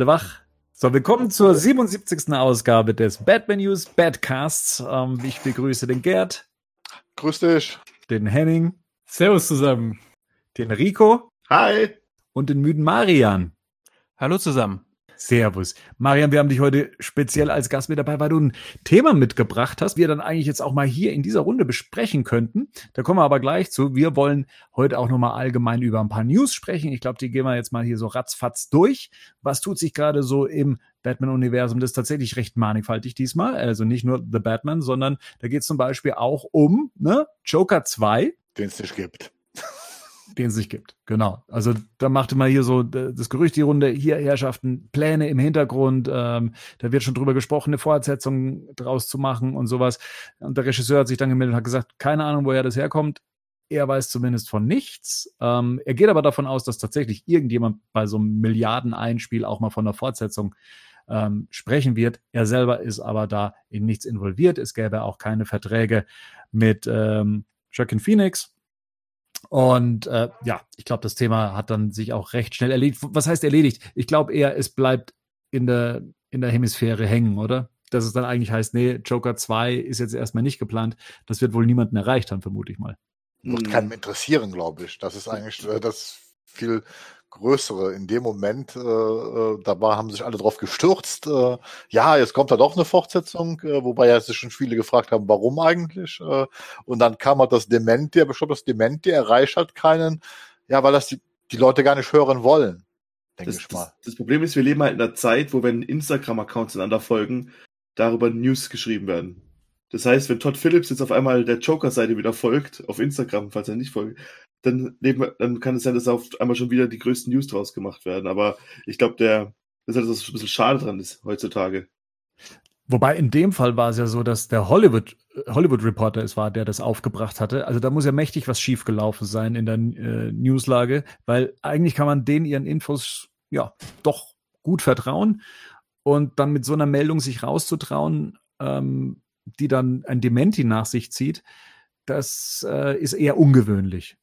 So, alle wach? So, willkommen zur 77. Ausgabe des Batman News Badcasts. Ähm, ich begrüße den Gerd. Grüß dich. Den Henning. Servus zusammen. Den Rico. Hi. Und den müden Marian. Hallo zusammen. Servus. Marian, wir haben dich heute speziell als Gast mit dabei, weil du ein Thema mitgebracht hast, wir dann eigentlich jetzt auch mal hier in dieser Runde besprechen könnten. Da kommen wir aber gleich zu. Wir wollen heute auch nochmal allgemein über ein paar News sprechen. Ich glaube, die gehen wir jetzt mal hier so ratzfatz durch. Was tut sich gerade so im Batman-Universum? Das ist tatsächlich recht mannigfaltig diesmal. Also nicht nur The Batman, sondern da geht es zum Beispiel auch um ne, Joker 2. Den es nicht gibt den es nicht gibt. Genau. Also da machte mal hier so das Gerücht die Runde, hier Herrschaften, Pläne im Hintergrund, ähm, da wird schon drüber gesprochen, eine Fortsetzung draus zu machen und sowas. Und der Regisseur hat sich dann gemeldet und hat gesagt, keine Ahnung, woher das herkommt. Er weiß zumindest von nichts. Ähm, er geht aber davon aus, dass tatsächlich irgendjemand bei so einem Milliarden-Einspiel auch mal von der Fortsetzung ähm, sprechen wird. Er selber ist aber da in nichts involviert. Es gäbe auch keine Verträge mit ähm, Joaquin Phoenix und äh, ja, ich glaube, das Thema hat dann sich auch recht schnell erledigt. Was heißt erledigt? Ich glaube eher, es bleibt in der, in der Hemisphäre hängen, oder? Dass es dann eigentlich heißt, nee, Joker 2 ist jetzt erstmal nicht geplant. Das wird wohl niemanden erreicht haben, vermute ich mal. Wird keinen interessieren, glaube ich. Das ist eigentlich äh, das viel größere. In dem Moment, äh, äh, da war, haben sich alle drauf gestürzt. Äh, ja, jetzt kommt da doch eine Fortsetzung, äh, wobei ja sich schon viele gefragt haben, warum eigentlich. Äh, und dann kam halt das Dementier, bestimmt das Dementier erreicht halt keinen, ja, weil das die, die Leute gar nicht hören wollen, denke ich mal. Das, das, Problem ist, wir leben halt in einer Zeit, wo wenn Instagram-Accounts einander folgen, darüber News geschrieben werden. Das heißt, wenn Todd Phillips jetzt auf einmal der Joker-Seite wieder folgt, auf Instagram, falls er nicht folgt, dann, dann kann es sein, dass auf einmal schon wieder die größten News draus gemacht werden. Aber ich glaube, der, das ist halt, was ein bisschen schade dran ist heutzutage. Wobei in dem Fall war es ja so, dass der Hollywood, Hollywood Reporter es war, der das aufgebracht hatte. Also da muss ja mächtig was schiefgelaufen sein in der äh, Newslage, weil eigentlich kann man denen ihren Infos ja doch gut vertrauen und dann mit so einer Meldung sich rauszutrauen, ähm, die dann ein Dementi nach sich zieht, das äh, ist eher ungewöhnlich.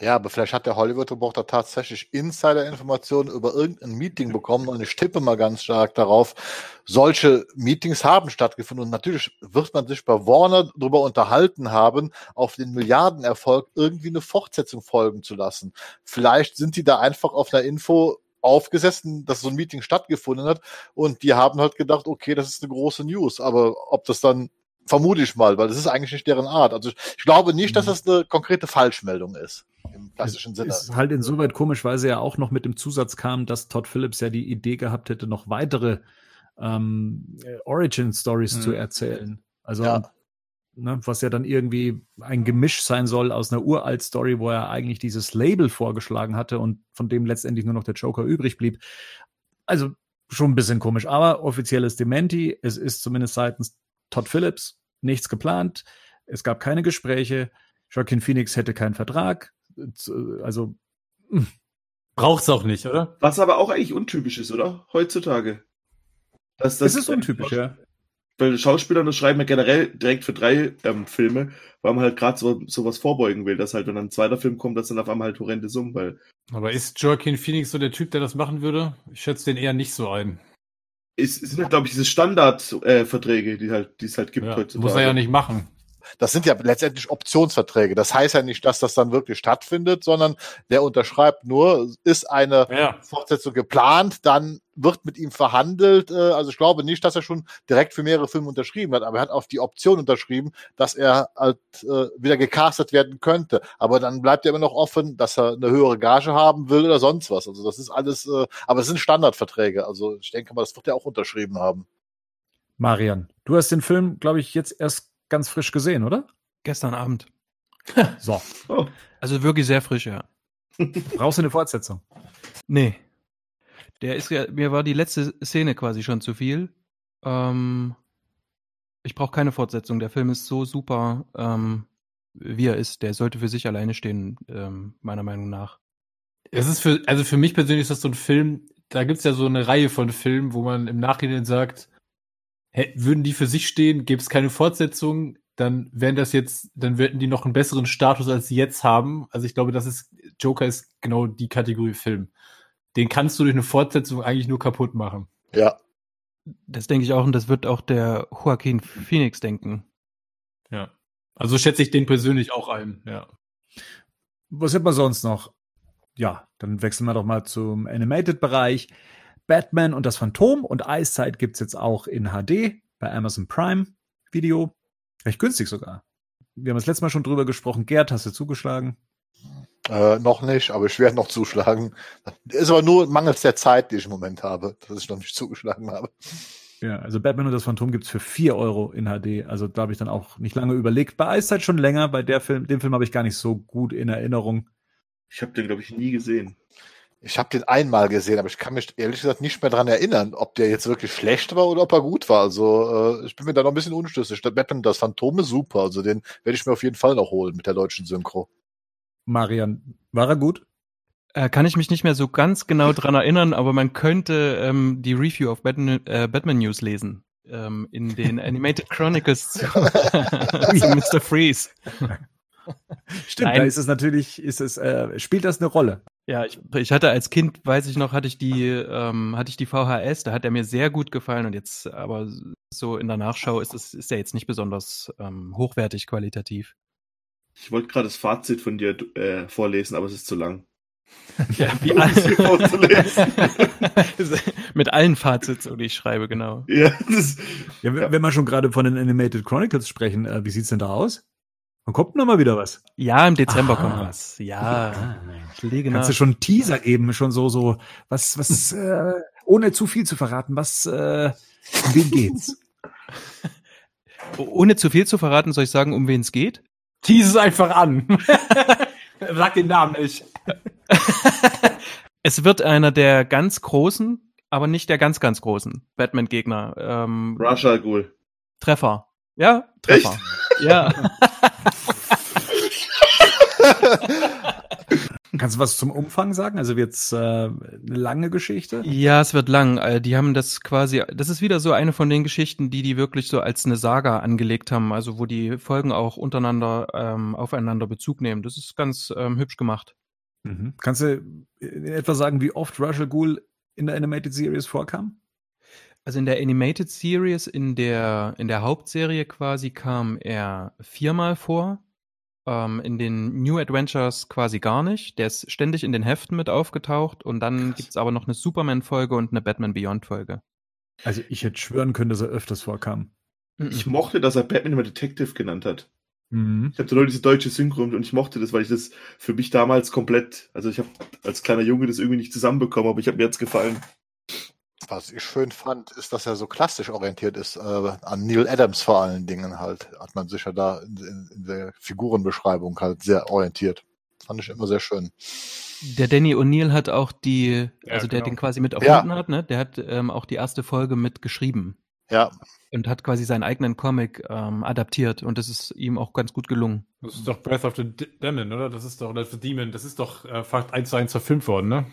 Ja, aber vielleicht hat der Hollywood-Reporter tatsächlich Insider-Informationen über irgendein Meeting bekommen und ich tippe mal ganz stark darauf, solche Meetings haben stattgefunden und natürlich wird man sich bei Warner darüber unterhalten haben, auf den Milliardenerfolg irgendwie eine Fortsetzung folgen zu lassen. Vielleicht sind die da einfach auf einer Info aufgesessen, dass so ein Meeting stattgefunden hat und die haben halt gedacht, okay, das ist eine große News, aber ob das dann Vermute ich mal, weil das ist eigentlich nicht deren Art. Also ich glaube nicht, dass mhm. das eine konkrete Falschmeldung ist. Im klassischen Sinne. Ist halt insoweit komisch, weil sie ja auch noch mit dem Zusatz kam, dass Todd Phillips ja die Idee gehabt hätte, noch weitere ähm, Origin Stories mhm. zu erzählen. Also ja. Ne, was ja dann irgendwie ein Gemisch sein soll aus einer uralt Story, wo er eigentlich dieses Label vorgeschlagen hatte und von dem letztendlich nur noch der Joker übrig blieb. Also schon ein bisschen komisch, aber offizielles Dementi. Es ist zumindest seitens Todd Phillips nichts geplant, es gab keine Gespräche, Joaquin Phoenix hätte keinen Vertrag, also hm. braucht's auch nicht, oder? Was aber auch eigentlich untypisch ist, oder? Heutzutage. Das, das, es ist untypisch, ja. Weil Schauspieler das schreiben ja generell direkt für drei ähm, Filme, weil man halt gerade so, sowas vorbeugen will, dass halt, wenn dann ein zweiter Film kommt, dass dann auf einmal halt horrende Summen, weil. Aber ist Joaquin Phoenix so der Typ, der das machen würde? Ich schätze den eher nicht so ein es sind halt, glaube ich, diese Standardverträge, äh, die halt, die es halt gibt ja, heutzutage. Muss er ja nicht machen. Das sind ja letztendlich Optionsverträge. Das heißt ja nicht, dass das dann wirklich stattfindet, sondern der unterschreibt nur, ist eine ja. Fortsetzung geplant, dann wird mit ihm verhandelt. Äh, also ich glaube nicht, dass er schon direkt für mehrere Filme unterschrieben hat, aber er hat auf die Option unterschrieben, dass er halt äh, wieder gecastet werden könnte. Aber dann bleibt er immer noch offen, dass er eine höhere Gage haben will oder sonst was. Also das ist alles, äh, aber es sind Standardverträge. Also ich denke mal, das wird er auch unterschrieben haben. Marian, du hast den Film, glaube ich, jetzt erst ganz frisch gesehen, oder? Gestern Abend. so. Oh. Also wirklich sehr frisch, ja. Brauchst du eine Fortsetzung? Nee. Der ist ja, mir war die letzte Szene quasi schon zu viel. Ähm, ich brauche keine Fortsetzung. Der Film ist so super, ähm, wie er ist. Der sollte für sich alleine stehen, ähm, meiner Meinung nach. Es ist für, also für mich persönlich ist das so ein Film, da gibt's ja so eine Reihe von Filmen, wo man im Nachhinein sagt, würden die für sich stehen, gäbe es keine Fortsetzung, dann wären das jetzt, dann würden die noch einen besseren Status als sie jetzt haben. Also ich glaube, das ist, Joker ist genau die Kategorie Film. den kannst du durch eine Fortsetzung eigentlich nur kaputt machen. Ja. Das denke ich auch und das wird auch der Joaquin Phoenix denken. Ja. Also schätze ich den persönlich auch ein, ja. Was hat man sonst noch? Ja, dann wechseln wir doch mal zum Animated-Bereich. Batman und das Phantom und Eiszeit gibt's jetzt auch in HD bei Amazon Prime Video. Recht günstig sogar. Wir haben das letzte Mal schon drüber gesprochen. Gerd, hast du zugeschlagen? Äh, noch nicht, aber ich werde noch zuschlagen. Ist aber nur mangels der Zeit, die ich im Moment habe, dass ich noch nicht zugeschlagen habe. Ja, also Batman und das Phantom gibt's für 4 Euro in HD. Also da habe ich dann auch nicht lange überlegt. Bei Eiszeit schon länger. Bei der Film, dem Film habe ich gar nicht so gut in Erinnerung. Ich habe den, glaube ich, nie gesehen. Ich habe den einmal gesehen, aber ich kann mich ehrlich gesagt nicht mehr dran erinnern, ob der jetzt wirklich schlecht war oder ob er gut war. Also äh, ich bin mir da noch ein bisschen unschlüssig. Der Batman das Phantom ist super. Also den werde ich mir auf jeden Fall noch holen mit der deutschen Synchro. Marian, war er gut? Äh, kann ich mich nicht mehr so ganz genau dran erinnern, aber man könnte ähm, die Review auf Batman, äh, Batman News lesen. Ähm, in den Animated Chronicles zu, zu Mr. Freeze. Stimmt, Nein. da ist es natürlich, ist es, äh, spielt das eine Rolle. Ja, ich, ich hatte als Kind, weiß ich noch, hatte ich die, ähm, hatte ich die VHS, da hat er mir sehr gut gefallen und jetzt, aber so in der Nachschau ist es, ist er jetzt nicht besonders ähm, hochwertig qualitativ. Ich wollte gerade das Fazit von dir äh, vorlesen, aber es ist zu lang. Ja, wie es hier vorzulesen. Mit allen Fazits, die ich schreibe, genau. ja, das, Ja, wenn, Ja. wenn wir schon gerade von den Animated Chronicles sprechen, äh, wie sieht's denn da aus? Wann kommt noch mal wieder was? Ja, im Dezember Aha. kommt was. Ja, ich lege Kannst du nach. schon einen Teaser geben, schon so, so, was, was, äh, ohne zu viel zu verraten, was, äh, um wen geht's? Ohne zu viel zu verraten, soll ich sagen, um wen es geht? Tease es einfach an. Sag den Namen nicht. Es wird einer der ganz großen, aber nicht der ganz, ganz großen Batman-Gegner. Ähm, Russia Ghoul. Treffer. Ja, Treffer. Ja. Kannst du was zum Umfang sagen? Also wird's äh, eine lange Geschichte? Ja, es wird lang. Äh, Die haben das quasi, das ist wieder so eine von den Geschichten, die die wirklich so als eine Saga angelegt haben, also wo die Folgen auch untereinander ähm, aufeinander Bezug nehmen. Das ist ganz ähm, hübsch gemacht. Mhm. Kannst du in etwa sagen, wie oft Russell Ghoul in der Animated Series vorkam? Also in der Animated Series, in der, in der Hauptserie quasi kam er viermal vor. Ähm, in den New Adventures quasi gar nicht. Der ist ständig in den Heften mit aufgetaucht und dann gibt's aber noch eine Superman-Folge und eine Batman Beyond-Folge. Also ich hätte schwören können, dass er öfters vorkam. Ich mochte, dass er Batman immer Detective genannt hat. Mhm. Ich habe nur diese deutsche Synchro und ich mochte das, weil ich das für mich damals komplett, also ich habe als kleiner Junge das irgendwie nicht zusammenbekommen, aber ich habe mir jetzt gefallen. Was ich schön fand, ist, dass er so klassisch orientiert ist, äh, an Neil Adams vor allen Dingen halt. Hat man sich ja da in, in, in der Figurenbeschreibung halt sehr orientiert. Fand ich immer sehr schön. Der Danny O'Neill hat auch die, Ja, also der genau. den quasi mit Ja. erfunden hat, ne? Der hat ähm, auch die erste Folge mit geschrieben Ja, und hat quasi seinen eigenen Comic ähm, adaptiert und das ist ihm auch ganz gut gelungen. Das ist doch Breath of the Demon, oder? Das ist doch, oder The Demon, das ist doch äh, fast eins zu eins verfilmt worden, ne?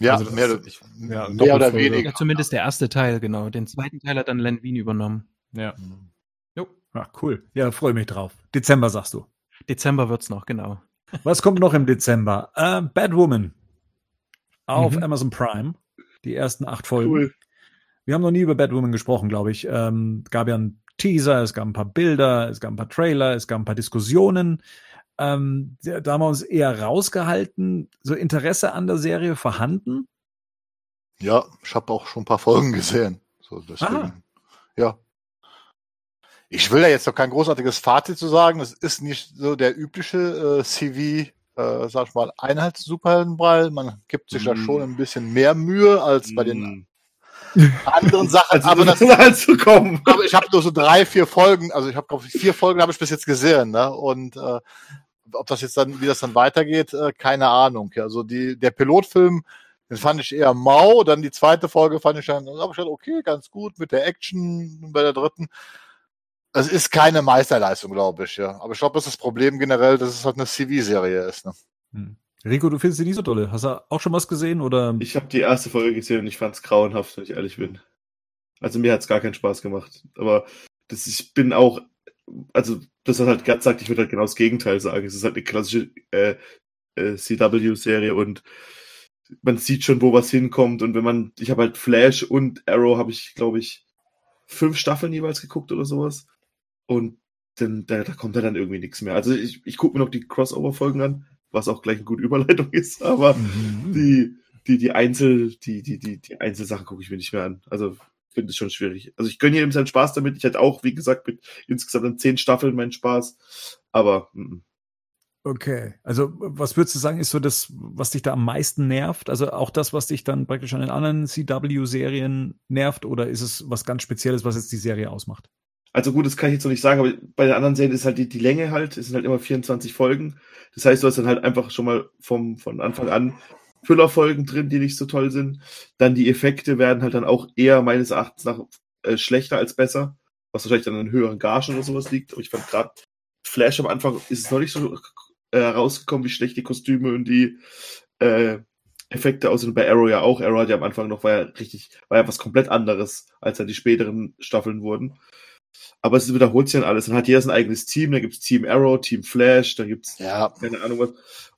Ja, Also das mehr, ist- ich- ja, mehr oder weniger. Ja, zumindest der erste Teil, genau. Den zweiten Teil hat dann Len Wein übernommen. Ja. Ach, cool. Ja, freue mich drauf. Dezember sagst du. Dezember wird's noch, genau. Was kommt noch im Dezember? Äh, Batwoman auf Mhm. Amazon Prime. Die ersten acht Folgen. Cool. Wir haben noch nie über Batwoman gesprochen, glaube ich. Ähm, gab ja einen Teaser, es gab ein paar Bilder, es gab ein paar Trailer, es gab ein paar Diskussionen. Ähm, da haben wir uns eher rausgehalten. So Interesse an der Serie vorhanden. Ja, ich habe auch schon ein paar Folgen gesehen. So, deswegen, Aha. ja. Ich will da jetzt noch kein großartiges Fazit zu sagen. Es ist nicht so der übliche äh, CV, äh, sag ich mal, Einheits-Superheldenbrei. Man gibt sich da Mm. schon ein bisschen mehr Mühe als bei den Mm. anderen Sachen. Also, aber, das, das halt zu kommen. aber ich habe nur so drei, vier Folgen. Also ich habe glaube ich vier Folgen habe ich bis jetzt gesehen. Ne? Und äh, ob das jetzt dann, wie das dann weitergeht, äh, keine Ahnung. Also die, der Pilotfilm, den fand ich eher mau. Dann die zweite Folge fand ich dann, okay, ganz gut mit der Action bei der dritten. Es ist keine Meisterleistung, glaube ich, ja. Aber ich glaube, das ist das Problem generell, dass es halt eine CV-Serie ist. Ne? Hm. Rico, du findest sie nicht so dolle. Hast du auch schon was gesehen oder? Ich habe die erste Folge gesehen und ich fand's grauenhaft, wenn ich ehrlich bin. Also mir hat's gar keinen Spaß gemacht. Aber das, ich bin auch, also das hat halt Gerd sagt, ich würde halt genau das Gegenteil sagen. Es ist halt eine klassische äh, äh, CW-Serie und man sieht schon, wo was hinkommt. Und wenn man, ich habe halt Flash und Arrow, habe ich, glaube ich, fünf Staffeln jeweils geguckt oder sowas. Und dann, da, da kommt ja dann irgendwie nichts mehr. Also ich, ich gucke mir noch die Crossover-Folgen an, was auch gleich eine gute Überleitung ist, aber Mhm. die, die, die Einzel, die, die, die, die Einzelsachen gucke ich mir nicht mehr an. Also finde es schon schwierig. Also ich gönne jedem seinen Spaß damit. Ich hatte auch, wie gesagt, mit insgesamt dann zehn Staffeln meinen Spaß. Aber mm, Okay, also was würdest du sagen, ist so das, was dich da am meisten nervt? Also auch das, was dich dann praktisch an den anderen CW-Serien nervt, oder ist es was ganz Spezielles, was jetzt die Serie ausmacht? Also gut, das kann ich jetzt noch nicht sagen, aber bei den anderen Serien ist halt die, die Länge halt, es sind halt immer 24 Folgen. Das heißt, du hast dann halt einfach schon mal vom, von Anfang an Füllerfolgen drin, die nicht so toll sind. Dann die Effekte werden halt dann auch eher meines Erachtens nach äh, schlechter als besser, was wahrscheinlich dann an höheren Gagen oder sowas liegt. Aber ich fand gerade Flash am Anfang ist es noch nicht so äh, rausgekommen, wie schlecht die Kostüme und die äh, Effekte aussehen. Bei Arrow ja auch. Arrow hat ja am Anfang noch, war ja richtig, war ja was komplett anderes, als dann die späteren Staffeln wurden. Aber es wiederholt sich dann alles. Dann hat jeder sein eigenes Team, da gibt's Team Arrow, Team Flash, da gibt's Ja, keine Ahnung was.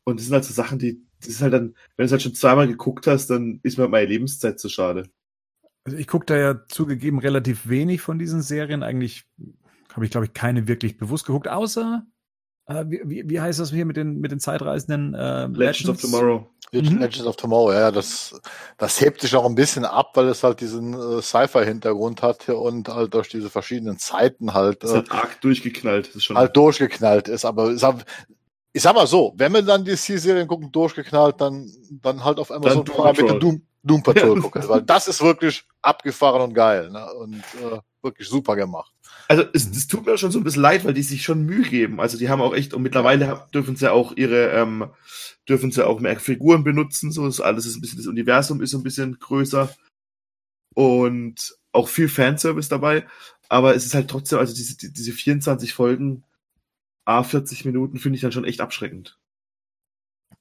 Und das sind halt so Sachen, die, das ist halt dann, wenn du es halt schon zweimal geguckt hast, dann ist mir meine Lebenszeit zu schade. Also ich gucke da ja zugegeben relativ wenig von diesen Serien. Eigentlich habe ich, glaube ich, keine wirklich bewusst geguckt, außer äh, wie, wie, wie heißt das hier mit den, mit den Zeitreisenden äh, Legends, of Tomorrow. Legend- Mhm. Legends of Tomorrow, ja, das, das hebt sich auch ein bisschen ab, weil es halt diesen äh, Sci-Fi-Hintergrund hat und halt durch diese verschiedenen Zeiten halt, Das ist äh, halt arg durchgeknallt. Das ist schon, halt durchgeknallt ist. Aber ich sag, ich sag mal so, wenn wir dann die C-Serien gucken, durchgeknallt, dann, dann halt auf Amazon Doom Prime mit dem Doom, Doom Patrol Ja. gucken, weil das ist wirklich abgefahren und geil ne? und äh, wirklich super gemacht. Also es, es tut mir schon so ein bisschen leid, weil die sich schon Mühe geben. Also die haben auch echt, und mittlerweile dürfen sie auch ihre, ähm, dürfen sie auch mehr Figuren benutzen. So ist alles ist ein bisschen, das Universum ist so ein bisschen größer. Und auch viel Fanservice dabei. Aber es ist halt trotzdem, also diese, die- diese 24 Folgen, A 40 Minuten, finde ich dann schon echt abschreckend.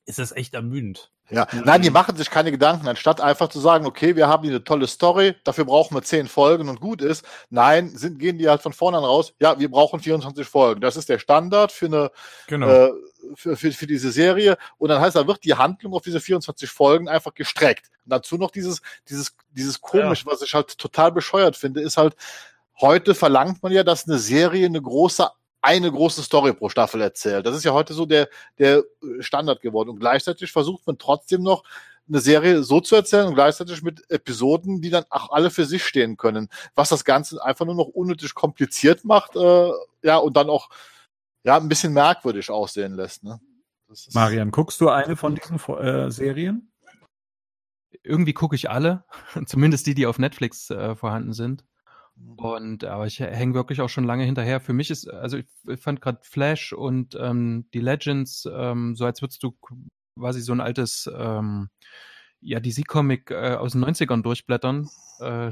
Ist das echt ermüdend? Ja, Mhm. nein, die machen sich keine Gedanken, anstatt einfach zu sagen, okay, wir haben hier eine tolle Story, dafür brauchen wir zehn Folgen und gut ist. Nein, sind, gehen die halt von vornherein raus, ja, wir brauchen 24 Folgen. Das ist der Standard für eine, Genau. äh, für, für, für diese Serie. Und dann heißt, da wird die Handlung auf diese 24 Folgen einfach gestreckt. Und dazu noch dieses, dieses, dieses komisch, was ich halt total bescheuert finde, ist halt, heute verlangt man ja, dass eine Serie eine große eine große Story pro Staffel erzählt. Das ist ja heute so der, der äh, Standard geworden. Und gleichzeitig versucht man trotzdem noch eine Serie so zu erzählen und gleichzeitig mit Episoden, die dann auch alle für sich stehen können. Was das Ganze einfach nur noch unnötig kompliziert macht, äh, ja, und dann auch ja, ein bisschen merkwürdig aussehen lässt. Ne? Das ist- Marian, guckst du eine von diesen äh, Serien? Irgendwie gucke ich alle, zumindest die, die auf Netflix äh, vorhanden sind. Und aber ich hänge wirklich auch schon lange hinterher. Für mich ist, also ich, ich fand gerade Flash und ähm, die Legends, ähm, so als würdest du quasi so ein altes, ähm, ja, DC-Comic äh, aus den 90ern durchblättern. Äh,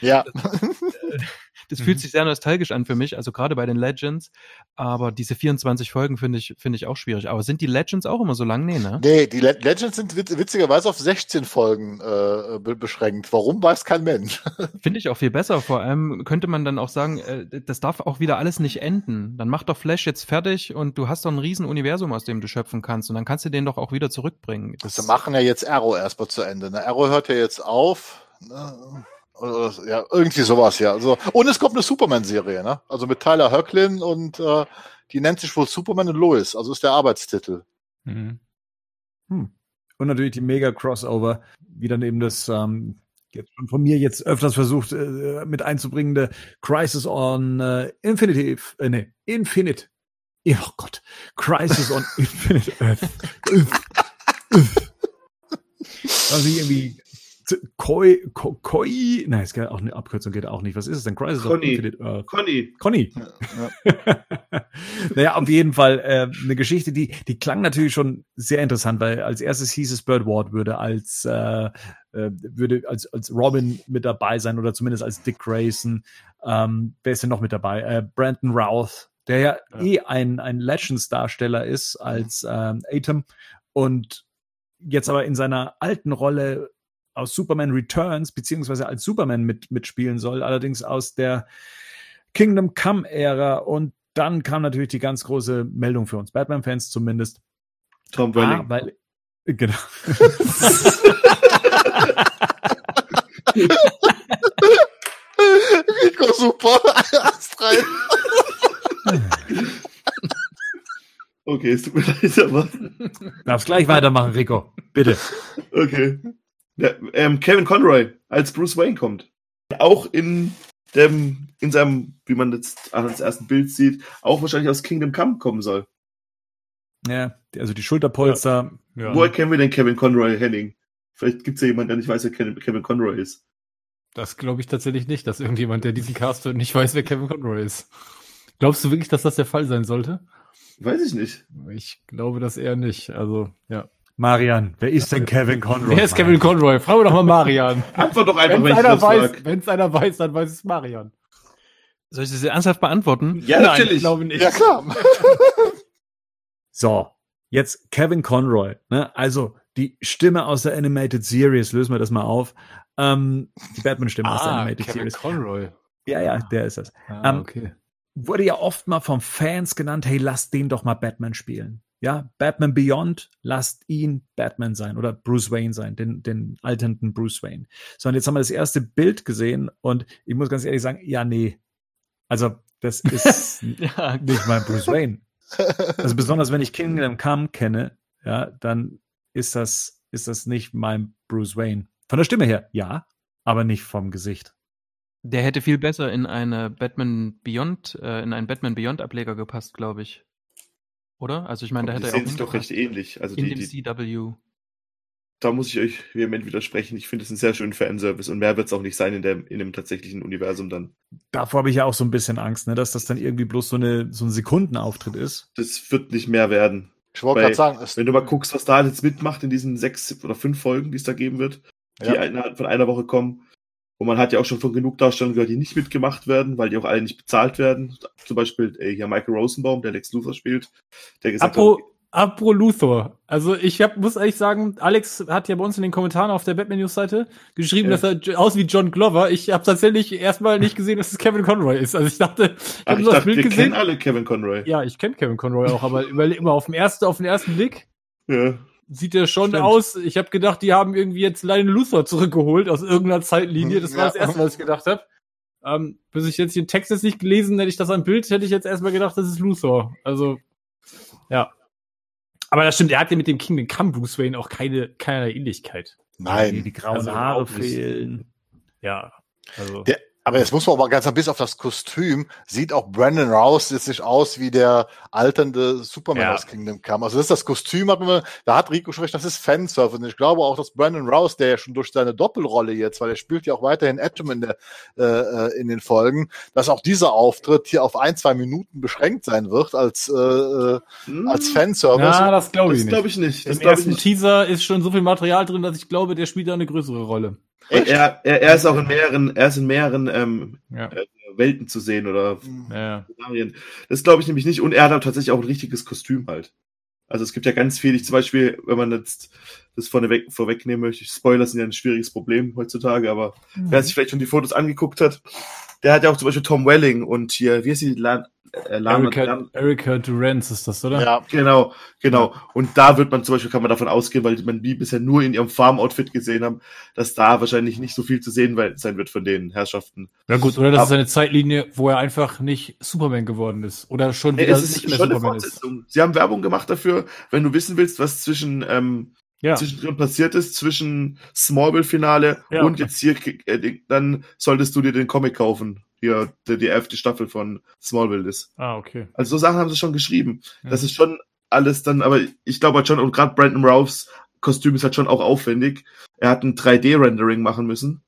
Ja, das Mhm. fühlt sich sehr nostalgisch an für mich, also gerade bei den Legends. Aber diese 24 Folgen finde ich, finde ich auch schwierig. Aber sind die Legends auch immer so lang? Nee, ne? nee, die Le Legends sind witz witzigerweise auf 16 Folgen äh, be beschränkt. Warum, weiß kein Mensch. Finde ich auch viel besser. Vor allem könnte man dann auch sagen, äh, das darf auch wieder alles nicht enden. Dann mach doch Flash jetzt fertig und du hast doch ein riesen Universum, aus dem du schöpfen kannst. Und dann kannst du den doch auch wieder zurückbringen. Das machen ja jetzt Arrow erstmal zu Ende. Ne? Arrow hört ja jetzt auf. Ne? Ja, irgendwie sowas, ja. Also, und es kommt eine Superman-Serie, ne? Also mit Tyler Höcklin und äh, die nennt sich wohl Superman und Lois, also ist der Arbeitstitel. Mhm. Hm. Und natürlich die Mega-Crossover, wie dann eben das ähm, jetzt schon von mir jetzt öfters versucht äh, mit einzubringende Crisis on äh, Infinity, äh, nee, Infinite. Oh Gott. Crisis on Infinite Earth. also irgendwie Koi, Ko- Koi, nein, es geht auch eine Abkürzung geht auch nicht. Was ist es denn? Crisis on Conny. Infinite Earth. Conny, Conny. naja, auf jeden Fall äh, eine Geschichte, die, die klang natürlich schon sehr interessant, weil als erstes hieß es Bird Ward würde als äh, äh, würde als, als Robin mit dabei sein oder zumindest als Dick Grayson. Ähm, wer ist denn noch mit dabei? Äh, Brandon Routh, der ja, Ja. eh ein, ein Legends-Darsteller ist als ähm, Atom und jetzt aber in seiner alten Rolle aus Superman Returns beziehungsweise als Superman mit, mitspielen soll, allerdings aus der Kingdom Come-Ära und dann kam natürlich die ganz große Meldung für uns Batman-Fans zumindest. Tom Ah, Welling. weil Genau. Rico, super. Ast rein. Okay, es tut mir leid, aber. Darfst gleich weitermachen, Rico. Bitte. Okay. Ja, ähm, Kevin Conroy als Bruce Wayne kommt. Auch in dem, in seinem, wie man jetzt an das ersten Bild sieht, auch wahrscheinlich aus Kingdom Come kommen soll. Ja, also die Schulterpolster. Ja. Woher kennen wir denn Kevin Conroy, Henning? Vielleicht gibt es ja jemanden, der nicht weiß, wer Kevin Kevin Conroy ist. Das glaube ich tatsächlich nicht, dass irgendjemand, der diesen Cast hört, nicht weiß, wer Kevin Conroy ist. Glaubst du wirklich, dass das der Fall sein sollte? Weiß ich nicht. Ich glaube das eher nicht. Also, ja. Marian, wer ist denn Kevin Conroy? Wer ist Kevin Conroy? Fragen wir doch mal Marian. Antwort doch einfach, Wenn wenn es ich einer, das weiß, frag. wenn's einer weiß, dann weiß es Marian. Soll ich das ernsthaft beantworten? Ja, Nein, ich natürlich. glaube nicht. Ja, klar. So, jetzt Kevin Conroy. Ne? Also die Stimme aus der Animated Series, lösen wir das mal auf. Ähm, die Batman-Stimme aus der Ah, Animated Kevin Series. Conroy. Ja, ja, der ist das. Ah, Ähm, okay. Wurde ja oft mal von Fans genannt, hey, lasst den doch mal Batman spielen. Ja, Batman Beyond, lasst ihn Batman sein oder Bruce Wayne sein, den, den alternden Bruce Wayne. So, und jetzt haben wir das erste Bild gesehen und ich muss ganz ehrlich sagen, ja, nee. Also, das ist Ja, nicht mein Bruce Wayne. Also besonders wenn ich Kingdom Come kenne, ja, dann ist das, ist das nicht mein Bruce Wayne. Von der Stimme her, ja, aber nicht vom Gesicht. der hätte viel besser in eine Batman Beyond, äh, in einen Batman Beyond Ableger gepasst, glaube ich. Oder? Also ich meine, da die hätte er sehen auch sich doch recht ähnlich. Also in die, dem die, CW. da muss ich euch vehement widersprechen. Ich finde es einen sehr schönen Fanservice und mehr wird es auch nicht sein in, der, in dem tatsächlichen Universum dann. Davor habe ich ja auch so ein bisschen Angst, ne, dass das dann irgendwie bloß so, eine, so ein Sekundenauftritt ist. Das wird nicht mehr werden. Ich wollte gerade sagen, es, Wenn du mal guckst, was da jetzt mitmacht in diesen sechs oder fünf Folgen, die es da geben wird, die Ja. innerhalb von einer Woche kommen. Und man hat ja auch schon von genug Darstellungen gehört, die nicht mitgemacht werden, weil die auch alle nicht bezahlt werden. Zum Beispiel äh, hier Michael Rosenbaum, der Lex Luthor spielt, der gesagt Apro, hat, apro Luthor. Also ich hab, muss ehrlich sagen, Alex hat ja bei uns in den Kommentaren auf der Batman News Seite geschrieben, Ja. dass er aussieht wie John Glover. Ich habe tatsächlich erstmal nicht gesehen, dass es Kevin Conroy ist. Also ich dachte, ich habe nur das Bild wir gesehen. kennen alle Kevin Conroy. Ja, ich kenne Kevin Conroy auch, aber immer auf den ersten, auf den ersten Blick Ja. Sieht er schon Stimmt. aus. Ich habe gedacht, die haben irgendwie jetzt Lionel Luthor zurückgeholt aus irgendeiner Zeitlinie. Das war Ja. das erste, was ich gedacht habe. Ähm, bis ich jetzt den Text jetzt nicht gelesen, hätte ich das am Bild, hätte ich jetzt erstmal gedacht, das ist Luthor. Also, ja. Aber das stimmt, er hat ja mit dem Kingdom Come Bruce Wayne auch keine, keine Ähnlichkeit. nein. Die grauen Also Haare fehlen. Ja. Also. Der- Aber jetzt muss man aber ganz ein bisschen auf das Kostüm. Sieht auch Brandon Rouse jetzt nicht aus wie der alternde Superman Ja. aus Kingdom Come. Also das ist das Kostüm, hat man, da hat Rico schon recht, das ist Fansurf. Und ich glaube auch, dass Brandon Rouse, der ja schon durch seine Doppelrolle jetzt, weil er spielt ja auch weiterhin Atom in, der, äh, äh, in den Folgen, dass auch dieser Auftritt hier auf ein, zwei Minuten beschränkt sein wird als, äh, äh, Hm, als Fanservice. Ja, das glaube ich das nicht. glaube ich nicht. Das Im glaube ich ersten nicht. Teaser ist schon so viel Material drin, dass ich glaube, der spielt da eine größere Rolle. Er, er, er ist auch in mehreren, er ist in mehreren ähm, Ja. äh, Welten zu sehen oder ja. Szenarien. Das glaube ich nämlich nicht. Und er hat auch tatsächlich auch ein richtiges Kostüm halt. Also es gibt ja ganz viel, ich zum Beispiel, wenn man jetzt das vorneweg, vorwegnehmen möchte, Spoiler sind ja ein schwieriges Problem heutzutage, aber wer sich vielleicht schon die Fotos angeguckt hat, der hat ja auch zum Beispiel Tom Welling und hier, wie heißt die, Lan, äh, Lana, Erika, Lan, Erika Durance ist das, oder? Ja, Genau, genau. Und da wird man zum Beispiel, kann man davon ausgehen, weil man die bisher nur in ihrem Farm-Outfit gesehen haben, dass da wahrscheinlich nicht so viel zu sehen sein wird von den Herrschaften. Ja gut, oder das ist Aber- eine Zeitlinie, wo er einfach nicht Superman geworden ist. Oder schon Nee, wieder es ist nicht mehr schon eine Superman ist. Fortsetzung. Sie haben Werbung gemacht dafür, wenn du wissen willst, was zwischen ähm, Ja. zwischendrin passiert ist, zwischen Smallville-Finale Ja. und jetzt hier, äh, dann solltest du dir den Comic kaufen. Hier, die, die elfte Staffel von Smallville ist. Ah, okay. Also so Sachen haben sie schon geschrieben. Ja. Das ist schon alles dann, aber ich glaube halt schon, und gerade Brandon Rouths Kostüm ist halt schon auch aufwendig. Er hat ein 3D-Rendering machen müssen.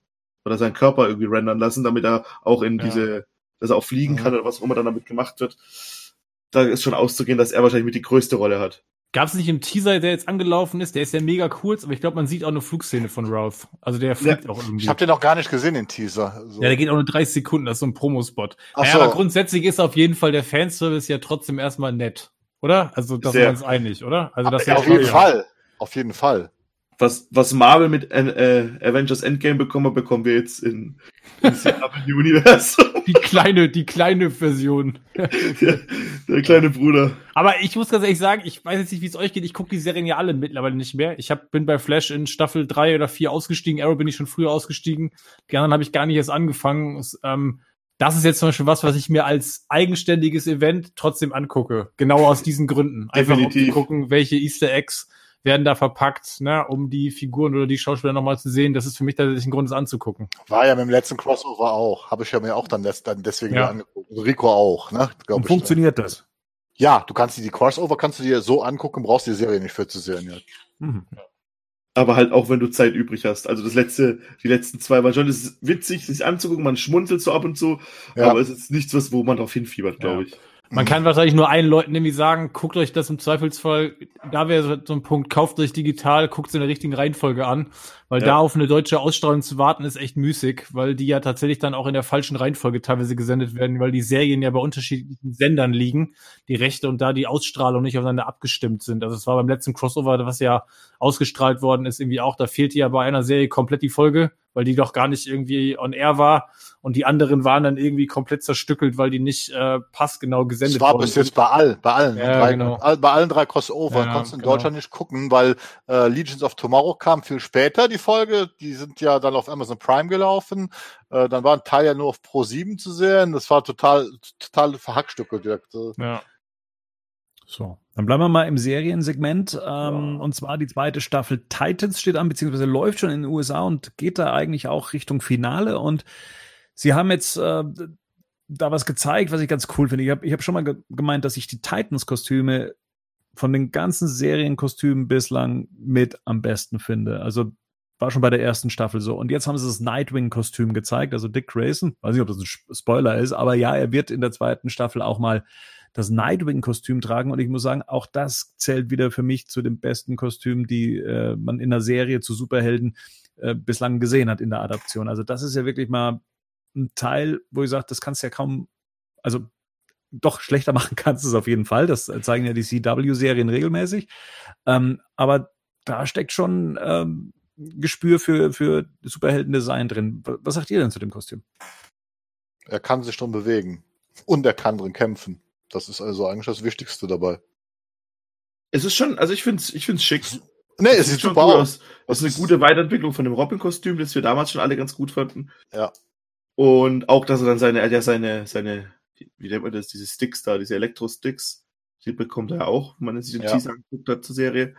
Oder seinen Körper irgendwie rendern lassen, damit er auch in diese, dass er auch fliegen kann oder was auch immer dann damit gemacht wird. Da ist schon auszugehen, dass er wahrscheinlich mit die größte Rolle hat. Gab es nicht im Teaser, der jetzt angelaufen ist, der ist ja mega kurz, aber ich glaube, man sieht auch eine Flugszene von Routh. Also der fliegt auch irgendwie. ich habe den noch gar nicht gesehen, den Teaser. So. ja, der geht auch nur 30 Sekunden, das ist so ein Promospot. Ach Ja, so. aber grundsätzlich ist auf jeden Fall der Fanservice ja trotzdem erstmal nett. Oder? Also, da sind wir uns einig, oder? Also, das ja, auf jeden Fall. Auf jeden Fall. Was, was Marvel mit äh, Avengers Endgame bekommen, bekommen wir jetzt in, im CW-Universum. Die kleine, die kleine Version. der, der kleine Bruder. Aber ich muss ganz ehrlich sagen, ich weiß jetzt nicht, wie es euch geht. Ich gucke die Serien ja alle mittlerweile nicht mehr. Ich hab, bin bei Flash in Staffel drei oder vier ausgestiegen. Arrow bin ich schon früher ausgestiegen. Die anderen habe ich gar nicht erst angefangen. Es, ähm, das ist jetzt zum Beispiel was, was ich mir als eigenständiges Event trotzdem angucke. Genau aus diesen Gründen. Einfach um zu gucken, welche Easter Eggs werden da verpackt, ne, um die Figuren oder die Schauspieler nochmal zu sehen. Das ist für mich tatsächlich ein Grund, es anzugucken. War ja mit dem letzten Crossover auch. Habe ich ja mir auch dann, des, dann deswegen Ja. angeguckt. Und Rico auch, ne? Und ich, funktioniert das? Ja, du kannst dir die Crossover kannst du dir so angucken, brauchst die Serie nicht für zu sehen. Ja. Mhm. Aber halt auch, wenn du Zeit übrig hast. Also das letzte, die letzten zwei waren schon, es ist witzig, sich anzugucken, man schmunzelt so ab und zu, Ja. aber es ist nichts, was, wo man drauf hinfiebert, glaube ich. Man kann wahrscheinlich nur allen Leuten irgendwie sagen, guckt euch das im Zweifelsfall, da wäre so- ein Punkt, kauft euch digital, guckt es in der richtigen Reihenfolge an, weil Ja. da auf eine deutsche Ausstrahlung zu warten ist echt müßig, weil die ja tatsächlich dann auch in der falschen Reihenfolge teilweise gesendet werden, weil die Serien ja bei unterschiedlichen Sendern liegen, die Rechte und da die Ausstrahlung nicht aufeinander abgestimmt sind. Also es war beim letzten Crossover, was ja ausgestrahlt worden ist, irgendwie auch, da fehlte ja bei einer Serie komplett die Folge, weil die doch gar nicht irgendwie on air war und die anderen waren dann irgendwie komplett zerstückelt, weil die nicht äh, passgenau gesendet Das war bis jetzt bei allen, bei allen, Ja, drei, genau. all, bei allen drei Crossover Ja, konntest du in genau. Deutschland nicht gucken, weil äh, Legions of Tomorrow kam viel später, die Folge. Die sind ja dann auf Amazon Prime gelaufen. Äh, dann war ein Teil ja nur auf Pro 7 zu sehen. Das war total, total verhackstückelt. direkt. Äh, Ja. So, dann bleiben wir mal im Seriensegment. Ähm, Und zwar die zweite Staffel Titans steht an, beziehungsweise läuft schon in den USA und geht da eigentlich auch Richtung Finale. Und sie haben jetzt äh, da was gezeigt, was ich ganz cool finde. Ich habe ich hab schon mal ge gemeint, dass ich die Titans-Kostüme von den ganzen Serienkostümen bislang mit am besten finde. Also war schon bei der ersten Staffel so. Und jetzt haben sie das Nightwing-Kostüm gezeigt, also Dick Grayson. Weiß nicht, ob das ein Sp- Spoiler ist, aber ja, er wird in der zweiten Staffel auch mal das Nightwing-Kostüm tragen. Und ich muss sagen, auch das zählt wieder für mich zu den besten Kostümen, die äh, man in der Serie zu Superhelden äh, bislang gesehen hat in der Adaption. Also das ist ja wirklich mal ein Teil, wo ich sage, das kannst du ja kaum, also doch schlechter machen kannst du es auf jeden Fall. Das zeigen ja die CW-Serien regelmäßig. Ähm, aber da steckt schon ähm, Gespür für, für Superhelden-Design drin. Was sagt ihr denn zu dem Kostüm? Er kann sich schon bewegen. Und er kann drin kämpfen. Das ist also eigentlich das Wichtigste dabei. Es ist schon, also ich finde es ich find's schick. Nee, es sieht schon super cool aus. Das ist eine gute Weiterentwicklung von dem Robin-Kostüm, das wir damals schon alle ganz gut fanden. Ja. Und auch, dass er dann seine, er hat ja seine, seine, wie nennt man das, diese Sticks da, diese Elektro-Sticks, die bekommt er ja auch, wenn man sich den Ja. Teaser angeguckt hat zur Serie.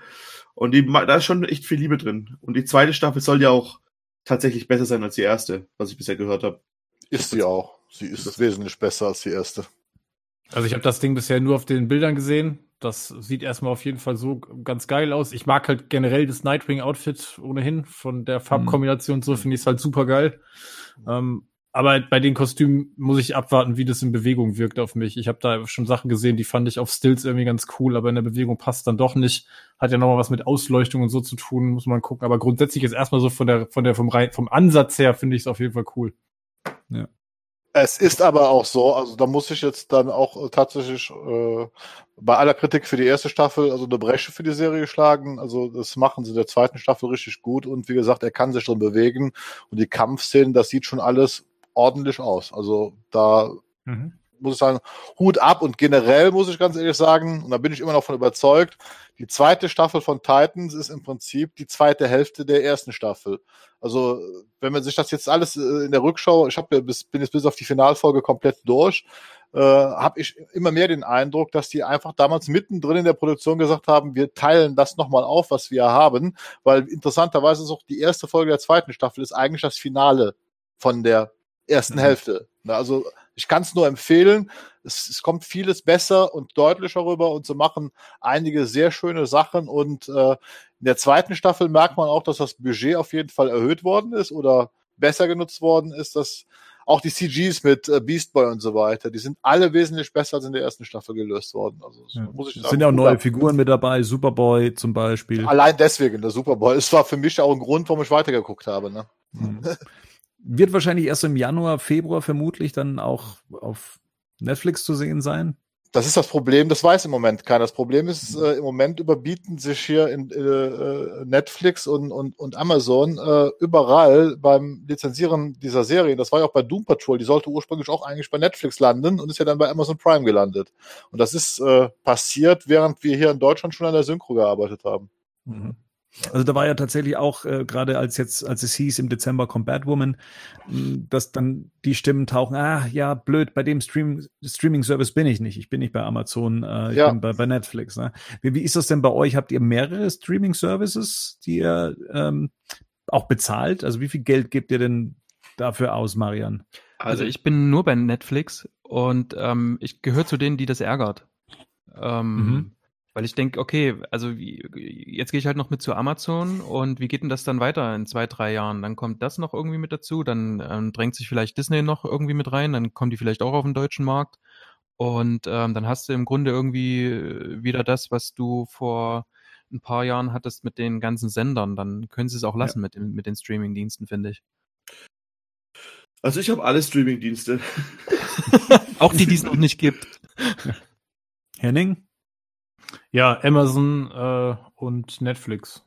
Und die, da ist schon echt viel Liebe drin. Und die zweite Staffel soll ja auch tatsächlich besser sein als die erste, was ich bisher gehört habe. Ist sie auch. Sie ist wesentlich besser als die erste. Also ich habe das Ding bisher nur auf den Bildern gesehen. Das sieht erstmal auf jeden Fall so ganz geil aus. Ich mag halt generell das Nightwing-Outfit ohnehin. Von der Farbkombination so finde ich es halt super geil. Ähm, aber bei den Kostümen muss ich abwarten, wie das in Bewegung wirkt auf mich. Ich habe da schon Sachen gesehen, die fand ich auf Stills irgendwie ganz cool, aber in der Bewegung passt dann doch nicht. Hat ja nochmal was mit Ausleuchtung und so zu tun, muss man gucken. Aber grundsätzlich ist erstmal so von der, von der, vom, Rei- vom Ansatz her finde ich es auf jeden Fall cool. Es ist aber auch so, also da muss ich jetzt dann auch äh, tatsächlich äh, bei aller Kritik für die erste Staffel, also eine Bresche für die Serie schlagen. Also das machen sie in der zweiten Staffel richtig gut und wie gesagt, er kann sich schon bewegen und die Kampfszenen, das sieht schon alles ordentlich aus. Also da muss ich sagen, Hut ab und generell muss ich ganz ehrlich sagen, und da bin ich immer noch von überzeugt, die zweite Staffel von Titans ist im Prinzip die zweite Hälfte der ersten Staffel. Also, wenn man sich das jetzt alles äh, in der Rückschau, ich hab ja bis, bin jetzt bis auf die Finalfolge komplett durch, äh, habe ich immer mehr den Eindruck, dass die einfach damals mittendrin in der Produktion gesagt haben, wir teilen das nochmal auf, was wir haben, weil interessanterweise ist auch die erste Folge der zweiten Staffel ist eigentlich das Finale von der ersten Mhm. Hälfte. Also ich kann es nur empfehlen. Es, es kommt vieles besser und deutlicher rüber und sie machen einige sehr schöne Sachen. Und äh, in der zweiten Staffel merkt man auch, dass das Budget auf jeden Fall erhöht worden ist oder besser genutzt worden ist. Dass auch die CGs mit äh, Beast Boy und so weiter, die sind alle wesentlich besser als in der ersten Staffel gelöst worden. Also das Ja. muss ich Es sagen, sind ja auch neue. Figuren mit dabei, Superboy zum Beispiel. Allein deswegen, der Superboy. Es war für mich auch ein Grund, warum ich weitergeguckt habe. Ne? Mhm. Wird wahrscheinlich erst im Januar, Februar vermutlich dann auch auf Netflix zu sehen sein. Das ist das Problem, das weiß im Moment keiner. Das Problem ist, äh, im Moment überbieten sich hier in, äh, äh, Netflix und, und, und Amazon äh, überall beim Lizenzieren dieser Serie. Das war ja auch bei Doom Patrol, die sollte ursprünglich auch eigentlich bei Netflix landen und ist ja dann bei Amazon Prime gelandet. Und das ist äh, passiert, während wir hier in Deutschland schon an der Synchro gearbeitet haben. Mhm. Also da war ja tatsächlich auch, äh, gerade als jetzt, als es hieß, im Dezember kommt Batwoman, mh, dass dann die Stimmen tauchen, ah ja, blöd, bei dem Stream, Streaming-Service bin ich nicht. Ich bin nicht bei Amazon, äh, ich Ja. bin bei, bei Netflix. Ne? Wie, wie ist das denn bei euch? Habt ihr mehrere Streaming-Services, die ihr ähm, auch bezahlt? Also wie viel Geld gebt ihr denn dafür aus, Marian? Also ich bin nur bei Netflix und ähm, ich gehöre zu denen, die das ärgert. Ähm, Mhm. Weil ich denke, okay, also wie, jetzt gehe ich halt noch mit zu Amazon und wie geht denn das dann weiter in zwei, drei Jahren? Dann kommt das noch irgendwie mit dazu, dann ähm, drängt sich vielleicht Disney noch irgendwie mit rein, dann kommen die vielleicht auch auf den deutschen Markt und ähm, dann hast du im Grunde irgendwie äh, wieder das, was du vor ein paar Jahren hattest mit den ganzen Sendern. Dann können sie es auch lassen mit, den- mit den Streaming-Diensten, finde ich. Also ich habe alle Streaming-Dienste. Auch die, die es noch nicht gibt. Henning? Ja, Amazon äh, und Netflix.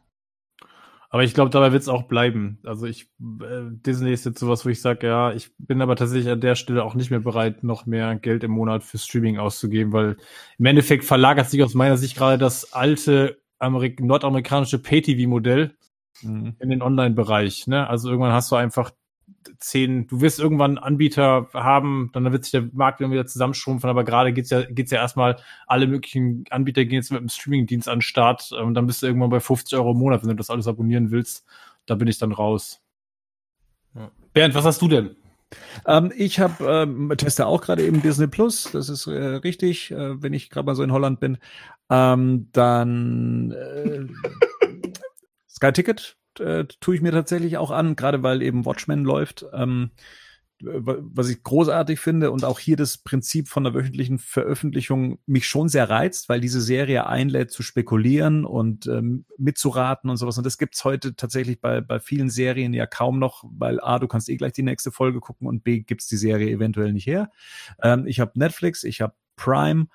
Aber ich glaube, dabei wird es auch bleiben. Also ich, äh, Disney ist jetzt sowas, wo ich sage, ja, ich bin aber tatsächlich an der Stelle auch nicht mehr bereit, noch mehr Geld im Monat für Streaming auszugeben, weil im Endeffekt verlagert sich aus meiner Sicht gerade das alte Amerik nordamerikanische Pay-TV-Modell Mhm. in den Online-Bereich. Ne? Also irgendwann hast du einfach zehn, du wirst irgendwann einen Anbieter haben, dann wird sich der Markt wieder zusammenschrumpfen, aber gerade geht's ja, geht's ja erstmal, alle möglichen Anbieter gehen jetzt mit dem Streaming-Dienst an den Start und dann bist du irgendwann bei 50 Euro im Monat, wenn du das alles abonnieren willst. Da bin ich dann raus. Ja. Bernd, was hast du denn? Ähm, ich habe ähm, teste auch gerade eben Disney Plus, das ist äh, richtig, äh, wenn ich gerade mal so in Holland bin. Ähm, dann äh, Sky Ticket äh, tue ich mir tatsächlich auch an, gerade weil eben Watchmen läuft. Ähm, wa- was ich großartig finde und auch hier das Prinzip von der wöchentlichen Veröffentlichung mich schon sehr reizt, weil diese Serie einlädt zu spekulieren und ähm, mitzuraten und sowas. Und das gibt's heute tatsächlich bei, bei vielen Serien ja kaum noch, weil A, du kannst eh gleich die nächste Folge gucken und B, gibt's die Serie eventuell nicht her. Ähm, ich habe Netflix, ich habe Prime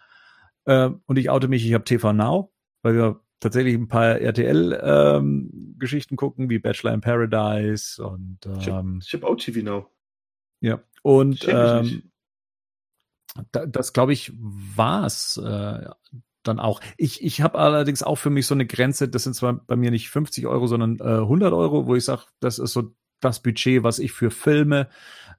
äh, und ich oute mich, ich habe TV Now, weil wir tatsächlich ein paar RTL-Geschichten gucken, wie Bachelor in Paradise und Ich habe ähm, hab auch TV Now. ja, und ähm, da, das glaube ich war's äh, dann auch. Ich, ich habe allerdings auch für mich so eine Grenze, das sind zwar bei mir nicht 50 Euro, sondern äh, 100 Euro, wo ich sage, das ist so das Budget, was ich für Filme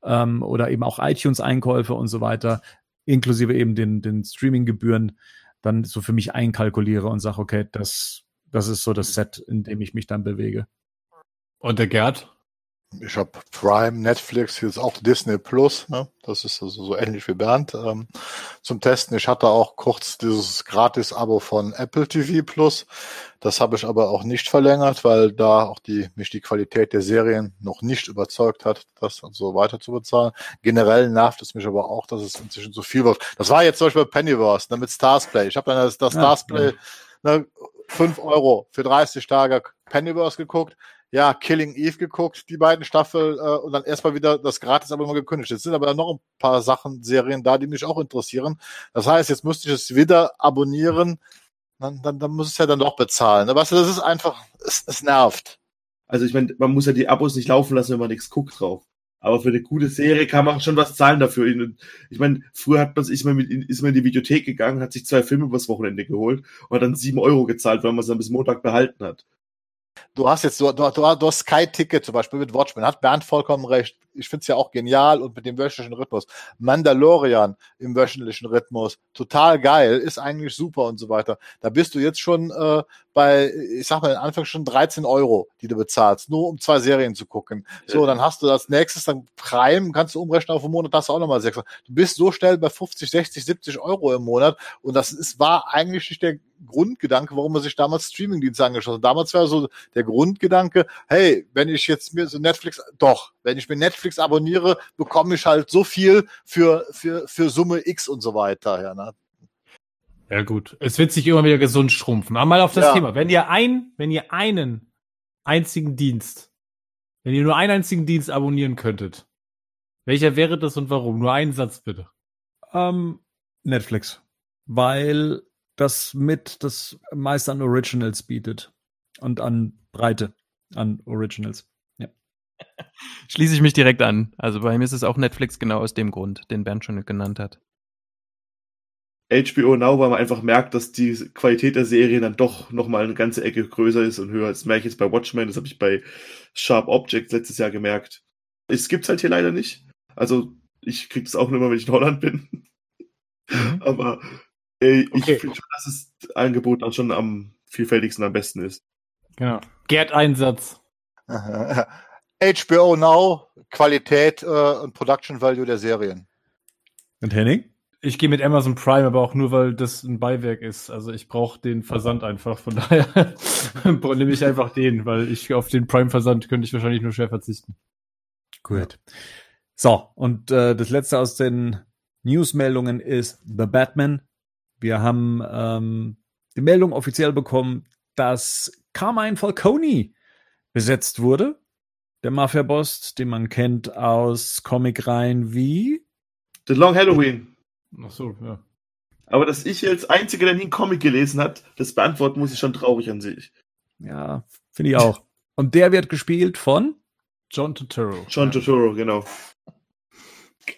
ähm, oder eben auch iTunes-Einkäufe und so weiter, inklusive eben den, den Streaming-Gebühren, dann so für mich einkalkuliere und sage, okay, das, das ist so das Set, in dem ich mich dann bewege. Und der Gerd? Ich habe Prime, Netflix, jetzt auch Disney Plus. Ne? Das ist also so ähnlich wie Bernd ähm, zum Testen. Ich hatte auch kurz dieses Gratis-Abo von Apple TV Plus. Das habe ich aber auch nicht verlängert, weil da auch die, mich die Qualität der Serien noch nicht überzeugt hat, das so weiter zu bezahlen. Generell nervt es mich aber auch, dass es inzwischen so viel wird. Das war jetzt zum Beispiel bei Pennyverse ne, mit Starsplay. Ich habe dann das, das Ja, Starsplay ne, 5 Euro für 30 Tage Pennyverse geguckt ja, Killing Eve geguckt, die beiden Staffel, äh, und dann erstmal wieder das gratis aber immer gekündigt. Jetzt sind aber noch ein paar Sachen, Serien da, die mich auch interessieren. Das heißt, jetzt müsste ich es wieder abonnieren, dann, dann, dann muss es ja dann doch bezahlen. Aber weißt du, das ist einfach, es, es nervt. Also ich meine, man muss ja die Abos nicht laufen lassen, wenn man nichts guckt drauf. Aber für eine gute Serie kann man schon was zahlen dafür. Ich meine, früher hat man ist man, mit, ist man in die Videothek gegangen, hat sich zwei Filme übers Wochenende geholt und hat dann sieben Euro gezahlt, weil man es dann bis Montag behalten hat. Du hast jetzt, du, du, du hast Sky-Ticket zum Beispiel mit Watchmen, hat Bernd vollkommen recht. Ich finde es ja auch genial und mit dem wöchentlichen Rhythmus. Mandalorian im wöchentlichen Rhythmus, total geil, ist eigentlich super und so weiter. Da bist du jetzt schon äh, bei, ich sag mal, in Anfang schon 13 Euro, die du bezahlst, nur um zwei Serien zu gucken. So, dann hast du das nächstes, dann Prime, kannst du umrechnen auf einen Monat, hast du auch nochmal sechs. Du bist so schnell bei 50, 60, 70 Euro im Monat und das ist, war eigentlich nicht der Grundgedanke, warum man sich damals Streamingdienste angeschlossen hat. Damals war so der Grundgedanke, hey, wenn ich jetzt mir so Netflix, doch, wenn ich mir Netflix abonniere, bekomme ich halt so viel für, für, für Summe X und so weiter. Ja, ne? Ja gut, es wird sich immer wieder gesund schrumpfen. Aber mal auf das Ja. Thema. Wenn ihr ein, wenn ihr einen einzigen Dienst, wenn ihr nur einen einzigen Dienst abonnieren könntet, welcher wäre das und warum? Nur einen Satz bitte. Ähm, Netflix. weil das mit das meiste an Originals bietet und an Breite an Originals. Schließe ich mich direkt an. Also bei mir ist es auch Netflix genau aus dem Grund, den Bernd schon genannt hat. HBO Now, weil man einfach merkt, dass die Qualität der Serie dann doch nochmal eine ganze Ecke größer ist und höher. Das merke ich jetzt bei Watchmen, das habe ich bei Sharp Objects letztes Jahr gemerkt. Es gibt's halt hier leider nicht. Also ich krieg das auch nur immer, wenn ich in Holland bin. Mhm. Aber ey, okay. ich finde schon, dass das Angebot dann schon am vielfältigsten am besten ist. Genau. Gerd Einsatz. HBO Now, Qualität äh, und Production Value der Serien. Und Henning? Ich gehe mit Amazon Prime, aber auch nur, weil das ein Beiwerk ist. Also ich brauche den Versand einfach. Von daher nehme ich einfach den, weil ich auf den Prime-Versand könnte ich wahrscheinlich nur schwer verzichten. Gut. So, und äh, das letzte aus den Newsmeldungen ist The Batman. Wir haben ähm, die Meldung offiziell bekommen, dass Carmine Falcone besetzt wurde. Der Mafia-Boss, den man kennt aus Comic-Reihen wie The Long Halloween. Ach so, ja. Aber dass ich als Einziger, der nie einen Comic gelesen hat, das beantworten muss ich schon traurig an sich. Ja, finde ich auch. Und der wird gespielt von John Turturro. John Turturro, genau.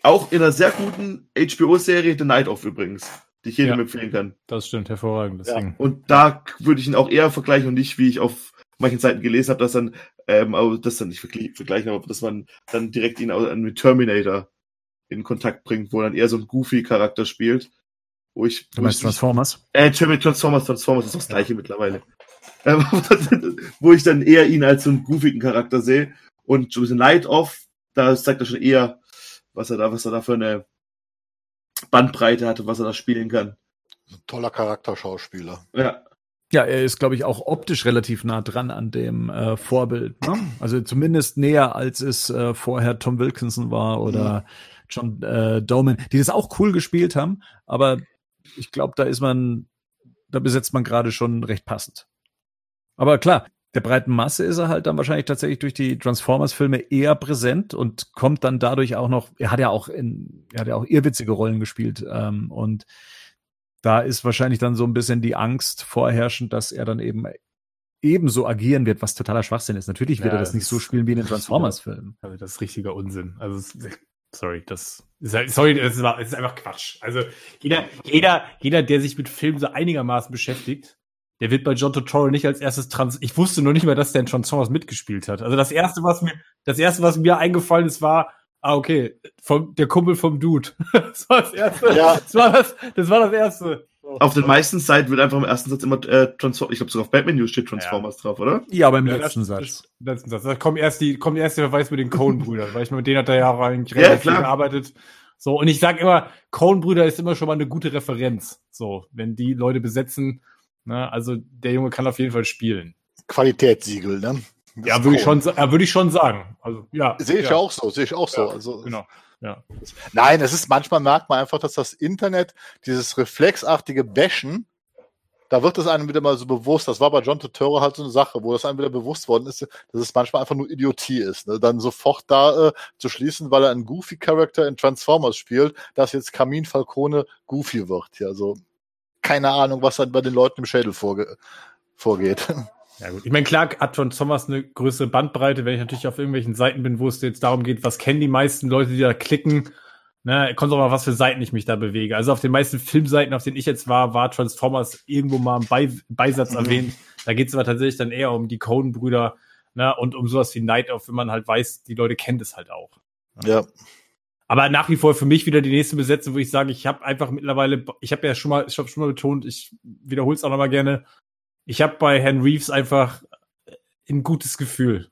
Auch in einer sehr guten HBO-Serie The Night Of übrigens, die ich jedem ja, empfehlen kann. Das stimmt, hervorragend. Ja. Und da würde ich ihn auch eher vergleichen und nicht, wie ich auf manchen Seiten gelesen habe, dass dann, ähm, das dann nicht vergleichen, aber dass man dann direkt ihn mit Terminator in Kontakt bringt, wo dann eher so ein Goofy-Charakter spielt. Wo ich, du meinst Transformers? Äh, Transformers, Transformers ist das gleiche ja. mittlerweile. Ähm, wo ich dann eher ihn als so einen goofigen Charakter sehe. Und so ein bisschen Light Off, da zeigt er schon eher, was er da, was er da für eine Bandbreite hatte, was er da spielen kann. Ein toller Charakterschauspieler. Ja. Ja, er ist, glaube ich, auch optisch relativ nah dran an dem äh, Vorbild. Ne? Also zumindest näher, als es äh, vorher Tom Wilkinson war oder mhm. John äh, Doman, die das auch cool gespielt haben. Aber ich glaube, da ist man, da besetzt man gerade schon recht passend. Aber klar, der breiten Masse ist er halt dann wahrscheinlich tatsächlich durch die Transformers-Filme eher präsent und kommt dann dadurch auch noch, er hat ja auch in, er hat ja auch irrwitzige Rollen gespielt ähm, und da ist wahrscheinlich dann so ein bisschen die Angst vorherrschend, dass er dann eben ebenso agieren wird, was totaler Schwachsinn ist. Natürlich wird ja, er das, das nicht so spielen wie in den Transformers-Filmen. Das ist richtiger Unsinn. Also sorry, das ist halt, sorry, das ist, das ist einfach Quatsch. Also jeder, jeder, jeder, der sich mit Filmen so einigermaßen beschäftigt, der wird bei John Turturro nicht als erstes Trans. Ich wusste nur nicht mehr, dass der in Transformers mitgespielt hat. Also das erste, was mir, das erste, was mir eingefallen ist, war, ah okay, vom, der Kumpel vom Dude. das war das erste. Ja. Das war das, das war das erste. Auf den meisten Seiten wird einfach im ersten Satz immer äh, Transformers, ich glaube sogar auf Batman News steht Transformers ja. drauf, oder? Ja, beim ja, letzten Satz. letzten Satz. Da kommt erst die, kommt erst der Verweis mit den Coen-Brüdern, weil ich mit denen hat er ja eigentlich relativ ja, viel gearbeitet. So, und ich sag immer, Coen-Brüder ist immer schon mal eine gute Referenz. So, wenn die Leute besetzen, ne, also der Junge kann auf jeden Fall spielen. Qualitätssiegel, ne? Das ja, würde ich schon, ja, würde ich schon sagen. Also, ja. Sehe ich ja. auch so, sehe ich auch so. Also, genau. Ja. Nein, es ist manchmal merkt man einfach, dass das Internet dieses reflexartige Bashen, da wird es einem wieder mal so bewusst, das war bei John Turturro halt so eine Sache, wo das einem wieder bewusst worden ist, dass es manchmal einfach nur Idiotie ist. Ne? Dann sofort da äh, zu schließen, weil er einen Goofy-Charakter in Transformers spielt, dass jetzt Kamin Falcone Goofy wird. Ja, also keine Ahnung, was dann bei den Leuten im Schädel vorge vorgeht. Ja gut. Ich meine, klar hat schon Thomas eine größere Bandbreite, wenn ich natürlich auf irgendwelchen Seiten bin, wo es jetzt darum geht, was kennen die meisten Leute, die da klicken. Ne, kommt auch mal, was für Seiten ich mich da bewege. Also auf den meisten Filmseiten, auf denen ich jetzt war, war Transformers irgendwo mal im Be Beisatz mhm. erwähnt. Da geht es aber tatsächlich dann eher um die Coden-Brüder ne, und um sowas wie Night of, wenn man halt weiß, die Leute kennen das halt auch. Ja. Aber nach wie vor für mich wieder die nächste Besetzung, wo ich sage, ich habe einfach mittlerweile, ich habe ja schon mal, ich habe schon mal betont, ich wiederhole es auch noch mal gerne, ich habe bei Herrn Reeves einfach ein gutes Gefühl.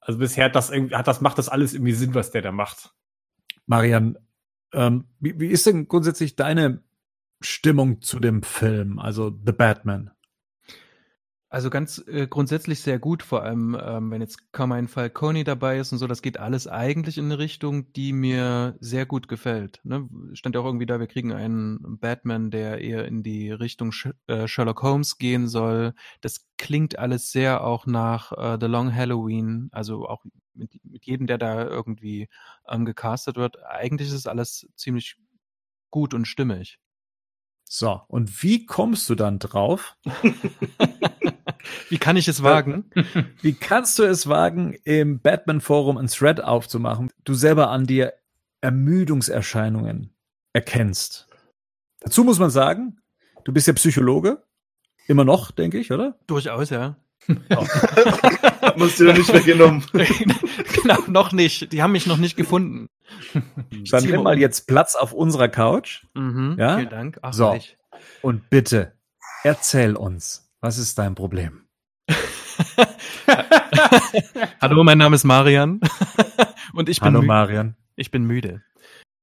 Also bisher hat das irgendwie, hat das, macht das alles irgendwie Sinn, was der da macht. Marian, ähm, wie, wie ist denn grundsätzlich deine Stimmung zu dem Film, also The Batman? Also ganz äh, grundsätzlich sehr gut, vor allem ähm, wenn jetzt Carmine Falcone dabei ist und so, das geht alles eigentlich in eine Richtung, die mir sehr gut gefällt. Ne? Stand ja auch irgendwie da, wir kriegen einen Batman, der eher in die Richtung Sh äh, Sherlock Holmes gehen soll. Das klingt alles sehr auch nach äh, The Long Halloween, also auch mit, mit jedem, der da irgendwie ähm, gecastet wird. Eigentlich ist es alles ziemlich gut und stimmig. So, und wie kommst du dann drauf? Wie kann ich es wagen? Wie kannst du es wagen, im Batman-Forum ein Thread aufzumachen, du selber an dir Ermüdungserscheinungen erkennst? Dazu muss man sagen, du bist ja Psychologe. Immer noch, denke ich, oder? Durchaus, ja. Musst du nicht weggenommen. genau, noch nicht. Die haben mich noch nicht gefunden. Dann nimm mal jetzt Platz auf unserer Couch Mhm, Ja? Vielen Dank. Ach, So. und bitte erzähl uns, was ist dein Problem? Hallo, mein Name ist Marian. Und ich bin, Hallo Marian. ich bin müde.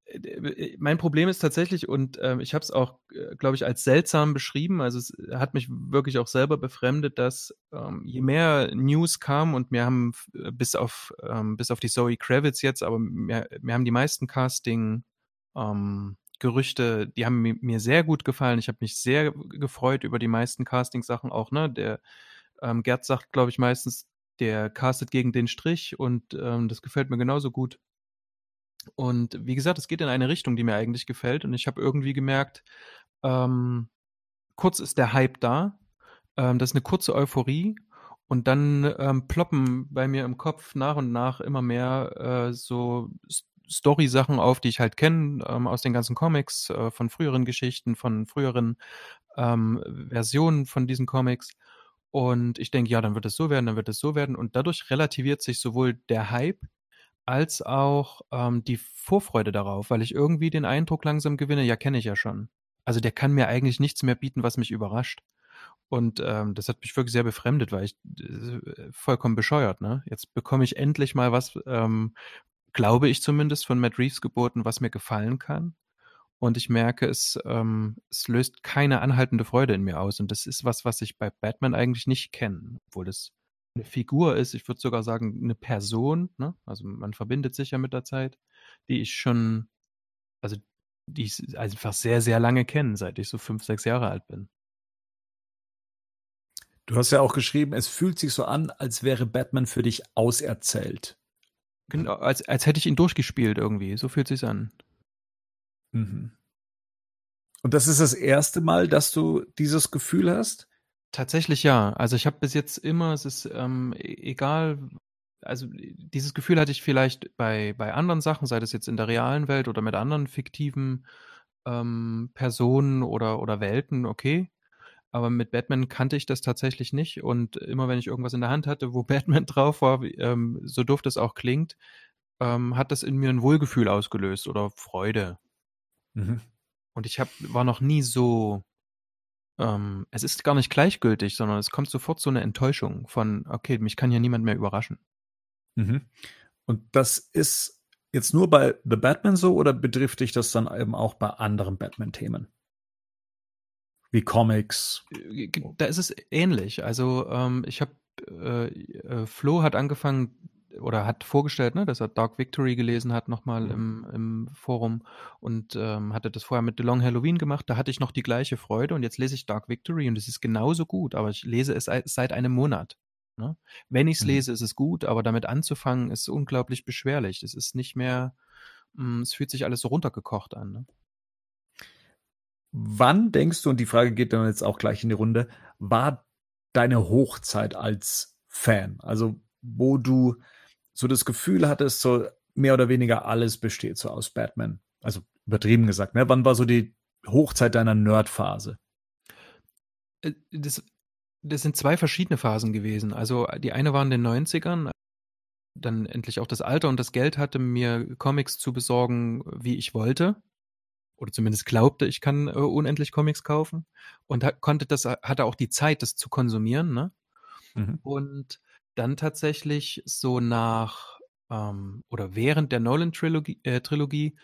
Äh, Mein Problem ist tatsächlich, und ähm, ich habe es auch, glaube ich, als seltsam beschrieben, also es hat mich wirklich auch selber befremdet, dass ähm, je mehr News kam und mir haben äh, bis auf, ähm, bis auf die Zoe Kravitz jetzt, aber mir, mir haben die meisten Casting ähm, Gerüchte, die haben mi- mir sehr gut gefallen. Ich habe mich sehr gefreut über die meisten Casting-Sachen auch, ne? Der ähm, Gerd sagt, glaube ich, meistens, der castet gegen den Strich und ähm, das gefällt mir genauso gut. Und wie gesagt, es geht in eine Richtung, die mir eigentlich gefällt. Und ich habe irgendwie gemerkt, ähm, kurz ist der Hype da, ähm, das ist eine kurze Euphorie. Und dann ähm, ploppen bei mir im Kopf nach und nach immer mehr äh, so Story-Sachen auf, die ich halt kenne ähm, aus den ganzen Comics, äh, von früheren Geschichten, von früheren ähm, Versionen von diesen Comics. Und ich denke, ja, dann wird es so werden, dann wird es so werden. Und dadurch relativiert sich sowohl der Hype als auch ähm, die Vorfreude darauf, weil ich irgendwie den Eindruck langsam gewinne, ja, kenne ich ja schon. Also der kann mir eigentlich nichts mehr bieten, was mich überrascht. Und ähm, das hat mich wirklich sehr befremdet, weil ich äh, vollkommen bescheuert, ne? Jetzt bekomme ich endlich mal was, ähm, glaube ich zumindest, von Matt Reeves geboten, was mir gefallen kann. Und ich merke, es, ähm, es löst keine anhaltende Freude in mir aus. Und das ist was, was ich bei Batman eigentlich nicht kenne, obwohl es eine Figur ist, ich würde sogar sagen, eine Person, ne? Also man verbindet sich ja mit der Zeit, die ich schon, also die ich einfach sehr, sehr lange kenne, seit ich so fünf, sechs Jahre alt bin. Du hast ja auch geschrieben, es fühlt sich so an, als wäre Batman für dich auserzählt. Genau, als, als hätte ich ihn durchgespielt irgendwie. So fühlt sich's an. Mhm. Und das ist das erste Mal, dass du dieses Gefühl hast? Tatsächlich ja. Also ich habe bis jetzt immer, es ist ähm, e- egal, also dieses Gefühl hatte ich vielleicht bei, bei anderen Sachen, sei das jetzt in der realen Welt oder mit anderen fiktiven ähm, Personen oder, oder Welten, okay. Aber mit Batman kannte ich das tatsächlich nicht. Und immer wenn ich irgendwas in der Hand hatte, wo Batman drauf war, ähm, so doof das auch klingt, ähm, hat das in mir ein Wohlgefühl ausgelöst oder Freude. Mhm. Und ich hab, war noch nie so, ähm, es ist gar nicht gleichgültig, sondern es kommt sofort so eine Enttäuschung von, okay, mich kann hier niemand mehr überraschen. Mhm. Und das ist jetzt nur bei The Batman so oder betrifft dich das dann eben auch bei anderen Batman-Themen? Wie Comics? Äh, Da ist es ähnlich. Also ähm, ich habe, äh, äh, Flo hat angefangen oder hat vorgestellt, ne, dass er Dark Victory gelesen hat nochmal im, im Forum und ähm, hatte das vorher mit The Long Halloween gemacht. Da hatte ich noch die gleiche Freude und jetzt lese ich Dark Victory und es ist genauso gut, aber ich lese es seit- seit einem Monat. Ne? Wenn ich es Mhm. lese, ist es gut, aber damit anzufangen ist unglaublich beschwerlich. Es ist nicht mehr, mh, es fühlt sich alles so runtergekocht an. Ne? Wann denkst du, und die Frage geht dann jetzt auch gleich in die Runde, war deine Hochzeit als Fan? Also, wo du so das Gefühl hattest, so mehr oder weniger alles besteht so aus Batman. Also übertrieben gesagt, ne? Wann war so die Hochzeit deiner Nerdphase? Äh, Das, das sind zwei verschiedene Phasen gewesen. Also die eine war in den 90ern, dann endlich auch das Alter und das Geld hatte, mir Comics zu besorgen, wie ich wollte. Oder zumindest glaubte, ich kann äh, unendlich Comics kaufen. Und ha konnte das, hatte auch die Zeit, das zu konsumieren. Ne? Mhm. Und dann tatsächlich so nach ähm, oder während der Nolan-Trilogie äh, Trilogie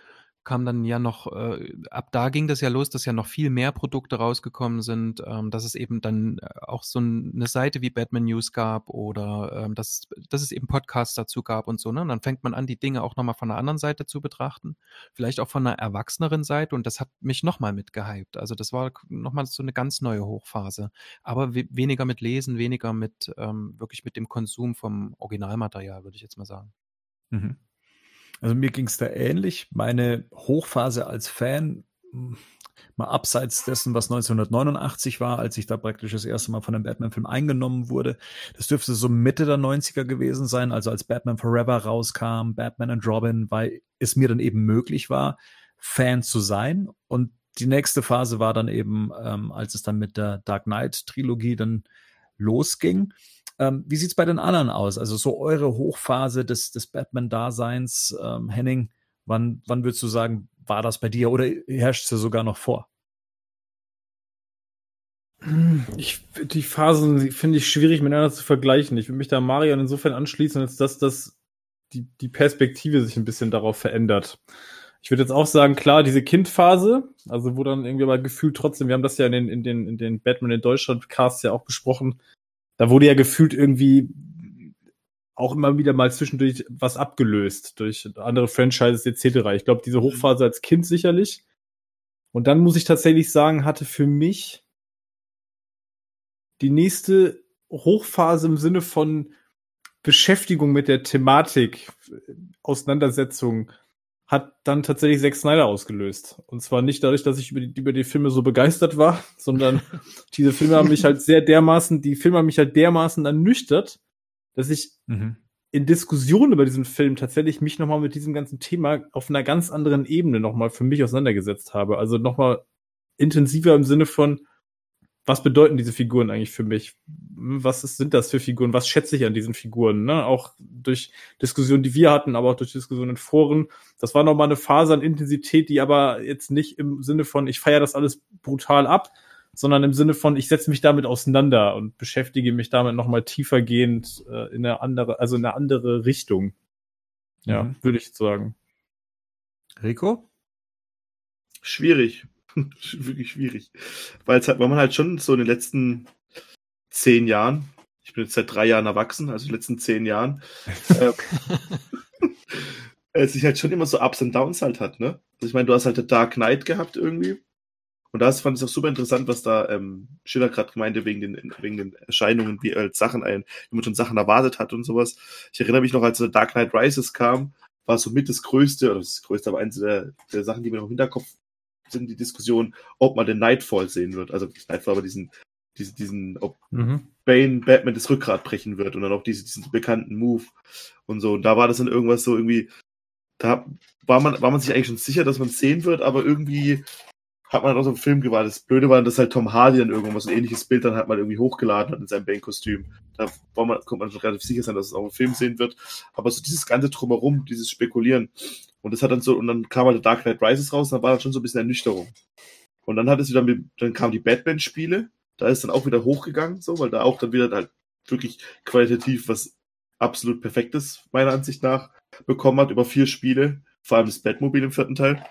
kam dann ja noch, äh, ab da ging das ja los, dass ja noch viel mehr Produkte rausgekommen sind, ähm, dass es eben dann äh, auch so eine Seite wie Batman News gab oder ähm, dass, dass es eben Podcasts dazu gab und so. Ne? Und dann fängt man an, die Dinge auch nochmal von einer anderen Seite zu betrachten, vielleicht auch von einer erwachseneren Seite und das hat mich nochmal mitgehypt. Also das war nochmal so eine ganz neue Hochphase aber we weniger mit Lesen, weniger mit ähm, wirklich mit dem Konsum vom Originalmaterial, würde ich jetzt mal sagen. Mhm. Also mir ging es da ähnlich. Meine Hochphase als Fan, mal abseits dessen, was 1989 war, als ich da praktisch das erste Mal von einem Batman-Film eingenommen wurde. Das dürfte so Mitte der 90er gewesen sein, also als Batman Forever rauskam, Batman and Robin, weil es mir dann eben möglich war, Fan zu sein. Und die nächste Phase war dann eben, ähm, als es dann mit der Dark Knight-Trilogie dann losging. Ähm, wie sieht's bei den anderen aus? Also so eure Hochphase des, des Batman-Daseins, ähm, Henning, wann, wann würdest du sagen, war das bei dir oder herrscht es sogar noch vor? Ich, die Phasen finde ich schwierig miteinander zu vergleichen. Ich würde mich da Marian insofern anschließen, als dass das die, die Perspektive sich ein bisschen darauf verändert. Ich würde jetzt auch sagen, klar, diese Kindphase, also wo dann irgendwie aber gefühlt trotzdem, wir haben das ja in den, in den, in den Batman in Deutschland Casts ja auch besprochen, da wurde ja gefühlt irgendwie auch immer wieder mal zwischendurch was abgelöst durch andere Franchises etc. Ich glaube, diese Hochphase als Kind sicherlich. Und dann muss ich tatsächlich sagen, hatte für mich die nächste Hochphase im Sinne von Beschäftigung mit der Thematik, Auseinandersetzung, hat dann tatsächlich Zack Snyder ausgelöst. Und zwar nicht dadurch, dass ich über die, über die Filme so begeistert war, sondern diese Filme haben mich halt sehr dermaßen, die Filme haben mich halt dermaßen ernüchtert, dass ich mhm. in Diskussionen über diesen Film tatsächlich mich nochmal mit diesem ganzen Thema auf einer ganz anderen Ebene nochmal für mich auseinandergesetzt habe. Also nochmal intensiver im Sinne von, was bedeuten diese Figuren eigentlich für mich? Was ist, sind das für Figuren? Was schätze ich an diesen Figuren? Ne? Auch durch Diskussionen, die wir hatten, aber auch durch Diskussionen in Foren. Das war nochmal eine Phase an Intensität, die aber jetzt nicht im Sinne von, ich feiere das alles brutal ab, sondern im Sinne von, ich setze mich damit auseinander und beschäftige mich damit nochmal tiefergehend äh, in eine andere, also in eine andere Richtung. Ja, mhm. würde ich sagen. Rico? Schwierig. wirklich schwierig. Weil, halt, weil man halt schon so in den letzten zehn Jahren, ich bin jetzt seit drei Jahren erwachsen, also in den letzten zehn Jahren, äh, sich halt schon immer so Ups und Downs halt hat, ne? Also ich meine, du hast halt The Dark Knight gehabt irgendwie. Und da fand ich es auch super interessant, was da ähm, Schiller gerade meinte, wegen den, wegen den Erscheinungen, wie als Sachen ein, wie man schon Sachen erwartet hat und sowas. Ich erinnere mich noch, als The Dark Knight Rises kam, war so mit das Größte, oder das Größte, aber eins der, der Sachen, die mir noch im Hinterkopf sind die Diskussion, ob man den Nightfall sehen wird. Also nicht Nightfall, aber diesen, diesen, diesen, ob mhm. Bane Batman das Rückgrat brechen wird und dann auch diese, diesen bekannten Move und so. Und da war das dann irgendwas so irgendwie, da war man, war man sich eigentlich schon sicher, dass man es sehen wird, aber irgendwie hat man dann auch so einen Film gewartet. Das Blöde war, dass halt Tom Hardy dann irgendwas, so ein ähnliches Bild dann halt mal irgendwie hochgeladen hat in seinem Bane-Kostüm. Da war man, konnte man schon relativ sicher sein, dass es auch im Film sehen wird. Aber so dieses ganze Drumherum, dieses Spekulieren, und das hat dann so, und dann kam halt Dark Knight Rises raus, und dann war dann schon so ein bisschen Ernüchterung. Und dann hat es wieder, dann kamen die Batman-Spiele, da ist dann auch wieder hochgegangen, so, weil da auch dann wieder halt wirklich qualitativ was absolut Perfektes, meiner Ansicht nach, bekommen hat über vier Spiele, vor allem das Batmobil im vierten Teil.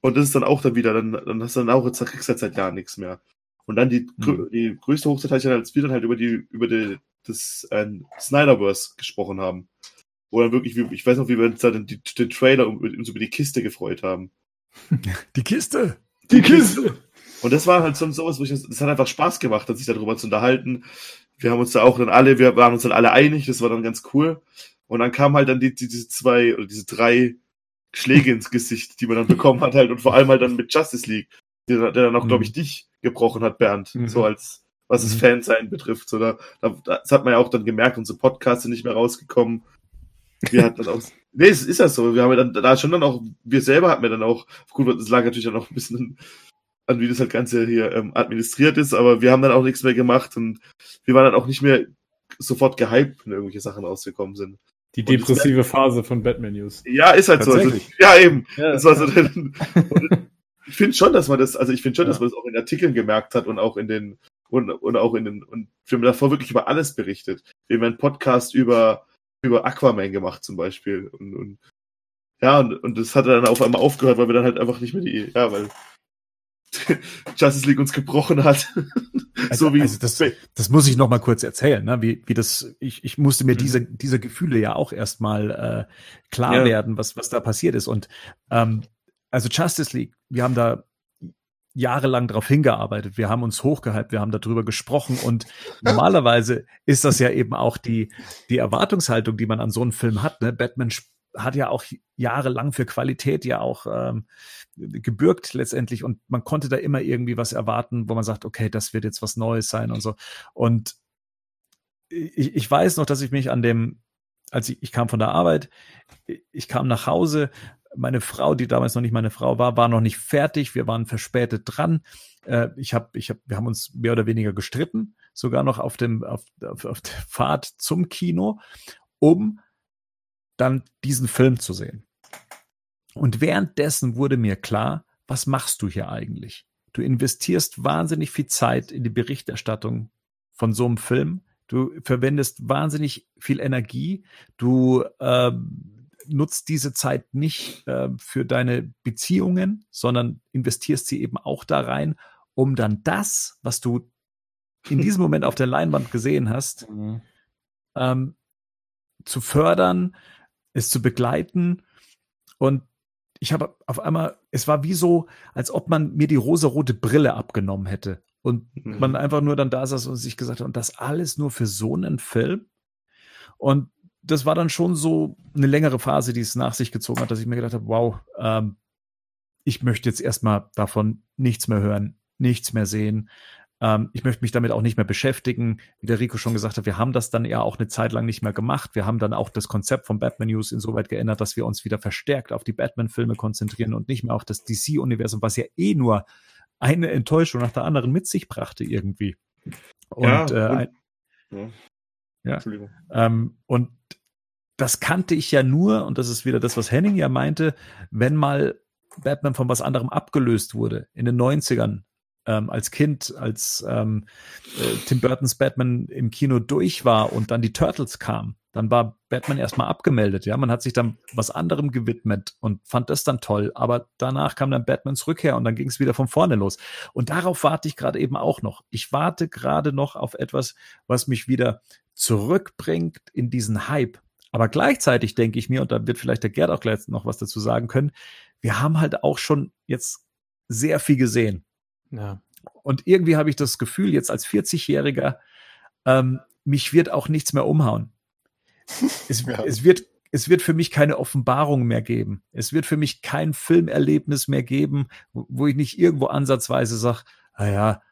Und das ist dann auch dann wieder, dann, dann hast du dann auch, jetzt kriegst du halt seit Jahren nichts mehr. Und dann die, mhm. die größte Hochzeit hatte ich dann, als wir dann halt über die, über die, das äh, Snyderverse gesprochen haben wo dann wirklich, ich weiß noch, wie wir uns da den, den Trailer uns über die Kiste gefreut haben. Die Kiste! Die Kiste! Und das war halt so sowas, wo ich, das hat einfach Spaß gemacht, sich darüber zu unterhalten. Wir haben uns da auch dann alle, wir waren uns dann alle einig, das war dann ganz cool. Und dann kamen halt dann die, die, diese zwei oder diese drei Schläge ins Gesicht, die man dann bekommen hat halt und vor allem halt dann mit Justice League, der, der dann auch, mhm. glaube ich, dich gebrochen hat, Bernd, mhm. so als was das mhm. Fansein betrifft. So, da, da, das hat man ja auch dann gemerkt, unsere Podcasts sind nicht mehr rausgekommen. Wir hatten dann auch, nee, es ist ja so. Wir haben ja dann, da schon dann auch, wir selber hatten wir dann auch, gut, es lag natürlich dann auch ein bisschen an, wie das halt Ganze hier ähm, administriert ist, aber wir haben dann auch nichts mehr gemacht und wir waren dann auch nicht mehr sofort gehypt, wenn irgendwelche Sachen rausgekommen sind. Die depressive Phase von Batman News. Ja, ist halt so. Also, ja, eben. Ja. Das war so ich finde schon, dass man das, also ich finde schon, ja. dass man das auch in Artikeln gemerkt hat und auch in den, und, und auch in den, und wir haben davor wirklich über alles berichtet. Wir haben einen Podcast über über Aquaman gemacht zum Beispiel. Und, und ja, und, und das hat dann auf einmal aufgehört, weil wir dann halt einfach nicht mehr die, ja, weil Justice League uns gebrochen hat. Also, so wie also das, das muss ich noch mal kurz erzählen, ne? wie, wie das, ich, ich musste mir mhm. diese, diese Gefühle ja auch erstmal äh, klar ja. werden, was, was da passiert ist. Und ähm, also Justice League, wir haben da jahrelang darauf hingearbeitet. Wir haben uns hochgehypt, wir haben darüber gesprochen und normalerweise ist das ja eben auch die, die Erwartungshaltung, die man an so einen Film hat. Ne? Batman hat ja auch jahrelang für Qualität ja auch ähm, gebürgt letztendlich und man konnte da immer irgendwie was erwarten, wo man sagt, okay, das wird jetzt was Neues sein und so. Und ich, ich weiß noch, dass ich mich an dem, als ich, ich kam von der Arbeit, ich kam nach Hause, meine Frau, die damals noch nicht meine Frau war, war noch nicht fertig. Wir waren verspätet dran. Äh, ich hab, ich hab, wir haben uns mehr oder weniger gestritten, sogar noch auf dem auf, auf, auf der Fahrt zum Kino, um dann diesen Film zu sehen. Und währenddessen wurde mir klar, was machst du hier eigentlich? Du investierst wahnsinnig viel Zeit in die Berichterstattung von so einem Film. Du verwendest wahnsinnig viel Energie. Du äh, nutzt diese Zeit nicht äh, für deine Beziehungen, sondern investierst sie eben auch da rein, um dann das, was du in diesem Moment auf der Leinwand gesehen hast, mhm. ähm, zu fördern, es zu begleiten. Und ich habe auf einmal, es war wie so, als ob man mir die rosarote Brille abgenommen hätte. Und mhm. man einfach nur dann da saß und sich gesagt hat, und das alles nur für so einen Film. Und das war dann schon so eine längere Phase, die es nach sich gezogen hat, dass ich mir gedacht habe, wow, ähm, ich möchte jetzt erstmal davon nichts mehr hören, nichts mehr sehen. Ähm, ich möchte mich damit auch nicht mehr beschäftigen. Wie der Rico schon gesagt hat, wir haben das dann ja auch eine Zeit lang nicht mehr gemacht. Wir haben dann auch das Konzept von Batman News insoweit geändert, dass wir uns wieder verstärkt auf die Batman-Filme konzentrieren und nicht mehr auf das DC-Universum, was ja eh nur eine Enttäuschung nach der anderen mit sich brachte irgendwie. Und, ja, äh, und ja. Entschuldigung. Ähm, und das kannte ich ja nur, und das ist wieder das, was Henning ja meinte, wenn mal Batman von was anderem abgelöst wurde in den 90ern, ähm, als Kind, als ähm, äh, Tim Burtons Batman im Kino durch war und dann die Turtles kamen, dann war Batman erstmal abgemeldet. Ja, man hat sich dann was anderem gewidmet und fand das dann toll. Aber danach kam dann Batmans Rückkehr und dann ging es wieder von vorne los. Und darauf warte ich gerade eben auch noch. Ich warte gerade noch auf etwas, was mich wieder zurückbringt in diesen Hype. Aber gleichzeitig denke ich mir, und da wird vielleicht der Gerd auch gleich noch was dazu sagen können, wir haben halt auch schon jetzt sehr viel gesehen. Ja. Und irgendwie habe ich das Gefühl, jetzt als 40-Jähriger, ähm, mich wird auch nichts mehr umhauen. Es, ja. es, wird, es wird für mich keine Offenbarung mehr geben. Es wird für mich kein Filmerlebnis mehr geben, wo, wo ich nicht irgendwo ansatzweise sage, naja,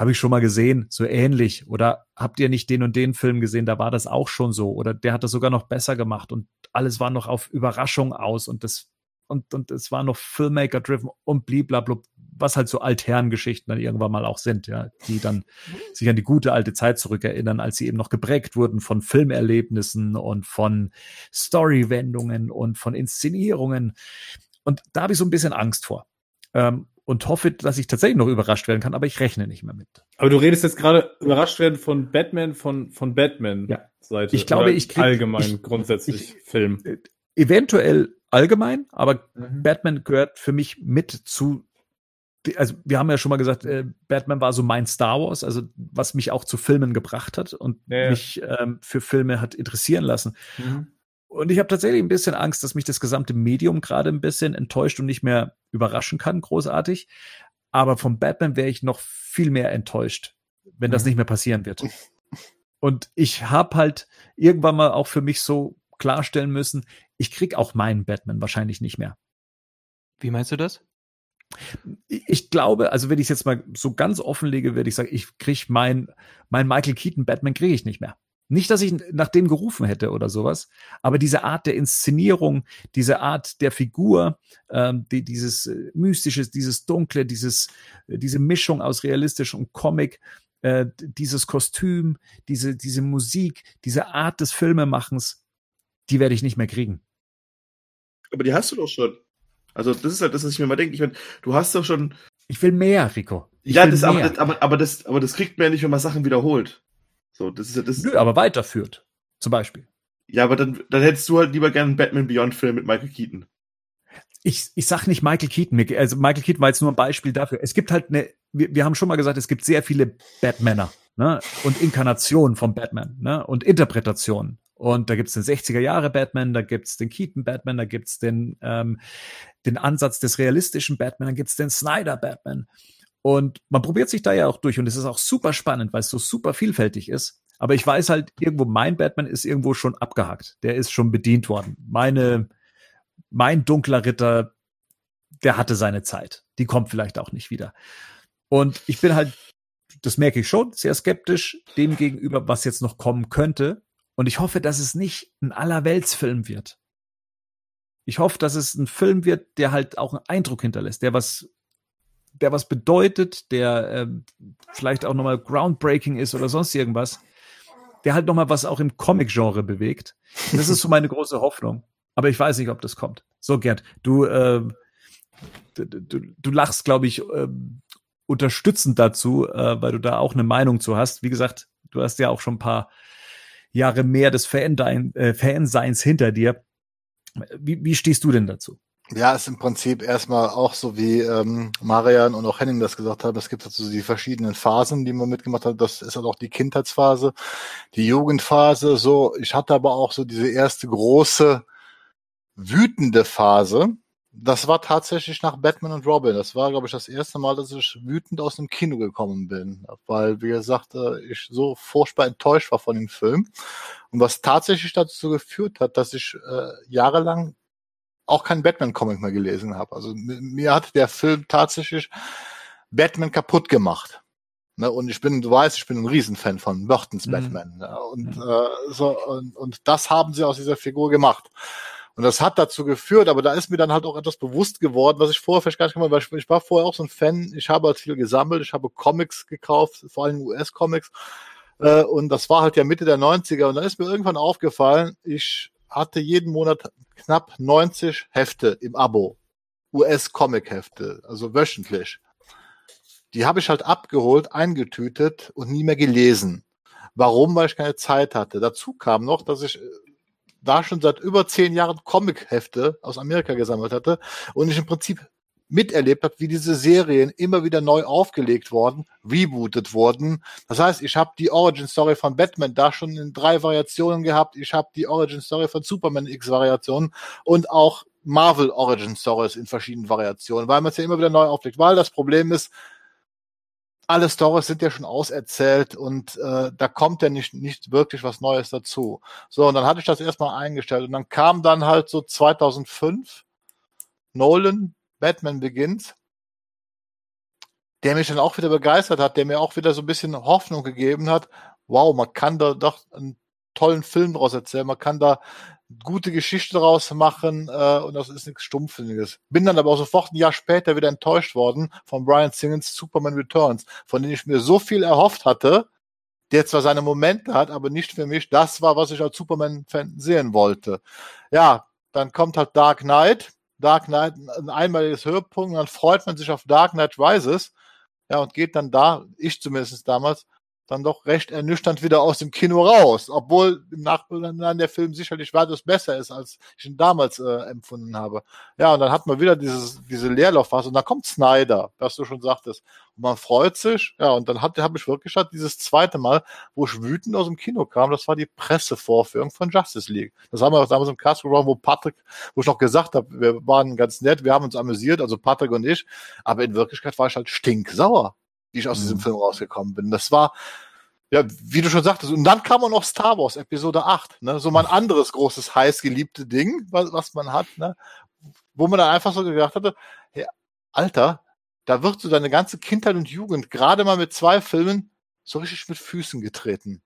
habe ich schon mal gesehen, so ähnlich. Oder habt ihr nicht den und den Film gesehen, da war das auch schon so. Oder der hat das sogar noch besser gemacht und alles war noch auf Überraschung aus und das und, und es war noch Filmmaker-driven und bliblablub, was halt so Altherrengeschichten dann irgendwann mal auch sind, ja, die dann sich an die gute alte Zeit zurückerinnern, als sie eben noch geprägt wurden von Filmerlebnissen und von Storywendungen und von Inszenierungen. Und da habe ich so ein bisschen Angst vor. Ähm, und hoffe, dass ich tatsächlich noch überrascht werden kann, aber ich rechne nicht mehr mit. Aber du redest jetzt gerade überrascht werden von Batman, von, von Batman ja. Seite. Ich glaube, ich krieg, allgemein ich, grundsätzlich ich, Film. Äh, eventuell allgemein, aber mhm. Batman gehört für mich mit zu also wir haben ja schon mal gesagt, äh, Batman war so mein Star Wars, also was mich auch zu Filmen gebracht hat und ja, ja. mich ähm, für Filme hat interessieren lassen. Mhm. Und ich habe tatsächlich ein bisschen Angst, dass mich das gesamte Medium gerade ein bisschen enttäuscht und nicht mehr überraschen kann, großartig. Aber vom Batman wäre ich noch viel mehr enttäuscht, wenn das mhm. nicht mehr passieren wird. Und ich habe halt irgendwann mal auch für mich so klarstellen müssen, ich krieg auch meinen Batman wahrscheinlich nicht mehr. Wie meinst du das? Ich glaube, also wenn ich es jetzt mal so ganz offenlege, würde ich sagen, ich krieg mein, mein Michael Keaton Batman kriege ich nicht mehr. Nicht, dass ich nach dem gerufen hätte oder sowas, aber diese Art der Inszenierung, diese Art der Figur, ähm, die, dieses äh, Mystische, dieses Dunkle, dieses, äh, diese Mischung aus realistisch und Comic, äh, dieses Kostüm, diese, diese Musik, diese Art des Filmemachens, die werde ich nicht mehr kriegen. Aber die hast du doch schon. Also das ist halt das, was ich mir mal denke. Ich meine, du hast doch schon. Ich will mehr, Rico. Ich ja, das. Aber, aber, aber, das, aber das kriegt man ja nicht, wenn man Sachen wiederholt. So, das ist ja das. Nö, aber weiterführt. Zum Beispiel. Ja, aber dann, dann hättest du halt lieber gerne einen Batman Beyond Film mit Michael Keaton. Ich, ich sag nicht Michael Keaton. Also Michael Keaton war jetzt nur ein Beispiel dafür. Es gibt halt eine, wir, wir haben schon mal gesagt, es gibt sehr viele Batmaner, ne? Und Inkarnationen von Batman, ne? Und Interpretationen. Und da gibt's den 60er Jahre Batman, da gibt's den Keaton Batman, da gibt's den, ähm, den Ansatz des realistischen Batman, dann gibt's den Snyder Batman. Und man probiert sich da ja auch durch und es ist auch super spannend, weil es so super vielfältig ist. Aber ich weiß halt, irgendwo mein Batman ist irgendwo schon abgehakt. Der ist schon bedient worden. Meine, mein dunkler Ritter, der hatte seine Zeit. Die kommt vielleicht auch nicht wieder. Und ich bin halt, das merke ich schon, sehr skeptisch dem gegenüber, was jetzt noch kommen könnte. Und ich hoffe, dass es nicht ein Allerweltsfilm wird. Ich hoffe, dass es ein Film wird, der halt auch einen Eindruck hinterlässt, der was, der was bedeutet, der äh, vielleicht auch nochmal groundbreaking ist oder sonst irgendwas, der halt nochmal was auch im Comic-Genre bewegt. Das ist so meine große Hoffnung. Aber ich weiß nicht, ob das kommt. So, Gerd, du, äh, du, du, lachst, glaube ich, äh, unterstützend dazu, äh, weil du da auch eine Meinung zu hast. Wie gesagt, du hast ja auch schon ein paar Jahre mehr des Fandein, äh, Fanseins hinter dir. Wie, wie stehst du denn dazu? Ja, ist im Prinzip erstmal auch so wie ähm, Marian und auch Henning das gesagt haben, es gibt also die verschiedenen Phasen, die man mitgemacht hat. Das ist halt auch die Kindheitsphase, die Jugendphase. So, ich hatte aber auch so diese erste große wütende Phase. Das war tatsächlich nach Batman und Robin. Das war, glaube ich, das erste Mal, dass ich wütend aus dem Kino gekommen bin. Weil, wie gesagt, äh, ich so furchtbar enttäuscht war von dem Film. Und was tatsächlich dazu geführt hat, dass ich äh, jahrelang auch keinen Batman-Comic mehr gelesen habe. Also mir hat der Film tatsächlich Batman kaputt gemacht. Ne, und ich bin, du weißt, ich bin ein Riesenfan von Burtons mhm. Batman. Ne, und, mhm. äh, so, und, und das haben sie aus dieser Figur gemacht. Und das hat dazu geführt, aber da ist mir dann halt auch etwas bewusst geworden, was ich vorher vielleicht gar nicht gemacht habe, weil ich war vorher auch so ein Fan, ich habe halt viel gesammelt, ich habe Comics gekauft, vor allem US-Comics. Äh, und das war halt ja Mitte der 90er. Und dann ist mir irgendwann aufgefallen, ich hatte jeden Monat knapp 90 Hefte im Abo. US-Comic-Hefte, also wöchentlich. Die habe ich halt abgeholt, eingetütet und nie mehr gelesen. Warum? Weil ich keine Zeit hatte. Dazu kam noch, dass ich äh, da schon seit über zehn Jahren Comic-Hefte aus Amerika gesammelt hatte und ich im Prinzip miterlebt habe, wie diese Serien immer wieder neu aufgelegt worden, rebootet wurden. Das heißt, ich habe die Origin Story von Batman da schon in drei Variationen gehabt. Ich habe die Origin Story von Superman X Variationen und auch Marvel Origin Stories in verschiedenen Variationen, weil man es ja immer wieder neu auflegt. Weil das Problem ist, alle Stories sind ja schon auserzählt und äh, da kommt ja nicht, nicht wirklich was Neues dazu. So, und dann hatte ich das erstmal eingestellt und dann kam dann halt so 2005 Nolan Batman Begins, der mich dann auch wieder begeistert hat, der mir auch wieder so ein bisschen Hoffnung gegeben hat. Wow, man kann da doch einen tollen Film draus erzählen, man kann da gute Geschichte draus machen äh, und das ist nichts Stumpfsinniges. Bin dann aber auch sofort ein Jahr später wieder enttäuscht worden von Brian Singons Superman Returns, von dem ich mir so viel erhofft hatte, der zwar seine Momente hat, aber nicht für mich das war, was ich als Superman-Fan sehen wollte. Ja, dann kommt halt Dark Knight, Dark Knight ein einmaliges Höhepunkt, dann freut man sich auf Dark Knight Rises, ja, und geht dann da, ich zumindest damals, dann doch recht ernüchternd wieder aus dem Kino raus, obwohl im Nachhinein der Film sicherlich weitaus besser ist, als ich ihn damals äh, empfunden habe. Ja, und dann hat man wieder dieses, diese Leerlaufphase und dann kommt Snyder, was du schon sagtest. Und man freut sich, ja, und dann habe ich wirklich halt dieses zweite Mal, wo ich wütend aus dem Kino kam, das war die Pressevorführung von Justice League. Das haben wir damals im Cast Round, wo Patrick, wo ich noch gesagt habe, wir waren ganz nett, wir haben uns amüsiert, also Patrick und ich, aber in Wirklichkeit war ich halt stinksauer wie ich aus mhm. diesem Film rausgekommen bin. Das war, ja, wie du schon sagtest, und dann kam auch noch Star Wars Episode 8, ne? so mein anderes großes, heiß geliebte Ding, was, was man hat, ne? wo man dann einfach so gedacht hatte, hey, Alter, da wird so deine ganze Kindheit und Jugend gerade mal mit zwei Filmen so richtig mit Füßen getreten.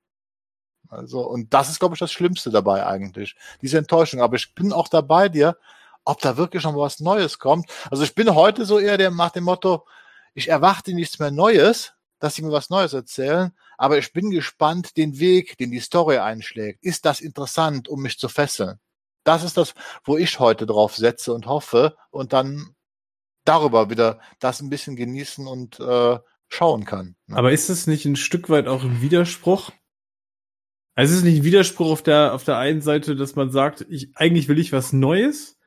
Also, und das ist, glaube ich, das Schlimmste dabei eigentlich. Diese Enttäuschung. Aber ich bin auch dabei dir, ob da wirklich noch was Neues kommt. Also ich bin heute so eher der nach dem Motto, ich erwarte nichts mehr Neues, dass sie mir was Neues erzählen, aber ich bin gespannt, den Weg, den die Story einschlägt. Ist das interessant, um mich zu fesseln? Das ist das, wo ich heute drauf setze und hoffe und dann darüber wieder das ein bisschen genießen und äh, schauen kann. Ne? Aber ist es nicht ein Stück weit auch ein Widerspruch? Also ist es nicht ein Widerspruch auf der, auf der einen Seite, dass man sagt, ich, eigentlich will ich was Neues,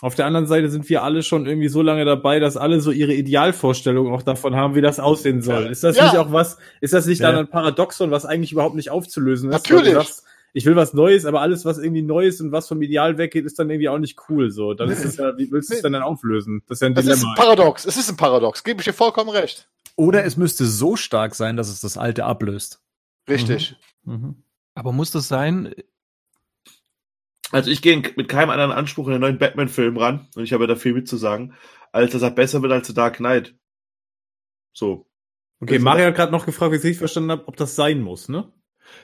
auf der anderen Seite sind wir alle schon irgendwie so lange dabei, dass alle so ihre Idealvorstellung auch davon haben, wie das aussehen soll. Ist das ja. nicht auch was, ist das nicht ja. dann ein Paradoxon, was eigentlich überhaupt nicht aufzulösen ist? Natürlich. Sagst, ich will was Neues, aber alles, was irgendwie Neues und was vom Ideal weggeht, ist dann irgendwie auch nicht cool. So, dann ist es ja, wie willst du es denn dann auflösen? Das ist ja ein Dilemma. Es ist ein Paradox. Es ist ein Paradox. Gebe ich dir vollkommen recht. Oder es müsste so stark sein, dass es das Alte ablöst. Richtig. Mhm. Mhm. Aber muss das sein? Also ich gehe mit keinem anderen Anspruch in den neuen Batman-Film ran, und ich habe da viel mitzusagen, als dass er besser wird als The Dark Knight. So. Okay, Also- Mario hat gerade noch gefragt, wie ich es richtig verstanden habe, ob das sein muss, ne?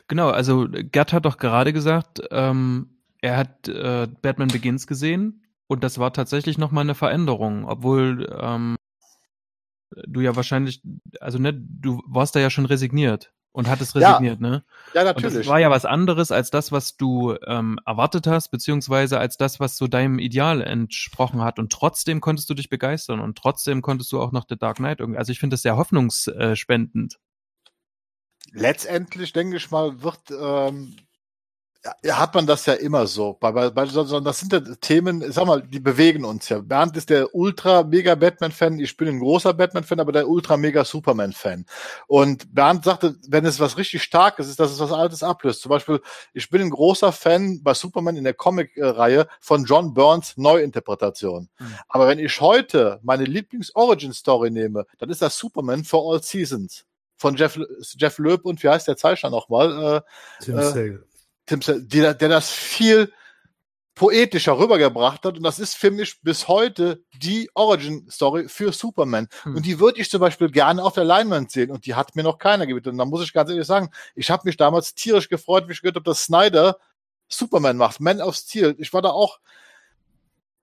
Genau, also Gerd hat doch gerade gesagt, ähm, er hat äh, Batman Begins gesehen und das war tatsächlich nochmal eine Veränderung, obwohl ähm, du ja wahrscheinlich, also ne, du warst da ja schon resigniert und hattest Ja, resigniert, ne? Ja, Und das natürlich. war ja was anderes als das, was du ähm, erwartet hast, beziehungsweise als das, was so deinem Ideal entsprochen hat. Und trotzdem konntest du dich begeistern und trotzdem konntest du auch noch The Dark Knight irgendwie. Also ich finde das sehr hoffnungsspendend. letztendlich, denke ich mal, wird ähm, ja, hat man das ja immer so. Bei, bei, bei, das sind ja Themen, ich sag mal, die bewegen uns ja. Bernd ist der ultra-mega Batman-Fan, ich bin ein großer Batman-Fan, aber der ultra-mega Superman-Fan. Und Bernd sagte, wenn es was richtig Starkes ist, dass es was Altes ablöst. Zum Beispiel, ich bin ein großer Fan bei Superman in der Comic-Reihe von John Burns Neuinterpretation. Mhm. Aber wenn ich heute meine Lieblings-Origin-Story nehme, dann ist das Superman for All Seasons von Jeff, Jeff Loeb und wie heißt der Zeichner nochmal? Äh, Tim Äh, Sale. Tim, der, der das viel poetischer rübergebracht hat. Und das ist für mich bis heute die Origin-Story für Superman. Hm. Und die würde ich zum Beispiel gerne auf der Leinwand sehen. Und die hat mir noch keiner gebeten. Und da muss ich ganz ehrlich sagen, ich habe mich damals tierisch gefreut, wie ich gehört habe, dass Snyder Superman macht. Man of Steel. Ich war da auch.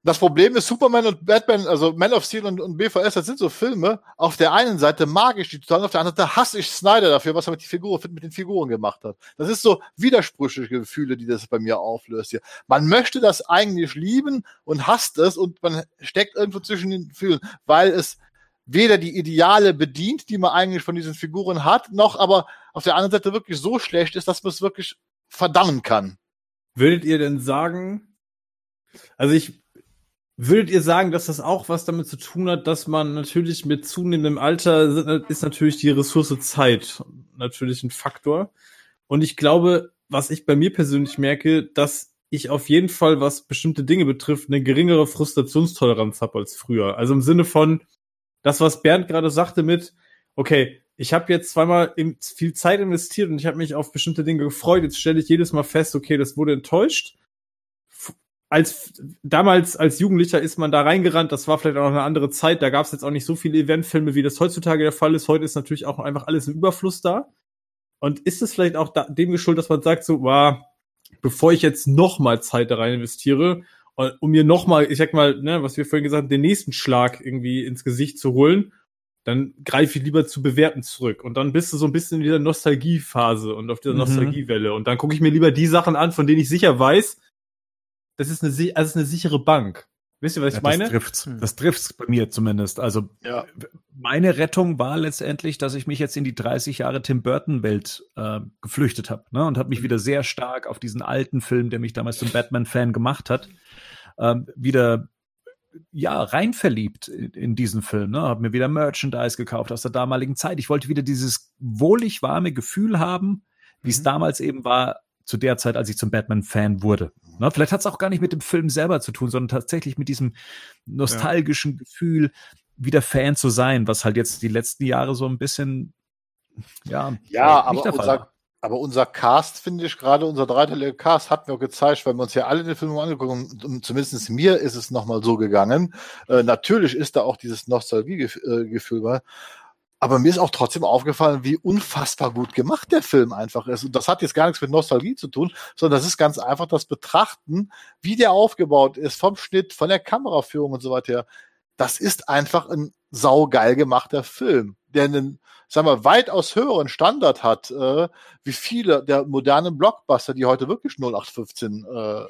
Das Problem ist, Superman und Batman, also Man of Steel und, und BVS, das sind so Filme. Auf der einen Seite mag ich die total, auf der anderen Seite hasse ich Snyder dafür, was er mit, die Figur, mit den Figuren gemacht hat. Das ist so widersprüchliche Gefühle, die das bei mir auflöst hier. Man möchte das eigentlich lieben und hasst es und man steckt irgendwo zwischen den Gefühlen, weil es weder die Ideale bedient, die man eigentlich von diesen Figuren hat, noch aber auf der anderen Seite wirklich so schlecht ist, dass man es wirklich verdammen kann. Würdet ihr denn sagen, also ich, würdet ihr sagen, dass das auch was damit zu tun hat, dass man natürlich mit zunehmendem Alter ist natürlich die Ressource Zeit natürlich ein Faktor. Und ich glaube, was ich bei mir persönlich merke, dass ich auf jeden Fall, was bestimmte Dinge betrifft, eine geringere Frustrationstoleranz habe als früher. Also im Sinne von das, was Bernd gerade sagte mit, okay, ich habe jetzt zweimal im- viel Zeit investiert und ich habe mich auf bestimmte Dinge gefreut. Jetzt stelle ich jedes Mal fest, okay, das wurde enttäuscht. Als damals als Jugendlicher ist man da reingerannt. Das war vielleicht auch noch eine andere Zeit. Da gab es jetzt auch nicht so viele Eventfilme, wie das heutzutage der Fall ist. Heute ist natürlich auch einfach alles im Überfluss da. Und ist es vielleicht auch da, dem geschuldet, dass man sagt so, wow, bevor ich jetzt noch mal Zeit da rein investiere, und- um mir noch mal, ich sag mal, ne, was wir vorhin gesagt haben, den nächsten Schlag irgendwie ins Gesicht zu holen, dann greife ich lieber zu bewerten zurück. Und dann bist du so ein bisschen in dieser Nostalgiephase und auf dieser Mhm. Nostalgiewelle. Und dann gucke ich mir lieber die Sachen an, von denen ich sicher weiß, das ist eine, also das ist eine sichere Bank. Wisst ihr, was ich Ja, meine? Das trifft's. Hm. Das trifft's bei mir zumindest. Also Ja. meine Rettung war letztendlich, dass ich mich jetzt in die 30 Jahre Tim Burton Welt äh, geflüchtet habe ne? und habe mich wieder sehr stark auf diesen alten Film, der mich damals zum Batman-Fan gemacht hat, ähm, wieder ja rein verliebt in, in diesen Film. Ne? Habe mir wieder Merchandise gekauft aus der damaligen Zeit. Ich wollte wieder dieses wohlig warme Gefühl haben, wie es Mhm. damals eben war zu der Zeit, als ich zum Batman-Fan wurde. Ne? Vielleicht hat es auch gar nicht mit dem Film selber zu tun, sondern tatsächlich mit diesem nostalgischen Gefühl, wieder Fan zu sein, was halt jetzt die letzten Jahre so ein bisschen, ja, Ja, aber unser, aber unser Cast, finde ich, gerade unser dreiteiliger Cast hat mir auch gezeigt, weil wir uns ja alle den Film angeguckt haben, zumindest mir ist es nochmal so gegangen. Äh, natürlich ist da auch dieses Nostalgiegefühl bei. Aber mir ist auch trotzdem aufgefallen, wie unfassbar gut gemacht der Film einfach ist. Und das hat jetzt gar nichts mit Nostalgie zu tun, sondern das ist ganz einfach das Betrachten, wie der aufgebaut ist, vom Schnitt, von der Kameraführung und so weiter. Das ist einfach ein saugeil gemachter Film, der einen, sagen wir, weitaus höheren Standard hat, äh, wie viele der modernen Blockbuster, die heute wirklich 0815 äh,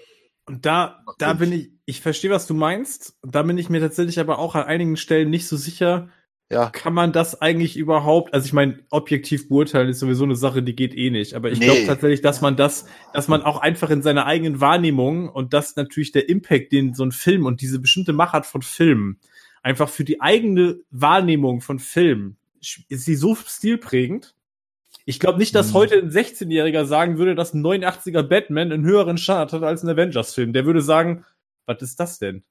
Und da, da bin ich, ich verstehe, was du meinst. Und da bin ich mir tatsächlich aber auch an einigen Stellen nicht so sicher, ja, kann man das eigentlich überhaupt, also ich meine, objektiv beurteilen ist sowieso eine Sache, die geht eh nicht. Aber ich Nee. glaube tatsächlich, dass man das, dass man auch einfach in seiner eigenen Wahrnehmung und das natürlich der Impact, den so ein Film und diese bestimmte Machart von Filmen einfach für die eigene Wahrnehmung von Filmen ist sie so stilprägend. Ich glaube nicht, dass Mhm. heute ein 16-Jähriger sagen würde, dass ein 89er Batman einen höheren Standard hat als ein Avengers-Film. Der würde sagen, was ist das denn?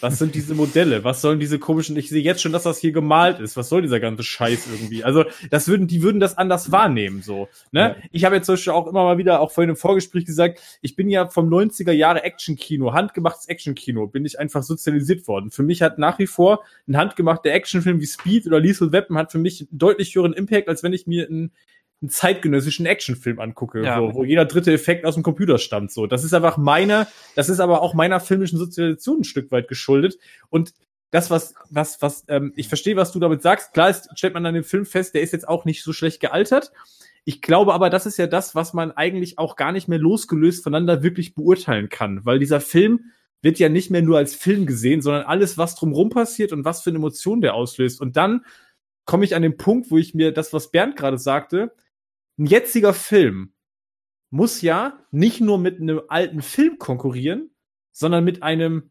Was sind diese Modelle? Was sollen diese komischen, ich sehe jetzt schon, dass das hier gemalt ist. Was soll dieser ganze Scheiß irgendwie? Also, das würden, die würden das anders wahrnehmen, so. Ne? Ja. Ich habe jetzt zum Beispiel auch immer mal wieder, auch vorhin im Vorgespräch gesagt, ich bin ja vom 90er Jahre Actionkino, handgemachtes Actionkino, bin ich einfach sozialisiert worden. Für mich hat nach wie vor ein handgemachter Actionfilm wie Speed oder Lethal Weapon hat für mich einen deutlich höheren Impact, als wenn ich mir einen einen zeitgenössischen Actionfilm angucke, Ja. so, wo jeder dritte Effekt aus dem Computer stammt. So, das ist einfach meine, das ist aber auch meiner filmischen Sozialisation ein Stück weit geschuldet. Und das, was, was, was, ähm, ich verstehe, was du damit sagst. Klar ist, stellt man an dem Film fest, der ist jetzt auch nicht so schlecht gealtert. Ich glaube aber, das ist ja das, was man eigentlich auch gar nicht mehr losgelöst voneinander wirklich beurteilen kann, weil dieser Film wird ja nicht mehr nur als Film gesehen, sondern alles, was drumherum passiert und was für eine Emotion der auslöst. Und dann komme ich an den Punkt, wo ich mir das, was Bernd gerade sagte, ein jetziger Film muss ja nicht nur mit einem alten Film konkurrieren, sondern mit einem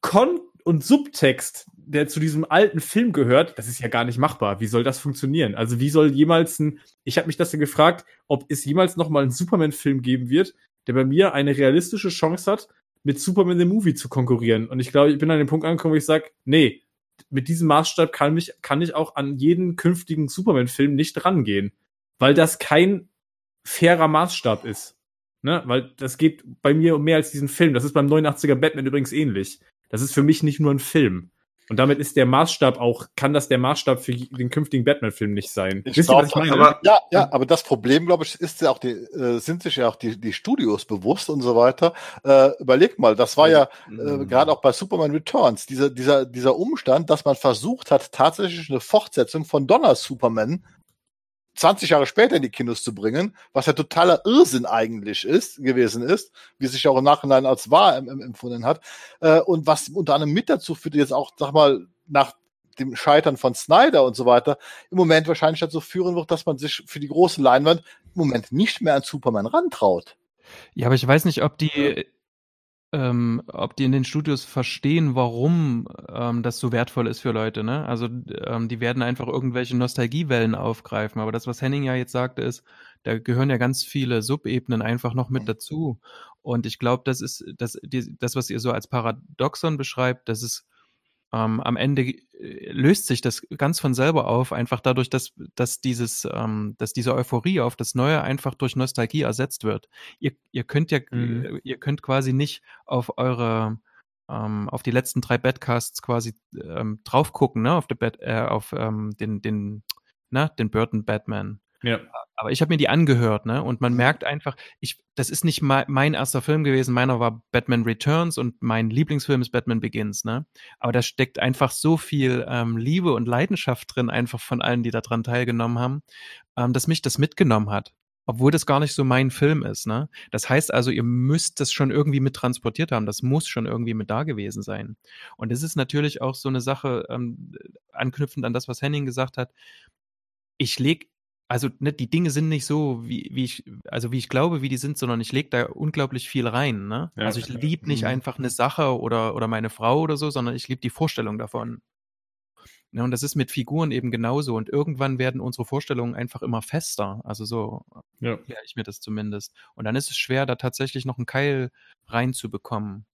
Kon- und Subtext, der zu diesem alten Film gehört. Das ist ja gar nicht machbar. Wie soll das funktionieren? Also wie soll jemals ein, ich habe mich das ja gefragt, ob es jemals noch mal einen Superman-Film geben wird, der bei mir eine realistische Chance hat, mit Superman the Movie zu konkurrieren. Und ich glaube, ich bin an dem Punkt angekommen, wo ich sage, nee, mit diesem Maßstab kann, mich, kann ich auch an jeden künftigen Superman-Film nicht rangehen, weil das kein fairer Maßstab ist. Ne? Weil das geht bei mir um mehr als diesen Film. Das ist beim 89er Batman übrigens ähnlich. Das ist für mich nicht nur ein Film. Und damit ist der Maßstab auch, kann das der Maßstab für den künftigen Batman-Film nicht sein. Ich Wisst ihr, was ich glaub, meine? aber- Ja, ja, aber das Problem, glaube ich, ist ja auch die, äh, sind sich ja auch die, die Studios bewusst und so weiter. Äh, überleg mal, das war ja äh, gerade auch bei Superman Returns, dieser, dieser, dieser Umstand, dass man versucht hat, tatsächlich eine Fortsetzung von Donner Superman 20 Jahre später in die Kinos zu bringen, was ja totaler Irrsinn eigentlich ist, gewesen ist, wie sich auch im Nachhinein als wahr em- em- empfunden hat, äh, und was unter anderem mit dazu führt, jetzt auch, sag mal, nach dem Scheitern von Snyder und so weiter, im Moment wahrscheinlich dazu führen wird, dass man sich für die große Leinwand im Moment nicht mehr an Superman rantraut. Ja, aber ich weiß nicht, ob die, ähm, ob die in den Studios verstehen, warum ähm, das so wertvoll ist für Leute. Ne? Also ähm, die werden einfach irgendwelche Nostalgiewellen aufgreifen. Aber das, was Henning ja jetzt sagte, ist, da gehören ja ganz viele Subebenen einfach noch mit dazu. Und ich glaube, das ist das, die, das, was ihr so als Paradoxon beschreibt, das ist ähm, am Ende äh, löst sich das ganz von selber auf, einfach dadurch, dass, dass dieses, ähm, dass diese Euphorie auf das Neue einfach durch Nostalgie ersetzt wird. Ihr, ihr könnt ja, Mhm. äh, ihr könnt quasi nicht auf eure ähm, auf die letzten drei Badcasts quasi ähm, drauf gucken, ne, auf, die Bad, äh, auf ähm, den, den, na, den Burton Batman. Ja. Aber ich habe mir die angehört, ne? Und man merkt einfach, ich, das ist nicht mein, erster Film gewesen. Meiner war Batman Returns und mein Lieblingsfilm ist Batman Begins, ne? Aber da steckt einfach so viel ähm, Liebe und Leidenschaft drin, einfach von allen, die daran teilgenommen haben, ähm, dass mich das mitgenommen hat. Obwohl das gar nicht so mein Film ist, ne? Das heißt also, ihr müsst das schon irgendwie mit transportiert haben. Das muss schon irgendwie mit da gewesen sein. Und es ist natürlich auch so eine Sache, ähm, anknüpfend an das, was Henning gesagt hat. Ich leg also ne, die Dinge sind nicht so, wie, wie ich, also wie ich glaube, wie die sind, sondern ich lege da unglaublich viel rein. Ne? Ja. also ich liebe nicht Mhm. einfach eine Sache oder, oder meine Frau oder so, sondern ich liebe die Vorstellung davon. Ne, und das ist mit Figuren eben genauso. Und irgendwann werden unsere Vorstellungen einfach immer fester. Also so Ja. erkläre ich mir das zumindest. Und dann ist es schwer, da tatsächlich noch einen Keil reinzubekommen.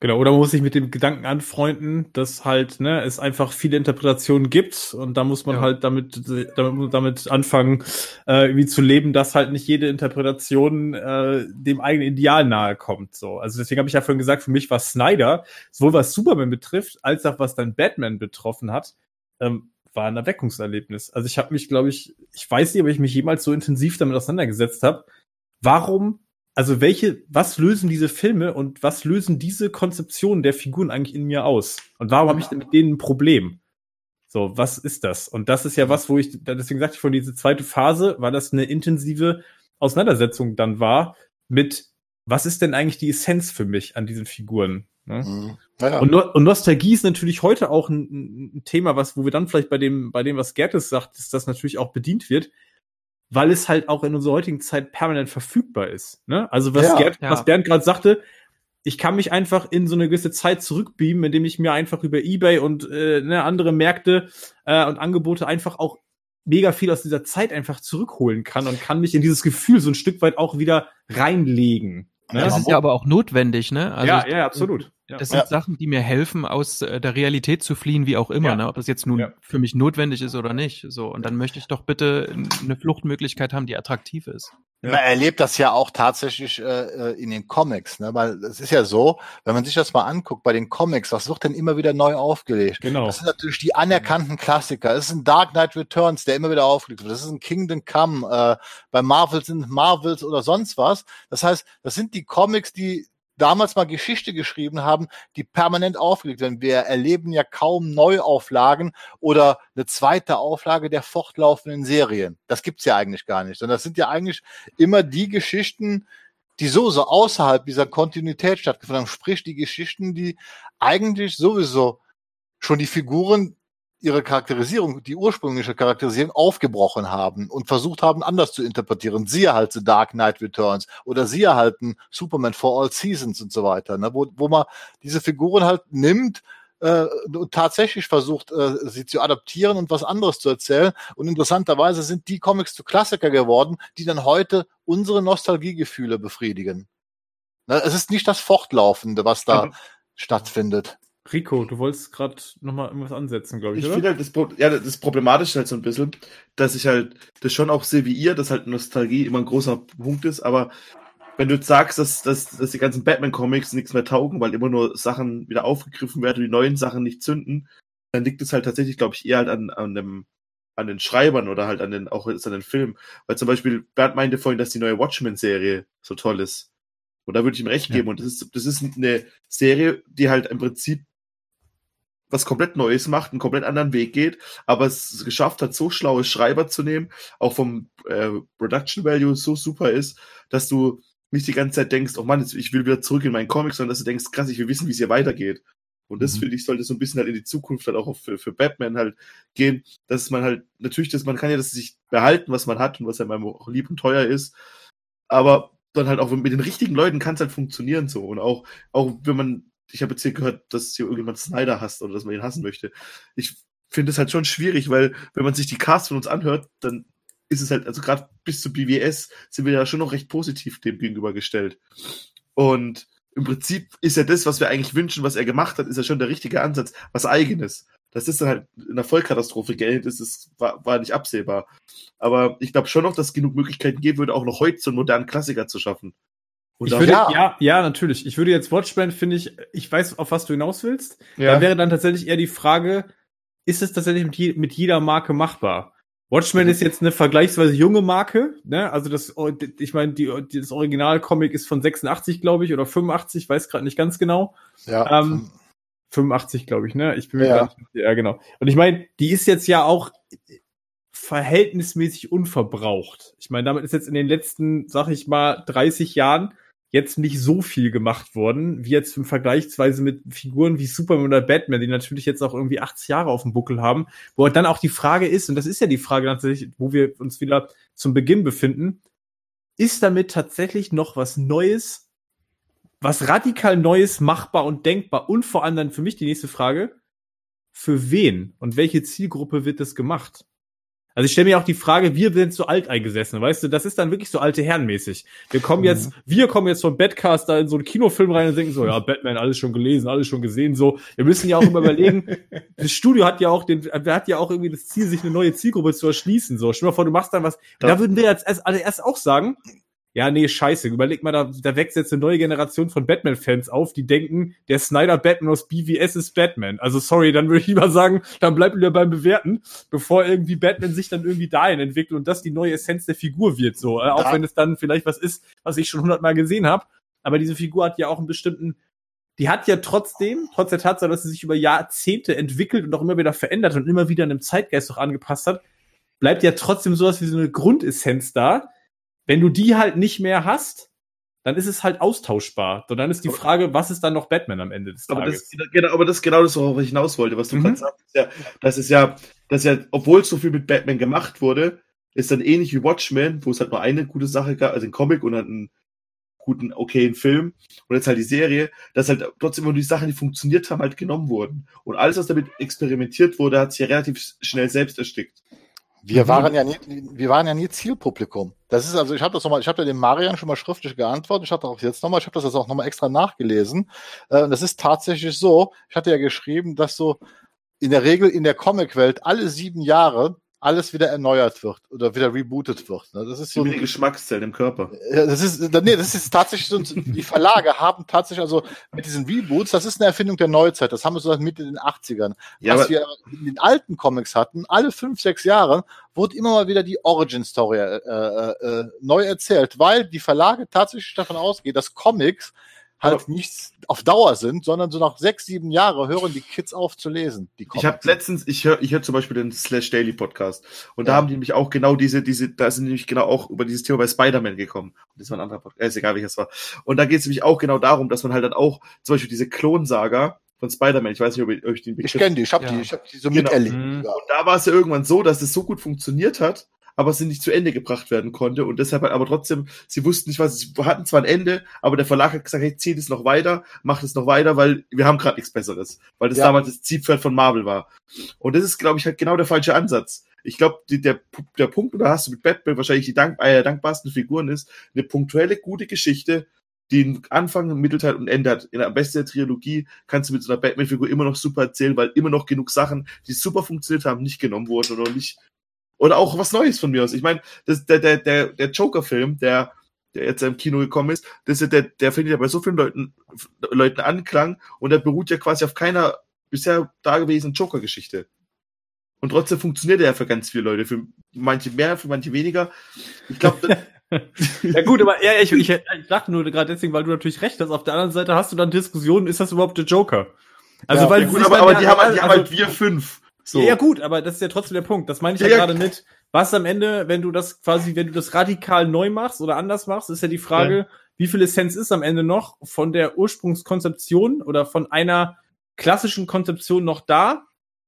Genau, oder man muss sich mit dem Gedanken anfreunden, dass halt, ne, es einfach viele Interpretationen gibt und da muss man Ja. halt damit, damit, damit anfangen, äh, irgendwie zu leben, dass halt nicht jede Interpretation äh, dem eigenen Ideal nahe kommt. So. Also deswegen habe ich ja vorhin gesagt, für mich war Snyder, sowohl was Superman betrifft, als auch was dann Batman betroffen hat, ähm, war ein Erweckungserlebnis. Also ich habe mich, glaube ich, ich weiß nicht, ob ich mich jemals so intensiv damit auseinandergesetzt habe. Warum also welche, was lösen diese Filme und was lösen diese Konzeptionen der Figuren eigentlich in mir aus? Und warum habe ich denn mit denen ein Problem? So, was ist das? Und das ist ja was, wo ich, deswegen sagte ich von diese zweite Phase, weil das eine intensive Auseinandersetzung dann war mit, was ist denn eigentlich die Essenz für mich an diesen Figuren? Ne? Mhm. Naja. Und, no und Nostalgie ist natürlich heute auch ein, ein Thema, was, wo wir dann vielleicht bei dem, bei dem, was Gertes sagt, dass das natürlich auch bedient wird, weil es halt auch in unserer heutigen Zeit permanent verfügbar ist. Ne? Also was, Ja, Gerd, ja. was Bernd gerade sagte, ich kann mich einfach in so eine gewisse Zeit zurückbeamen, indem ich mir einfach über Ebay und äh, ne, andere Märkte äh, und Angebote einfach auch mega viel aus dieser Zeit einfach zurückholen kann und kann mich in dieses Gefühl so ein Stück weit auch wieder reinlegen. Ne? Das ist ja aber auch notwendig, ne? Also ja, ja, absolut. Ja. Das sind Ja. Sachen, die mir helfen, aus äh, der Realität zu fliehen, wie auch immer, Ja. ne? ob das jetzt nun Ja. für mich notwendig ist oder nicht. So, und dann möchte ich doch bitte eine Fluchtmöglichkeit haben, die attraktiv ist. Ja. Man erlebt das ja auch tatsächlich äh, äh, in den Comics, ne? weil es ist ja so, wenn man sich das mal anguckt bei den Comics, was wird denn immer wieder neu aufgelegt? Genau. Das sind natürlich die anerkannten Klassiker. Es ist ein Dark Knight Returns, der immer wieder aufgelegt wird. Das ist ein Kingdom Come. Äh, bei Marvel sind Marvels oder sonst was. Das heißt, das sind die Comics, die damals mal Geschichte geschrieben haben, die permanent aufgelegt werden. Wir erleben ja kaum Neuauflagen oder eine zweite Auflage der fortlaufenden Serien. Das gibt's ja eigentlich gar nicht. Sondern das sind ja eigentlich immer die Geschichten, die so, so außerhalb dieser Kontinuität stattgefunden haben. Sprich, die Geschichten, die eigentlich sowieso schon die Figuren ihre Charakterisierung, die ursprüngliche Charakterisierung aufgebrochen haben und versucht haben, anders zu interpretieren. Siehe halt The Dark Knight Returns oder siehe halt ein Superman for All Seasons und so weiter, ne? wo, wo man diese Figuren halt nimmt äh, und tatsächlich versucht, äh, sie zu adaptieren und was anderes zu erzählen. Und interessanterweise sind die Comics zu Klassiker geworden, die dann heute unsere Nostalgiegefühle befriedigen. Ne? Es ist nicht das Fortlaufende, was da stattfindet. Rico, du wolltest gerade nochmal irgendwas ansetzen, glaube ich, Ich finde halt das, Pro- ja, das Problematische halt so ein bisschen, dass ich halt das schon auch sehe wie ihr, dass halt Nostalgie immer ein großer Punkt ist, aber wenn du jetzt sagst, dass, dass, dass die ganzen Batman-Comics nichts mehr taugen, weil immer nur Sachen wieder aufgegriffen werden und die neuen Sachen nicht zünden, dann liegt es halt tatsächlich, glaube ich, eher halt an, an dem, an den Schreibern oder halt an den, auch jetzt an den Filmen. Weil zum Beispiel, Bernd meinte vorhin, dass die neue Watchmen-Serie so toll ist. Und da würde ich ihm recht Ja. geben. Und das ist, das ist eine Serie, die halt im Prinzip was komplett Neues macht, einen komplett anderen Weg geht, aber es geschafft hat, so schlaue Schreiber zu nehmen, auch vom äh, Production Value so super ist, dass du nicht die ganze Zeit denkst, oh Mann, jetzt, ich will wieder zurück in meinen Comics, sondern dass du denkst, krass, ich will wissen, wie es hier weitergeht. Und das Mhm. finde ich, sollte so ein bisschen halt in die Zukunft halt auch für, für Batman halt gehen, dass man halt, natürlich, dass man kann ja das sich behalten, was man hat und was einem auch lieb und teuer ist, aber dann halt auch mit den richtigen Leuten kann es halt funktionieren so. Und auch, auch wenn man, ich habe jetzt hier gehört, dass hier irgendjemand Snyder hasst oder dass man ihn hassen möchte. Ich finde es halt schon schwierig, weil wenn man sich die Cast von uns anhört, dann ist es halt, also gerade bis zu BWS sind wir ja schon noch recht positiv dem gegenübergestellt. Und im Prinzip ist ja das, was wir eigentlich wünschen, was er gemacht hat, ist ja schon der richtige Ansatz, was eigenes. Das dann halt in einer Vollkatastrophe geendet ist, das war, war nicht absehbar. Aber ich glaube schon noch, dass es genug Möglichkeiten geben würde, auch noch heute so einen modernen Klassiker zu schaffen. Und Ich würde, Ja. ja. ja, natürlich. Ich würde jetzt Watchmen, finde ich, ich weiß, auf was du hinaus willst. ja. Da wäre dann tatsächlich eher die Frage, ist es tatsächlich mit, je, mit jeder Marke machbar? Watchmen Mhm. ist jetzt eine vergleichsweise junge Marke, ne? Also das, ich meine, die, das Originalcomic ist von 86, glaube ich, oder 85, weiß gerade nicht ganz genau. Ja. Ähm, 85, glaube ich, ne? Ich bin mir Ja. nicht, ja, genau. Und ich meine, die ist jetzt ja auch verhältnismäßig unverbraucht. Ich meine, damit ist jetzt in den letzten, sag ich mal, 30 Jahren jetzt nicht so viel gemacht worden, wie jetzt im Vergleichsweise mit Figuren wie Superman oder Batman, die natürlich jetzt auch irgendwie 80 Jahre auf dem Buckel haben, wo dann auch die Frage ist, und das ist ja die Frage natürlich, wo wir uns wieder zum Beginn befinden, ist damit tatsächlich noch was Neues, was radikal Neues machbar und denkbar und vor allem dann für mich die nächste Frage, für wen und welche Zielgruppe wird das gemacht? Also ich stelle mir auch die Frage, wir sind so alteingesessen, weißt du, das ist dann wirklich so alte Herrenmäßig. Wir kommen jetzt, wir kommen jetzt vom Badcast da in so einen Kinofilm rein und denken so, ja, Batman, alles schon gelesen, alles schon gesehen, so. Wir müssen ja auch immer überlegen, das Studio hat ja auch den, wer hat ja auch irgendwie das Ziel, sich eine neue Zielgruppe zu erschließen, so. Stell dir mal vor, du machst dann was, da, Da- würden wir jetzt erst, alle erst auch sagen, ja, nee, scheiße. Überleg mal, da, da wächst jetzt eine neue Generation von Batman-Fans auf, die denken, der Snyder Batman aus BVS ist Batman. Also sorry, dann würde ich lieber sagen, dann bleibt wieder beim Bewerten, bevor irgendwie Batman sich dann irgendwie dahin entwickelt und das die neue Essenz der Figur wird. So, äh, auch Da- wenn es dann vielleicht was ist, was ich schon hundertmal gesehen habe. Aber diese Figur hat ja auch einen bestimmten, die hat ja trotzdem, trotz der Tatsache, dass sie sich über Jahrzehnte entwickelt und auch immer wieder verändert und immer wieder einem Zeitgeist auch angepasst hat, bleibt ja trotzdem sowas wie so eine Grundessenz da. Wenn du die halt nicht mehr hast, dann ist es halt austauschbar. Und dann ist die Aber- Frage, was ist dann noch Batman am Ende des Aber Tages? das, genau, aber das ist genau das, worauf ich hinaus wollte, was du Mhm. gerade sagst. Ja, das ist ja, das ist ja, obwohl so viel mit Batman gemacht wurde, ist dann ähnlich wie Watchmen, wo es halt nur eine gute Sache gab, also ein Comic und dann einen guten, okayen Film und jetzt halt die Serie, dass halt trotzdem immer die Sachen, die funktioniert haben, halt genommen wurden. Und alles, was damit experimentiert wurde, hat sich ja relativ schnell selbst erstickt. Wir Mhm. waren ja nie, wir waren ja nie Zielpublikum. Das ist also, ich habe das nochmal, ich habe ja dem Marian schon mal schriftlich geantwortet. Ich habe auch jetzt nochmal, ich habe das jetzt auch nochmal extra nachgelesen. Äh, Und das ist tatsächlich so. Ich hatte ja geschrieben, dass so in der Regel in der Comicwelt alle sieben Jahre alles wieder erneuert wird oder wieder rebootet wird. ne? Das ist so die Geschmackszellen im Körper. Das ist, nee, das ist tatsächlich so, die Verlage haben tatsächlich, also mit diesen Reboots, das ist eine Erfindung der Neuzeit, das haben wir so Mitte den 80ern. Ja, Was wir in den alten Comics hatten, alle fünf, sechs Jahre, wurde immer mal wieder die Origin-Story äh, äh, äh, neu erzählt, weil die Verlage tatsächlich davon ausgehen, dass Comics halt nichts auf Dauer sind, sondern so nach sechs, sieben Jahre hören die Kids auf zu lesen. Die Ich habe letztens, ich höre ich hör zum Beispiel den Slash Daily Podcast und da Ja. haben die nämlich auch genau diese, diese, da sind nämlich genau auch über dieses Thema bei Spider-Man gekommen. Und das war ein anderer Podcast, äh, ist egal welches war. Und da geht es nämlich auch genau darum, dass man halt dann auch zum Beispiel diese Klonsaga von Spider-Man, ich weiß nicht, ob ich euch den ich Begriff kenne die, ich habe Ja. die, ich habe die so Genau. miterlebt. Mhm. Ja. Und da war es ja irgendwann so, dass es so gut funktioniert hat, aber sie nicht zu Ende gebracht werden konnte und deshalb halt aber trotzdem, sie wussten nicht was, sie hatten zwar ein Ende, aber der Verlag hat gesagt, hey, zieht es noch weiter, macht es noch weiter, weil wir haben gerade nichts Besseres, weil das Ja. damals das Zielpferd von Marvel war. Und das ist, glaube ich, halt genau der falsche Ansatz. Ich glaube, der, der Punkt, oder hast du mit Batman wahrscheinlich die dank, äh, dankbarsten Figuren ist, eine punktuelle, gute Geschichte, die einen Anfang, einen Mittelteil und Ende hat. In der besten Trilogie kannst du mit so einer Batman-Figur immer noch super erzählen, weil immer noch genug Sachen, die super funktioniert haben, nicht genommen wurden oder nicht. Oder auch was Neues von mir aus. Ich meine, das, der, der, der, der Joker-Film, der, der jetzt im Kino gekommen ist, das der, der findet ja bei so vielen Leuten, Leuten Anklang und der beruht ja quasi auf keiner bisher dagewesenen Joker-Geschichte. Und trotzdem funktioniert er ja für ganz viele Leute. Für manche mehr, für manche weniger. Ich glaube, Ja gut, aber ja, ich, ich, ich dachte nur gerade deswegen, weil du natürlich recht hast. Auf der anderen Seite hast du dann Diskussionen, ist das überhaupt der Joker? Also Ja, weil ja, gut, aber, aber die haben, halt- die haben also- halt wir fünf. So. Ja, ja, gut, aber das ist ja trotzdem der Punkt. Das meine ich ja, Ja, ja. gerade mit. Was am Ende, wenn du das quasi, wenn du das radikal neu machst oder anders machst, ist ja die Frage, wie viel Essenz ist am Ende noch von der Ursprungskonzeption oder von einer klassischen Konzeption noch da,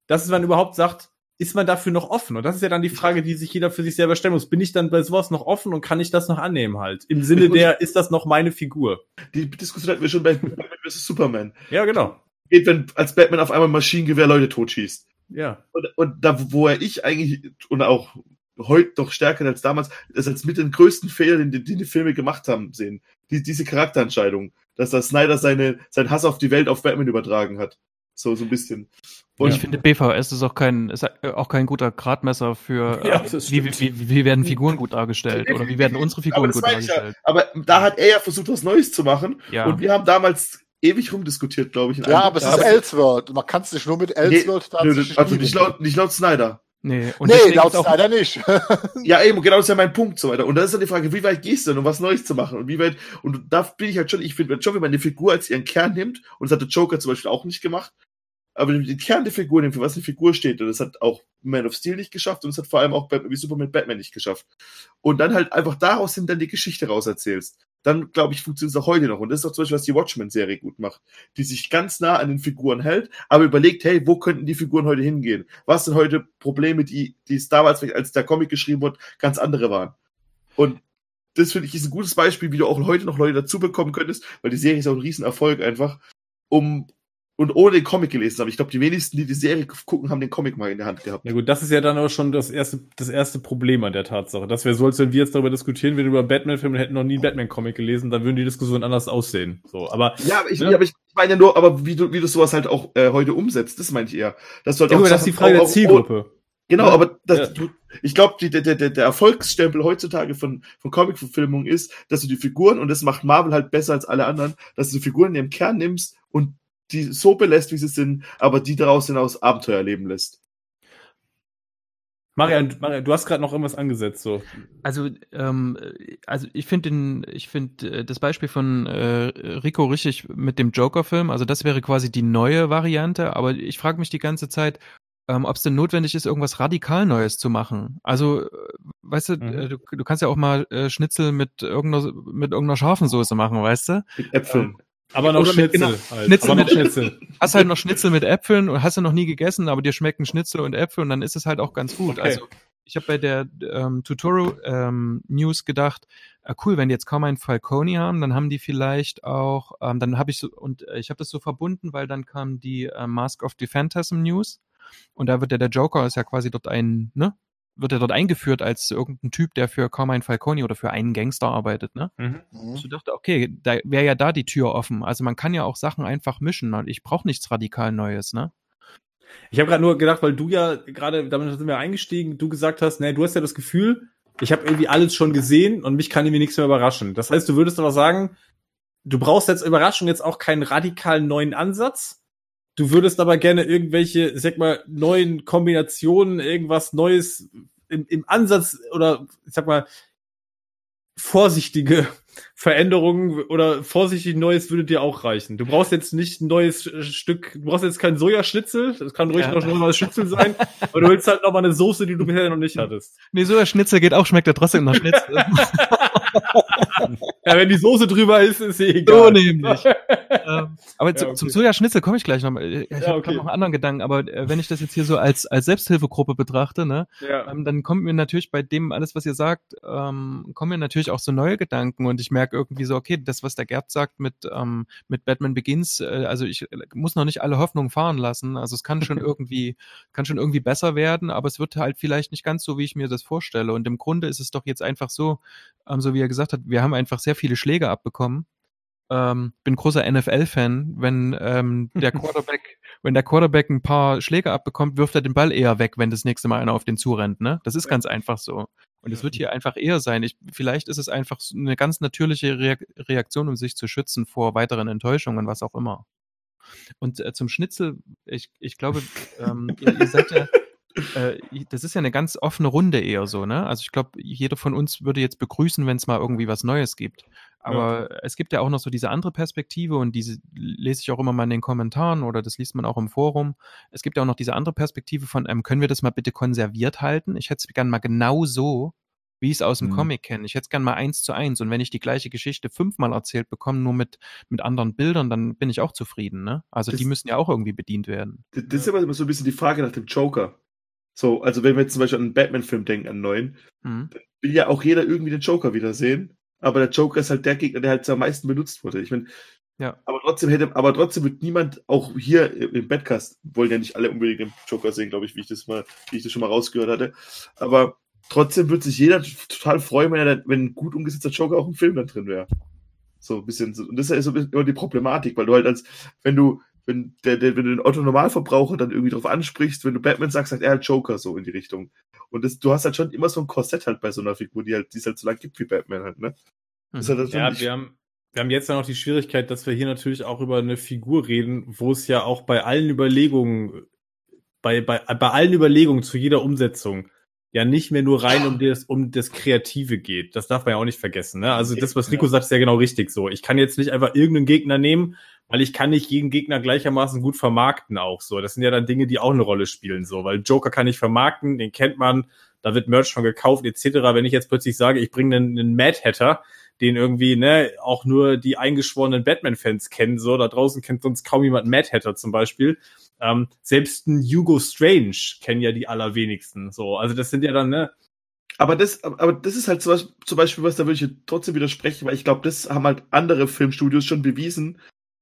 dass man überhaupt sagt, ist man dafür noch offen? Und das ist ja dann die Frage, die sich jeder für sich selber stellen muss. Bin ich dann bei sowas noch offen und kann ich das noch annehmen halt? Im Sinne der, ist das noch meine Figur? Die Diskussion hatten wir schon bei Batman vs. Superman. Ja, genau. Geht, wenn als Batman auf einmal Maschinengewehr Leute totschießt. Ja. Und, und da, wo er ich eigentlich, und auch heute noch stärker als damals, das als mit den größten Fehler, den, den die Filme gemacht haben, sehen. Die, diese Charakterentscheidung. Dass da Snyder seine, sein Hass auf die Welt auf Batman übertragen hat. So, so ein bisschen. Und ich finde, BVS ist auch kein, ist auch kein guter Gradmesser für, Ja, äh, wie, wie, wie werden Figuren gut dargestellt oder wie werden unsere aber Figuren gut ich ja. dargestellt. Aber da hat er ja versucht, was Neues zu machen. Ja. Und wir haben damals ewig rumdiskutiert, glaube ich. in Ja, aber es ist Elseworld. Man kann es nicht nur mit Elseworld Nö, tatsächlich also nicht laut, nicht laut Snyder. Nee, und nee, laut Snyder nicht. Ja, eben, genau das ist ja mein Punkt so weiter. Und da ist dann die Frage, wie weit gehst du denn, um was Neues zu machen? Und wie weit, und da bin ich halt schon, ich finde schon, wenn man eine Figur als ihren Kern nimmt, und das hat der Joker zum Beispiel auch nicht gemacht, aber wenn man den Kern der Figur nimmt, für was eine Figur steht, und das hat auch Man of Steel nicht geschafft, und das hat vor allem auch Batman, wie Superman Batman nicht geschafft. Und dann halt einfach daraus hin dann die Geschichte raus erzählst. Dann, glaube ich, funktioniert es auch heute noch. Und das ist auch zum Beispiel, was die Watchmen-Serie gut macht. Die sich ganz nah an den Figuren hält, aber überlegt, hey, wo könnten die Figuren heute hingehen? Was sind heute Probleme, die, die es damals, als der Comic geschrieben wurde, ganz andere waren? Und das finde ich ist ein gutes Beispiel, wie du auch heute noch Leute dazu bekommen könntest, weil die Serie ist auch ein Riesenerfolg einfach, um und ohne den Comic gelesen haben. Ich glaube, die wenigsten, die die Serie gucken, haben den Comic mal in der Hand gehabt. Ja gut, das ist ja dann aber schon das erste, das erste Problem an der Tatsache. Das wäre so, als wenn wir jetzt darüber diskutieren, wir über Batman-Filme hätten noch nie einen Batman-Comic gelesen, dann würden die Diskussionen anders aussehen. So, aber Ja, aber ich, Ja. ja. aber ich meine nur, aber wie du, wie du sowas halt auch äh, heute umsetzt, das meine ich eher. Dass du halt ja, auch gut, das ist die Frage auch- der auch- Zielgruppe. Genau, Ja. aber das, du, ich glaube, der, der, der der Erfolgsstempel heutzutage von, von Comic-Verfilmungen ist, dass du die Figuren, und das macht Marvel halt besser als alle anderen, dass du die Figuren in ihrem Kern nimmst und die so belässt, wie sie sind, aber die daraus hinaus Abenteuer erleben lässt. Marian, Marian, du hast gerade noch irgendwas angesetzt, so. Also, ähm, also ich finde den, ich finde äh, das Beispiel von äh, Rico richtig mit dem Joker-Film. Also das wäre quasi die neue Variante. Aber ich frage mich die ganze Zeit, ähm, ob es denn notwendig ist, irgendwas radikal Neues zu machen. Also, äh, weißt du, Mhm. äh, du, du kannst ja auch mal äh, Schnitzel mit irgendeiner mit irgendeiner scharfen Soße machen, weißt du? Mit Äpfeln. Aber noch Oder mit- Schnitzel. genau, halt. Schnitzel aber noch mit- Schnitzel. Hast halt noch Schnitzel mit Äpfeln und hast du noch nie gegessen, aber dir schmecken Schnitzel und Äpfel und dann ist es halt auch ganz gut. Okay. Also ich habe bei der ähm, Tutoro ähm, News gedacht, äh, cool, wenn die jetzt kaum einen Falcone haben, dann haben die vielleicht auch, ähm, dann habe ich so, und äh, ich habe das so verbunden, weil dann kam die äh, Mask of the Phantasm News und da wird ja der Joker ist ja quasi dort ein, ne? Wird er dort eingeführt als irgendein Typ, der für Carmine Falcone oder für einen Gangster arbeitet, ne? Mhm. Ich dachte, okay, da wäre ja da die Tür offen. Also man kann ja auch Sachen einfach mischen und ich brauche nichts radikal Neues, ne? Ich habe gerade nur gedacht, weil du ja gerade, damit sind wir eingestiegen, du gesagt hast, ne, du hast ja das Gefühl, ich habe irgendwie alles schon gesehen und mich kann irgendwie nichts mehr überraschen. Das heißt, du würdest aber sagen, du brauchst jetzt Überraschung jetzt auch keinen radikalen neuen Ansatz. Du würdest aber gerne irgendwelche, ich sag mal, neuen Kombinationen, irgendwas Neues im, im Ansatz oder ich sag mal, vorsichtige Veränderungen oder vorsichtig Neues würde dir auch reichen. Du brauchst jetzt nicht ein neues Stück, du brauchst jetzt kein Sojaschnitzel, das kann ruhig Ja. noch ein neues Schnitzel sein, aber du willst halt noch mal eine Soße, die du bisher noch nicht hattest. Nee, so ein Schnitzel geht auch, schmeckt ja trotzdem nach Schnitzel. Ja, wenn die Soße drüber ist, ist sie So egal. nämlich. Ähm, aber zu, Ja, okay. zum Sojaschnitzel komme ich gleich noch mal. Ich Ja, habe okay. noch einen anderen Gedanken, aber äh, wenn ich das jetzt hier so als, als Selbsthilfegruppe betrachte, ne, Ja. ähm, dann kommt mir natürlich bei dem alles, was ihr sagt, ähm, kommen mir natürlich auch so neue Gedanken und ich merke irgendwie so, okay, das, was der Gerd sagt mit, ähm, mit Batman Begins, äh, also ich äh, muss noch nicht alle Hoffnungen fahren lassen. Also es kann schon irgendwie, kann schon irgendwie besser werden, aber es wird halt vielleicht nicht ganz so, wie ich mir das vorstelle. Und im Grunde ist es doch jetzt einfach so, ähm, so wie er gesagt hat, wir haben einfach sehr viele Schläge abbekommen. Ähm, bin großer NFL-Fan. Wenn ähm, der Quarterback, wenn der Quarterback ein paar Schläge abbekommt, wirft er den Ball eher weg, wenn das nächste Mal einer auf den zurennt. Ne? Das ist ganz einfach so. Und es wird hier einfach eher sein. Ich, vielleicht ist es einfach eine ganz natürliche Reak Reaktion, um sich zu schützen vor weiteren Enttäuschungen, was auch immer. Und äh, zum Schnitzel, ich, ich glaube, ähm, ihr, ihr seid ja, äh, das ist ja eine ganz offene Runde eher so, ne? Also ich glaube, jeder von uns würde jetzt begrüßen, wenn es mal irgendwie was Neues gibt. Aber es gibt ja auch noch so diese andere Perspektive und diese lese ich auch immer mal in den Kommentaren oder das liest man auch im Forum. Es gibt ja auch noch diese andere Perspektive von, ähm, können wir das mal bitte konserviert halten? Ich hätte es gern mal genau so, wie ich es aus dem Mhm. Comic kenne. Ich hätte es gern mal eins zu eins. Und wenn ich die gleiche Geschichte fünfmal erzählt bekomme, nur mit, mit anderen Bildern, dann bin ich auch zufrieden, ne? Also Das- die müssen ja auch irgendwie bedient werden. Das, das ist immer so ein bisschen die Frage nach dem Joker. So, also wenn wir jetzt zum Beispiel an einen Batman-Film denken, an neuen, Mhm. will ja auch jeder irgendwie den Joker wiedersehen. Aber der Joker ist halt der Gegner, der halt am meisten benutzt wurde. Ich meine, Ja. aber trotzdem hätte, aber trotzdem wird niemand, auch hier im Badcast, wollen ja nicht alle unbedingt den Joker sehen, glaube ich, wie ich das mal, wie ich das schon mal rausgehört hatte. Aber trotzdem wird sich jeder total freuen, wenn, er wenn ein gut umgesetzter Joker auch im Film dann drin wäre. So ein bisschen, und das ist ja so ein bisschen immer die Problematik, weil du halt als, wenn du, wenn der, der, wenn du den Otto Normalverbraucher dann irgendwie drauf ansprichst, wenn du Batman sagst, sagt er halt Joker so in die Richtung. Und das, du hast halt schon immer so ein Korsett halt bei so einer Figur, die halt, die es halt so lang gibt wie Batman halt, ne? Ist Mhm. halt Ja, wir haben, wir haben jetzt ja noch die Schwierigkeit, dass wir hier natürlich auch über eine Figur reden, wo es ja auch bei allen Überlegungen, bei, bei, bei allen Überlegungen zu jeder Umsetzung ja nicht mehr nur rein um das, um das Kreative geht. Das darf man ja auch nicht vergessen. Ne? Also das, was Rico sagt, ist ja genau richtig so. Ich kann jetzt nicht einfach irgendeinen Gegner nehmen, weil ich kann nicht jeden Gegner gleichermaßen gut vermarkten auch so. Das sind ja dann Dinge, die auch eine Rolle spielen so, weil Joker kann ich vermarkten, den kennt man, da wird Merch schon gekauft etc. Wenn ich jetzt plötzlich sage, ich bringe einen, einen Mad Hatter, den irgendwie, ne, auch nur die eingeschworenen Batman-Fans kennen, so, da draußen kennt sonst kaum jemand Mad Hatter zum Beispiel. Ähm, selbst ein Hugo Strange kennen ja die allerwenigsten, so. Also das sind ja dann, ne, Aber das, aber das ist halt zum Beispiel was, da würde ich trotzdem widersprechen, weil ich glaube, das haben halt andere Filmstudios schon bewiesen,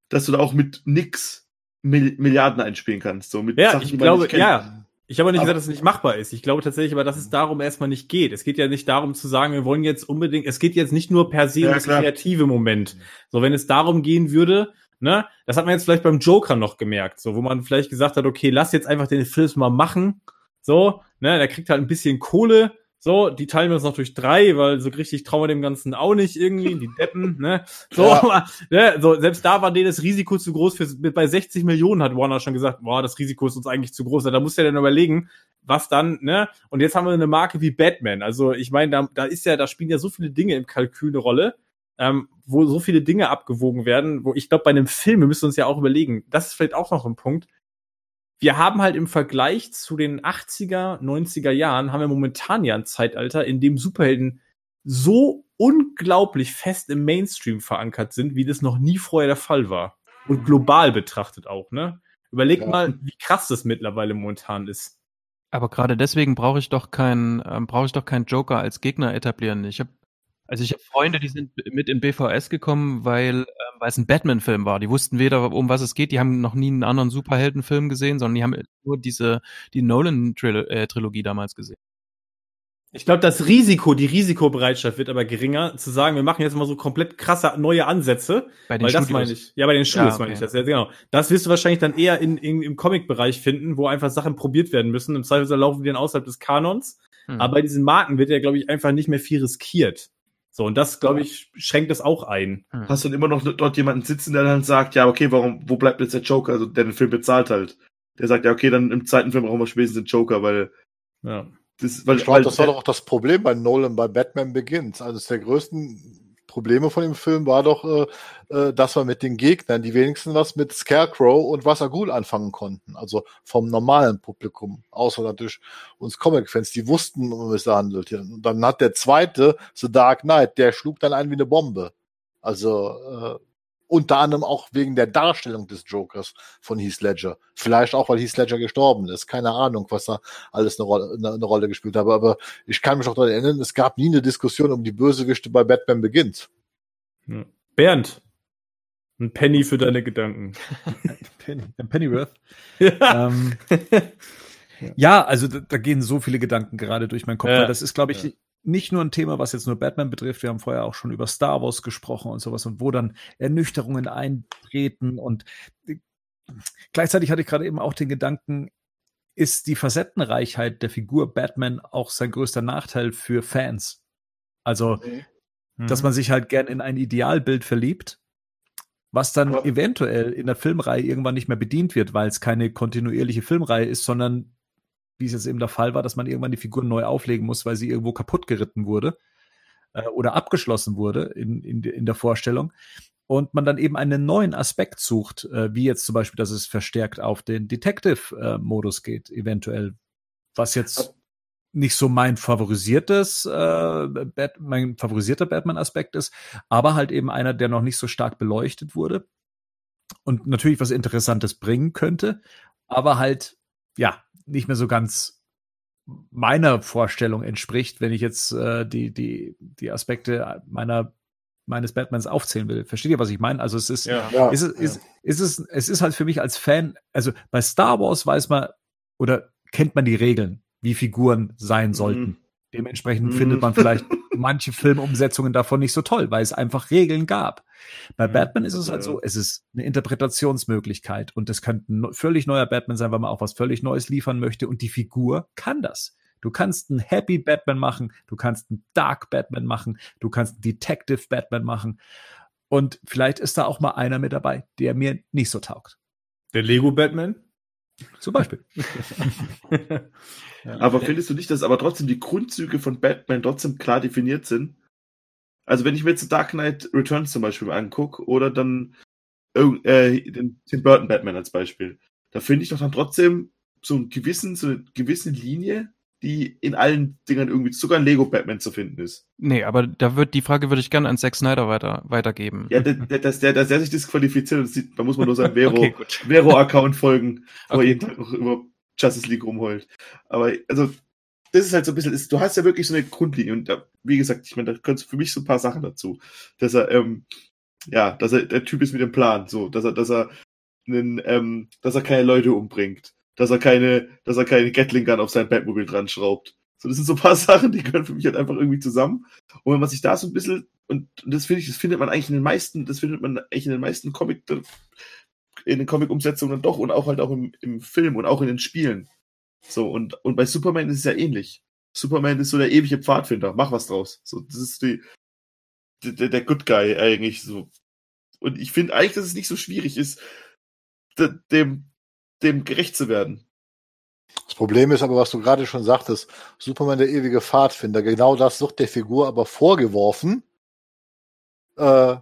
dass du da auch mit nix Mil Milliarden einspielen kannst. So mit Ja, Sachen, ich glaube, nicht ja. Ich habe aber nicht Aber- gesagt, dass es nicht machbar ist. Ich glaube tatsächlich aber, dass es darum erstmal nicht geht. Es geht ja nicht darum zu sagen, wir wollen jetzt unbedingt, es geht jetzt nicht nur per se Ja, um das klar. kreative Moment. So, wenn es darum gehen würde, ne, das hat man jetzt vielleicht beim Joker noch gemerkt, so, wo man vielleicht gesagt hat, okay, lass jetzt einfach den Film mal machen. So, ne, der kriegt halt ein bisschen Kohle. So, die teilen wir uns noch durch drei, weil so richtig trauen wir dem Ganzen auch nicht irgendwie, die Deppen, ne? So, Ja. aber, ne, so, selbst da war denen das Risiko zu groß für, bei 60 Millionen hat Warner schon gesagt, boah, das Risiko ist uns eigentlich zu groß. Da musst du ja dann überlegen, was dann, ne? Und jetzt haben wir eine Marke wie Batman. Also, ich meine, da, da ist ja, da spielen ja so viele Dinge im Kalkül eine Rolle, ähm, wo so viele Dinge abgewogen werden, wo ich glaube, bei einem Film, wir müssen uns ja auch überlegen, das ist vielleicht auch noch ein Punkt. Wir haben halt im Vergleich zu den 80er, 90er Jahren, haben wir momentan ja ein Zeitalter, in dem Superhelden so unglaublich fest im Mainstream verankert sind, wie das noch nie vorher der Fall war. Und global betrachtet auch, ne? Überleg Ja. mal, wie krass das mittlerweile momentan ist. Aber gerade deswegen brauche ich doch keinen, ähm, brauche ich doch keinen Joker als Gegner etablieren. Ich habe, also ich habe Freunde, die sind mit in BVS gekommen, weil, ähm, weil es ein Batman-Film war. Die wussten weder, um was es geht. Die haben noch nie einen anderen Superheldenfilm gesehen, sondern die haben nur diese, die Nolan-Trilogie damals gesehen. Ich glaube, das Risiko, die Risikobereitschaft wird aber geringer, zu sagen, wir machen jetzt mal so komplett krasse neue Ansätze. Bei den Weil das Studios. meine ich. Ja, bei den Studios Ja, meine ich okay. das. Ja, genau. Das wirst du wahrscheinlich dann eher in, in, im Comic-Bereich finden, wo einfach Sachen probiert werden müssen. Im Zweifelsfall laufen die dann außerhalb des Kanons. Hm. Aber bei diesen Marken wird ja, glaube ich, einfach nicht mehr viel riskiert. So, und das, glaube ich, schränkt das auch ein. Hm. Hast du dann immer noch dort jemanden sitzen, der dann sagt, ja, okay, warum, wo bleibt jetzt der Joker, also der den Film bezahlt halt. Der sagt, ja, okay, dann im zweiten Film brauchen wir spätestens den Joker, weil Ja. das, weil, Ich glaube, weil das war doch auch das Problem bei Nolan bei Batman Begins. Eines der größten Probleme von dem Film war doch, äh, äh, dass wir mit den Gegnern, die wenigstens was mit Scarecrow und Wassergul anfangen konnten. Also vom normalen Publikum. Außer natürlich uns Comic-Fans, die wussten, um es da handelt. Und dann hat der zweite, The Dark Knight, der schlug dann ein wie eine Bombe. Also äh, unter anderem auch wegen der Darstellung des Jokers von Heath Ledger. Vielleicht auch, weil Heath Ledger gestorben ist. Keine Ahnung, was da alles eine Rolle, eine, eine Rolle gespielt habe. Aber ich kann mich auch daran erinnern, es gab nie eine Diskussion um die Bösewichte bei Batman Begins. Ja. Bernd, ein Penny für deine Gedanken. Penny, Pennyworth. ja. ähm, ja, also da, da gehen so viele Gedanken gerade durch meinen Kopf. Ja. weil Das ist, glaube ich, Ja. Nicht nur ein Thema, was jetzt nur Batman betrifft. Wir haben vorher auch schon über Star Wars gesprochen und sowas und wo dann Ernüchterungen eintreten. Und äh, gleichzeitig hatte ich gerade eben auch den Gedanken, ist die Facettenreichheit der Figur Batman auch sein größter Nachteil für Fans? Also, dass man sich halt gern in ein Idealbild verliebt, was dann eventuell in der Filmreihe irgendwann nicht mehr bedient wird, weil es keine kontinuierliche Filmreihe ist, sondern wie es jetzt eben der Fall war, dass man irgendwann die Figur neu auflegen muss, weil sie irgendwo kaputt geritten wurde äh, oder abgeschlossen wurde in, in, in der Vorstellung. Und man dann eben einen neuen Aspekt sucht, äh, wie jetzt zum Beispiel, dass es verstärkt auf den Detective-Modus geht, eventuell. Was jetzt nicht so mein favorisiertes, äh, Bat mein favorisierter Batman-Aspekt ist, aber halt eben einer, der noch nicht so stark beleuchtet wurde und natürlich was Interessantes bringen könnte, aber halt, ja, nicht mehr so ganz meiner Vorstellung entspricht, wenn ich jetzt äh, die, die, die Aspekte meiner meines Batmans aufzählen will. Versteht ihr, was ich meine? Also es ist, Ja. Ja, ist, es, ist, ist es, es ist halt für mich als Fan, also bei Star Wars weiß man oder kennt man die Regeln, wie Figuren sein sollten. Mhm. Dementsprechend Mhm. findet man vielleicht manche Filmumsetzungen davon nicht so toll, weil es einfach Regeln gab. Bei Mhm. Batman ist es halt so, es ist eine Interpretationsmöglichkeit und es könnte ein völlig neuer Batman sein, weil man auch was völlig Neues liefern möchte und die Figur kann das. Du kannst einen Happy Batman machen, du kannst einen Dark Batman machen, du kannst einen Detective Batman machen und vielleicht ist da auch mal einer mit dabei, der mir nicht so taugt. Der Lego Batman? Zum Beispiel. Aber findest du nicht, dass aber trotzdem die Grundzüge von Batman trotzdem klar definiert sind? Also wenn ich mir jetzt Dark Knight Returns zum Beispiel angucke oder dann äh, den Tim Burton Batman als Beispiel, da finde ich doch dann trotzdem so einen gewissen, so eine gewisse Linie, die in allen Dingern irgendwie sogar ein Lego Batman zu finden ist. Nee, aber da wird die Frage würde ich gerne an Zack Snyder weiter, weitergeben. Ja, der, dass der, dass der sich disqualifiziert, das sieht, da muss man nur seinem Vero, Okay. Vero-Account folgen, wo er Okay. jeden Tag noch über Justice League rumheult. Aber also, das ist halt so ein bisschen, ist, du hast ja wirklich so eine Grundlinie und da, wie gesagt, ich meine, da gehören für mich so ein paar Sachen dazu. Dass er, ähm, ja, dass er der Typ ist mit dem Plan, so, dass er, dass er einen, ähm, dass er keine Leute umbringt, dass er keine, dass er keine Gatling Gun auf sein Batmobil dran schraubt. So, das sind so ein paar Sachen, die gehören für mich halt einfach irgendwie zusammen. Und wenn man sich da so ein bisschen, und, das finde ich, das findet man eigentlich in den meisten, das findet man eigentlich in den meisten Comic, in den Comic-Umsetzungen doch und auch halt auch im, im Film und auch in den Spielen. So, und, und bei Superman ist es ja ähnlich. Superman ist so der ewige Pfadfinder, mach was draus. So, das ist die, der, der Good Guy eigentlich so. Und ich finde eigentlich, dass es nicht so schwierig ist, de, dem, dem gerecht zu werden. Das Problem ist aber, was du gerade schon sagtest, Superman der ewige Pfadfinder, genau das wird der Figur aber vorgeworfen, äh,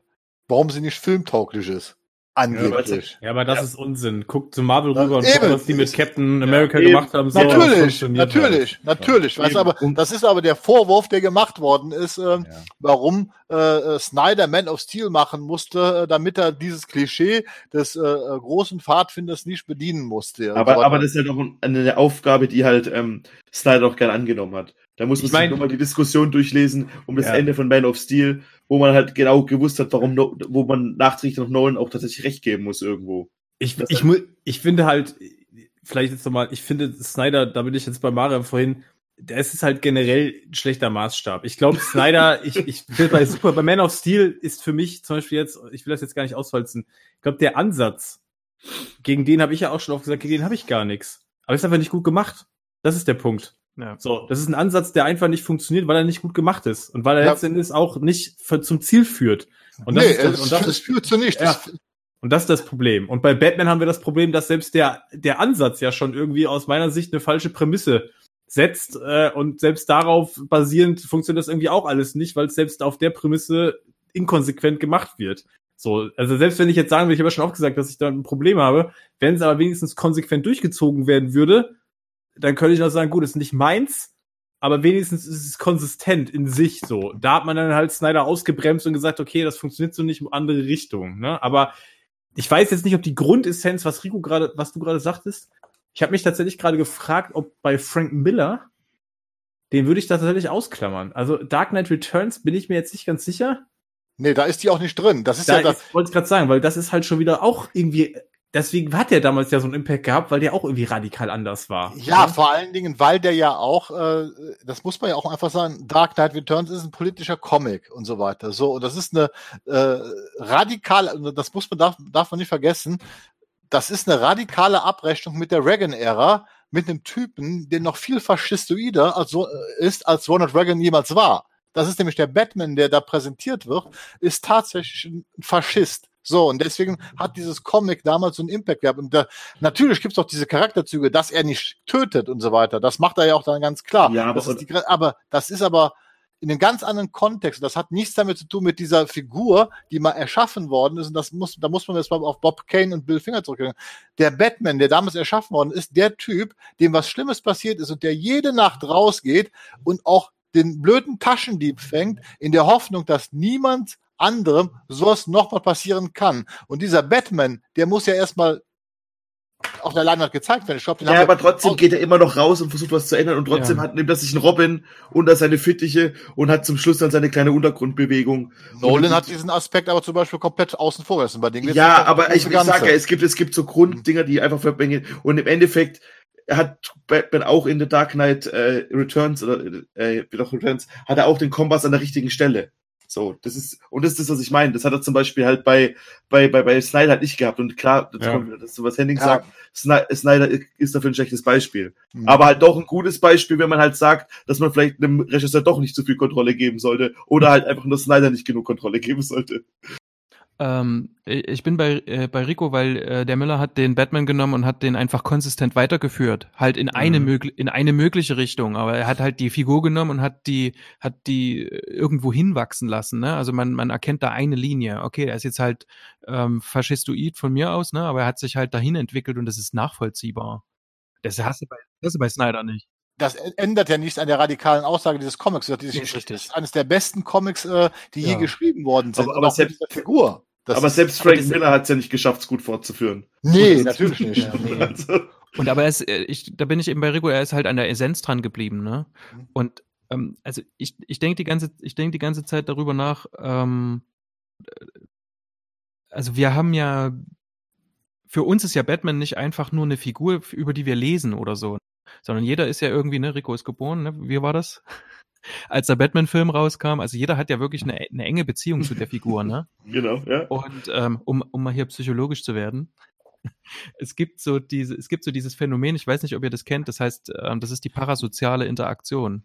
warum sie nicht filmtauglich ist. Angeblich. Ja, aber das Ja. ist Unsinn. Guck zu Marvel Ja, rüber und eben. guck, was die mit Captain America eben. gemacht haben. So, das natürlich, natürlich, halt. natürlich. Weißt, du, Eben. aber das ist aber der Vorwurf, der gemacht worden ist, ähm, Ja. warum äh, äh, Snyder Man of Steel machen musste, äh, damit er dieses Klischee des äh, äh, großen Pfadfinders nicht bedienen musste. Und Aber, aber das ist halt auch eine Aufgabe, die halt ähm, Snyder auch gerne angenommen hat. Da muss man Ich mein- sich nochmal die Diskussion durchlesen um das Ja. Ende von Man of Steel, wo man halt genau gewusst hat, warum, no wo man nachträglich noch Nolan auch tatsächlich recht geben muss irgendwo. Ich, Das- ich, mu- ich finde halt, vielleicht jetzt nochmal, ich finde Snyder, da bin ich jetzt bei Mario vorhin, das ist halt generell ein schlechter Maßstab. Ich glaube, Snyder, ich, ich will bei Super, bei Man of Steel ist für mich zum Beispiel jetzt, ich will das jetzt gar nicht ausholzen, ich glaube, der Ansatz, gegen den habe ich ja auch schon oft gesagt, gegen den habe ich gar nichts. Aber ist einfach nicht gut gemacht. Das ist der Punkt. Ja. So, das ist ein Ansatz, der einfach nicht funktioniert, weil er nicht gut gemacht ist und weil er Ja. letztendlich auch nicht für, zum Ziel führt. Und das nee, ist das, es, und das es führt zu nichts. Ja. Und das ist das Problem. Und bei Batman haben wir das Problem, dass selbst der, der Ansatz ja schon irgendwie aus meiner Sicht eine falsche Prämisse setzt. Äh, und selbst darauf basierend funktioniert das irgendwie auch alles nicht, weil es selbst auf der Prämisse inkonsequent gemacht wird. So, also selbst wenn ich jetzt sagen will, ich habe ja schon auch gesagt, dass ich da ein Problem habe, wenn es aber wenigstens konsequent durchgezogen werden würde, dann könnte ich noch sagen, gut, ist nicht meins, aber wenigstens ist es konsistent in sich so. Da hat man dann halt Snyder ausgebremst und gesagt, okay, das funktioniert so nicht in andere Richtungen. Ne? Aber ich weiß jetzt nicht, ob die Grundessenz, was Rico gerade, was du gerade sagtest, ich habe mich tatsächlich gerade gefragt, ob bei Frank Miller, den würde ich da tatsächlich ausklammern. Also Dark Knight Returns bin ich mir jetzt nicht ganz sicher. nee, da ist die auch nicht drin. Das ist Da ja das. wollte ich gerade sagen, weil das ist halt schon wieder auch irgendwie, deswegen hat der damals ja so einen Impact gehabt, weil der auch irgendwie radikal anders war. Ja, vor allen Dingen, weil der ja auch, äh, das muss man ja auch einfach sagen, Dark Knight Returns ist ein politischer Comic und so weiter. So, und das ist eine äh, radikale, also das muss man, darf, darf man nicht vergessen, das ist eine radikale Abrechnung mit der Reagan-Ära, mit einem Typen, der noch viel faschistoider als so, äh, ist, als Ronald Reagan jemals war. Das ist nämlich der Batman, der da präsentiert wird, ist tatsächlich ein Faschist. So, und deswegen hat dieses Comic damals so einen Impact gehabt. Und da, natürlich gibt's auch diese Charakterzüge, dass er nicht tötet und so weiter. Das macht er ja auch dann ganz klar. Ja, aber- das ist die, aber das ist aber in einem ganz anderen Kontext. Das hat nichts damit zu tun mit dieser Figur, die mal erschaffen worden ist. Und das muss, da muss man jetzt mal auf Bob Kane und Bill Finger zurückgehen. Der Batman, der damals erschaffen worden ist, der Typ, dem was Schlimmes passiert ist und der jede Nacht rausgeht und auch den blöden Taschendieb fängt, in der Hoffnung, dass niemand anderem sowas nochmal passieren kann. Und dieser Batman, der muss ja erstmal auf der Leinwand gezeigt werden. Ich glaub, Ja, aber trotzdem geht er immer noch raus und versucht was zu ändern und trotzdem Ja. hat, nimmt er sich einen Robin unter seine Fittiche und hat zum Schluss dann seine kleine Untergrundbewegung. Nolan Und- hat diesen Aspekt aber zum Beispiel komplett außen vor gelassen. Bei Dingen Ja, aber ich, ich sage ja, es gibt, es gibt so Grunddinger, die einfach verbringen. Und im Endeffekt hat Batman auch in The Dark Knight äh, Returns oder äh, doch Returns, hat er auch den Kompass an der richtigen Stelle. So, das ist, und das ist das, was ich meine. Das hat er zum Beispiel halt bei, bei, bei, bei Snyder halt nicht gehabt. Und klar, das Ja. kommt dazu, was Henning Ja. sagt, Sny- Snyder ist dafür ein schlechtes Beispiel. Mhm. Aber halt doch ein gutes Beispiel, wenn man halt sagt, dass man vielleicht einem Regisseur doch nicht zu viel Kontrolle geben sollte oder halt einfach nur Snyder nicht genug Kontrolle geben sollte. Ähm, ich bin bei, äh, bei Rico, weil äh, der Müller hat den Batman genommen und hat den einfach konsistent weitergeführt. Halt in eine, Mhm. mögli in eine mögliche Richtung. Aber er hat halt die Figur genommen und hat die, hat die äh, irgendwo hinwachsen lassen. Ne? Also man, man erkennt da eine Linie. Okay, er ist jetzt halt ähm, faschistoid von mir aus, ne? aber er hat sich halt dahin entwickelt und das ist nachvollziehbar. Das hast du bei, das hast du bei Snyder nicht. Das ändert ja nichts an der radikalen Aussage dieses Comics. Die sich Nee, das ist eines der besten Comics, äh, die je Ja. geschrieben worden sind. Aber- aber selbst- dieser Figur. Das aber ist- selbst Frank Miller hat es ja nicht geschafft, es gut fortzuführen. Nee, natürlich nicht. Ja, nee. Also, Und aber er ist, äh, ich, da bin ich eben bei Rico, er ist halt an der Essenz dran geblieben, ne? Mhm. Und ähm, also ich, ich denke die ganze, ich denke die ganze Zeit darüber nach, ähm, äh, also wir haben ja, für uns ist ja Batman nicht einfach nur eine Figur, über die wir lesen oder so, sondern jeder ist ja irgendwie, ne, Rico ist geboren, ne? Wie war das? Als der Batman-Film rauskam, also jeder hat ja wirklich eine, eine enge Beziehung zu der Figur, ne? genau, ja. Und ähm, um, um mal hier psychologisch zu werden, es gibt so diese, es gibt so dieses Phänomen, ich weiß nicht, ob ihr das kennt, das heißt, ähm, das ist die parasoziale Interaktion.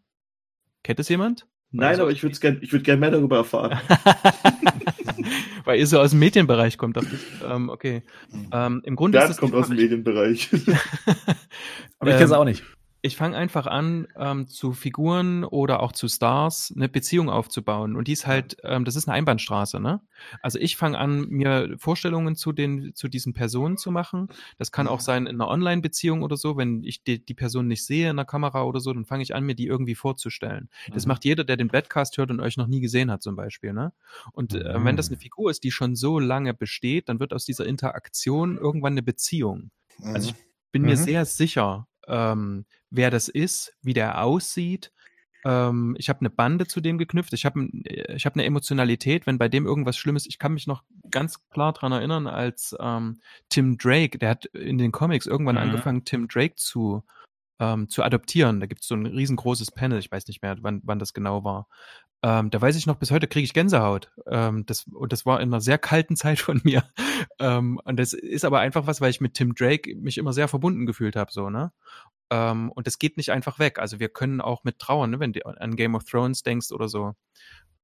Kennt es jemand? Nein, aber ich würde gerne ich würd gern mehr darüber erfahren. Weil ihr so aus dem Medienbereich kommt, dachte ich. Ähm, okay. Ähm, Im Grunde Bernd ist es kommt aus dem Medienbereich. Aber ich kenne es Ähm, auch nicht. Ich fange einfach an, ähm, zu Figuren oder auch zu Stars eine Beziehung aufzubauen. Und die ist halt, ähm, das ist eine Einbahnstraße, ne? Also ich fange an, mir Vorstellungen zu den, zu diesen Personen zu machen. Das kann auch sein in einer Online-Beziehung oder so, wenn ich die, die Person nicht sehe in der Kamera oder so, dann fange ich an, mir die irgendwie vorzustellen. Das macht jeder, der den Badcast hört und euch noch nie gesehen hat, zum Beispiel, ne? Und äh, wenn das eine Figur ist, die schon so lange besteht, dann wird aus dieser Interaktion irgendwann eine Beziehung Also ich bin mir Mhm. sehr sicher, ähm, wer das ist, wie der aussieht. Ähm, ich habe eine Bande zu dem geknüpft. Ich habe ich hab eine Emotionalität, wenn bei dem irgendwas Schlimmes. Ich kann mich noch ganz klar dran erinnern, als ähm, Tim Drake, der hat in den Comics irgendwann Mhm. angefangen, Tim Drake zu ähm, zu adoptieren. Da gibt es so ein riesengroßes Panel, ich weiß nicht mehr, wann, wann das genau war. Ähm, da weiß ich noch, bis heute kriege ich Gänsehaut. Ähm, das, und das war in einer sehr kalten Zeit von mir. Ähm, und das ist aber einfach was, weil ich mit Tim Drake mich immer sehr verbunden gefühlt habe, so, ne? Ähm, und das geht nicht einfach weg. Also wir können auch mit trauern, ne, wenn du an Game of Thrones denkst oder so.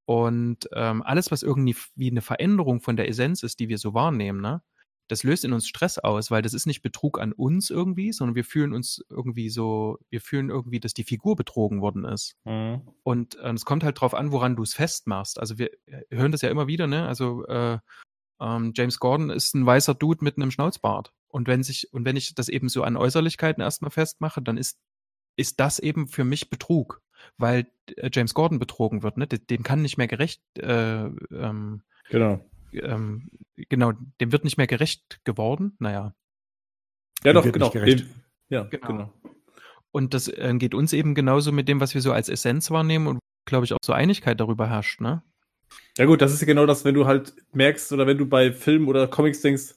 Und ähm, alles, was irgendwie wie eine Veränderung von der Essenz ist, die wir so wahrnehmen, ne? Das löst in uns Stress aus, weil das ist nicht Betrug an uns irgendwie, sondern wir fühlen uns irgendwie so, wir fühlen irgendwie, dass die Figur betrogen worden ist. Mhm. Und ähm, es kommt halt drauf an, woran du es festmachst. Also wir äh, hören das ja immer wieder, ne? Also äh, ähm, James Gordon ist ein weißer Dude mit einem Schnauzbart. Und wenn sich, und wenn ich das eben so an Äußerlichkeiten erstmal festmache, dann ist, ist das eben für mich Betrug, weil äh, James Gordon betrogen wird, ne? Dem dem kann nicht mehr gerecht, äh, ähm, Genau. Ähm, genau, dem wird nicht mehr gerecht geworden. Naja. Ja, Dem doch, genau. Dem- Ja, Genau. genau. Und das äh, geht uns eben genauso mit dem, was wir so als Essenz wahrnehmen und glaube ich auch so Einigkeit darüber herrscht, ne? Ja gut, das ist ja genau das, wenn du halt merkst oder wenn du bei Filmen oder Comics denkst,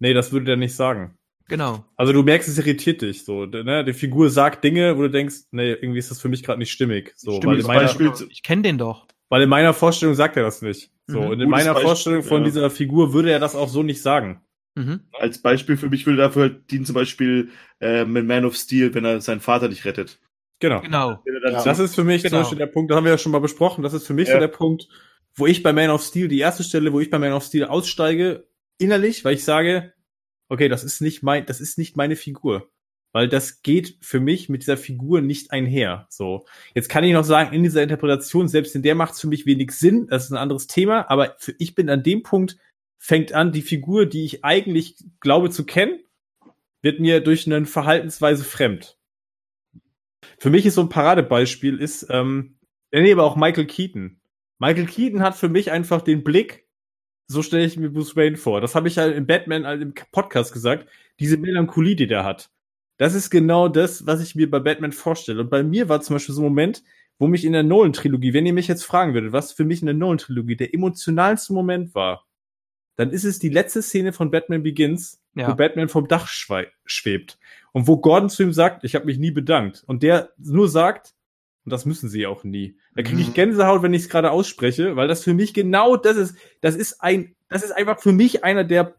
nee, das würde der nicht sagen. Genau. Also du merkst, es irritiert dich so. Ne? Die Figur sagt Dinge, wo du denkst, nee, irgendwie ist das für mich gerade nicht stimmig. So, Stimmt, weil, meiner, Beispiel- Ich kenne den doch. Weil in meiner Vorstellung sagt er das nicht. So, Mhm. und in Gutes meiner Beispiel, Vorstellung von ja. dieser Figur würde er das auch so nicht sagen. Mhm. Als Beispiel für mich würde dafür halt dienen zum Beispiel äh, mit Man of Steel, wenn er seinen Vater nicht rettet. Genau. Genau. Das ist für mich Genau. zum Beispiel der Punkt, das haben wir ja schon mal besprochen, das ist für mich Ja. so der Punkt, wo ich bei Man of Steel, die erste Stelle, wo ich bei Man of Steel aussteige, innerlich, weil ich sage, okay, das ist nicht mein, das ist nicht meine Figur. Weil das geht für mich mit dieser Figur nicht einher. So. Jetzt kann ich noch sagen, in dieser Interpretation, selbst in der macht es für mich wenig Sinn, das ist ein anderes Thema, aber für, ich bin an dem Punkt, fängt an, die Figur, die ich eigentlich glaube zu kennen, wird mir durch eine Verhaltensweise fremd. Für mich ist so ein Paradebeispiel ist, ähm, nee, aber auch Michael Keaton. Michael Keaton hat für mich einfach den Blick, so stelle ich mir Bruce Wayne vor. Das habe ich halt im Batman halt im Podcast gesagt, diese Melancholie, die der hat. Das ist genau das, was ich mir bei Batman vorstelle. Und bei mir war zum Beispiel so ein Moment, wo mich in der Nolan-Trilogie, wenn ihr mich jetzt fragen würdet, was für mich in der Nolan-Trilogie der emotionalste Moment war, dann ist es die letzte Szene von Batman Begins, Ja. wo Batman vom Dach schwebt. Und wo Gordon zu ihm sagt, ich habe mich nie bedankt. Und der nur sagt, und das müssen sie auch nie. Da kriege ich Mhm. Gänsehaut, wenn ich es gerade ausspreche, weil das für mich genau das ist. Das ist ein, das ist einfach für mich einer der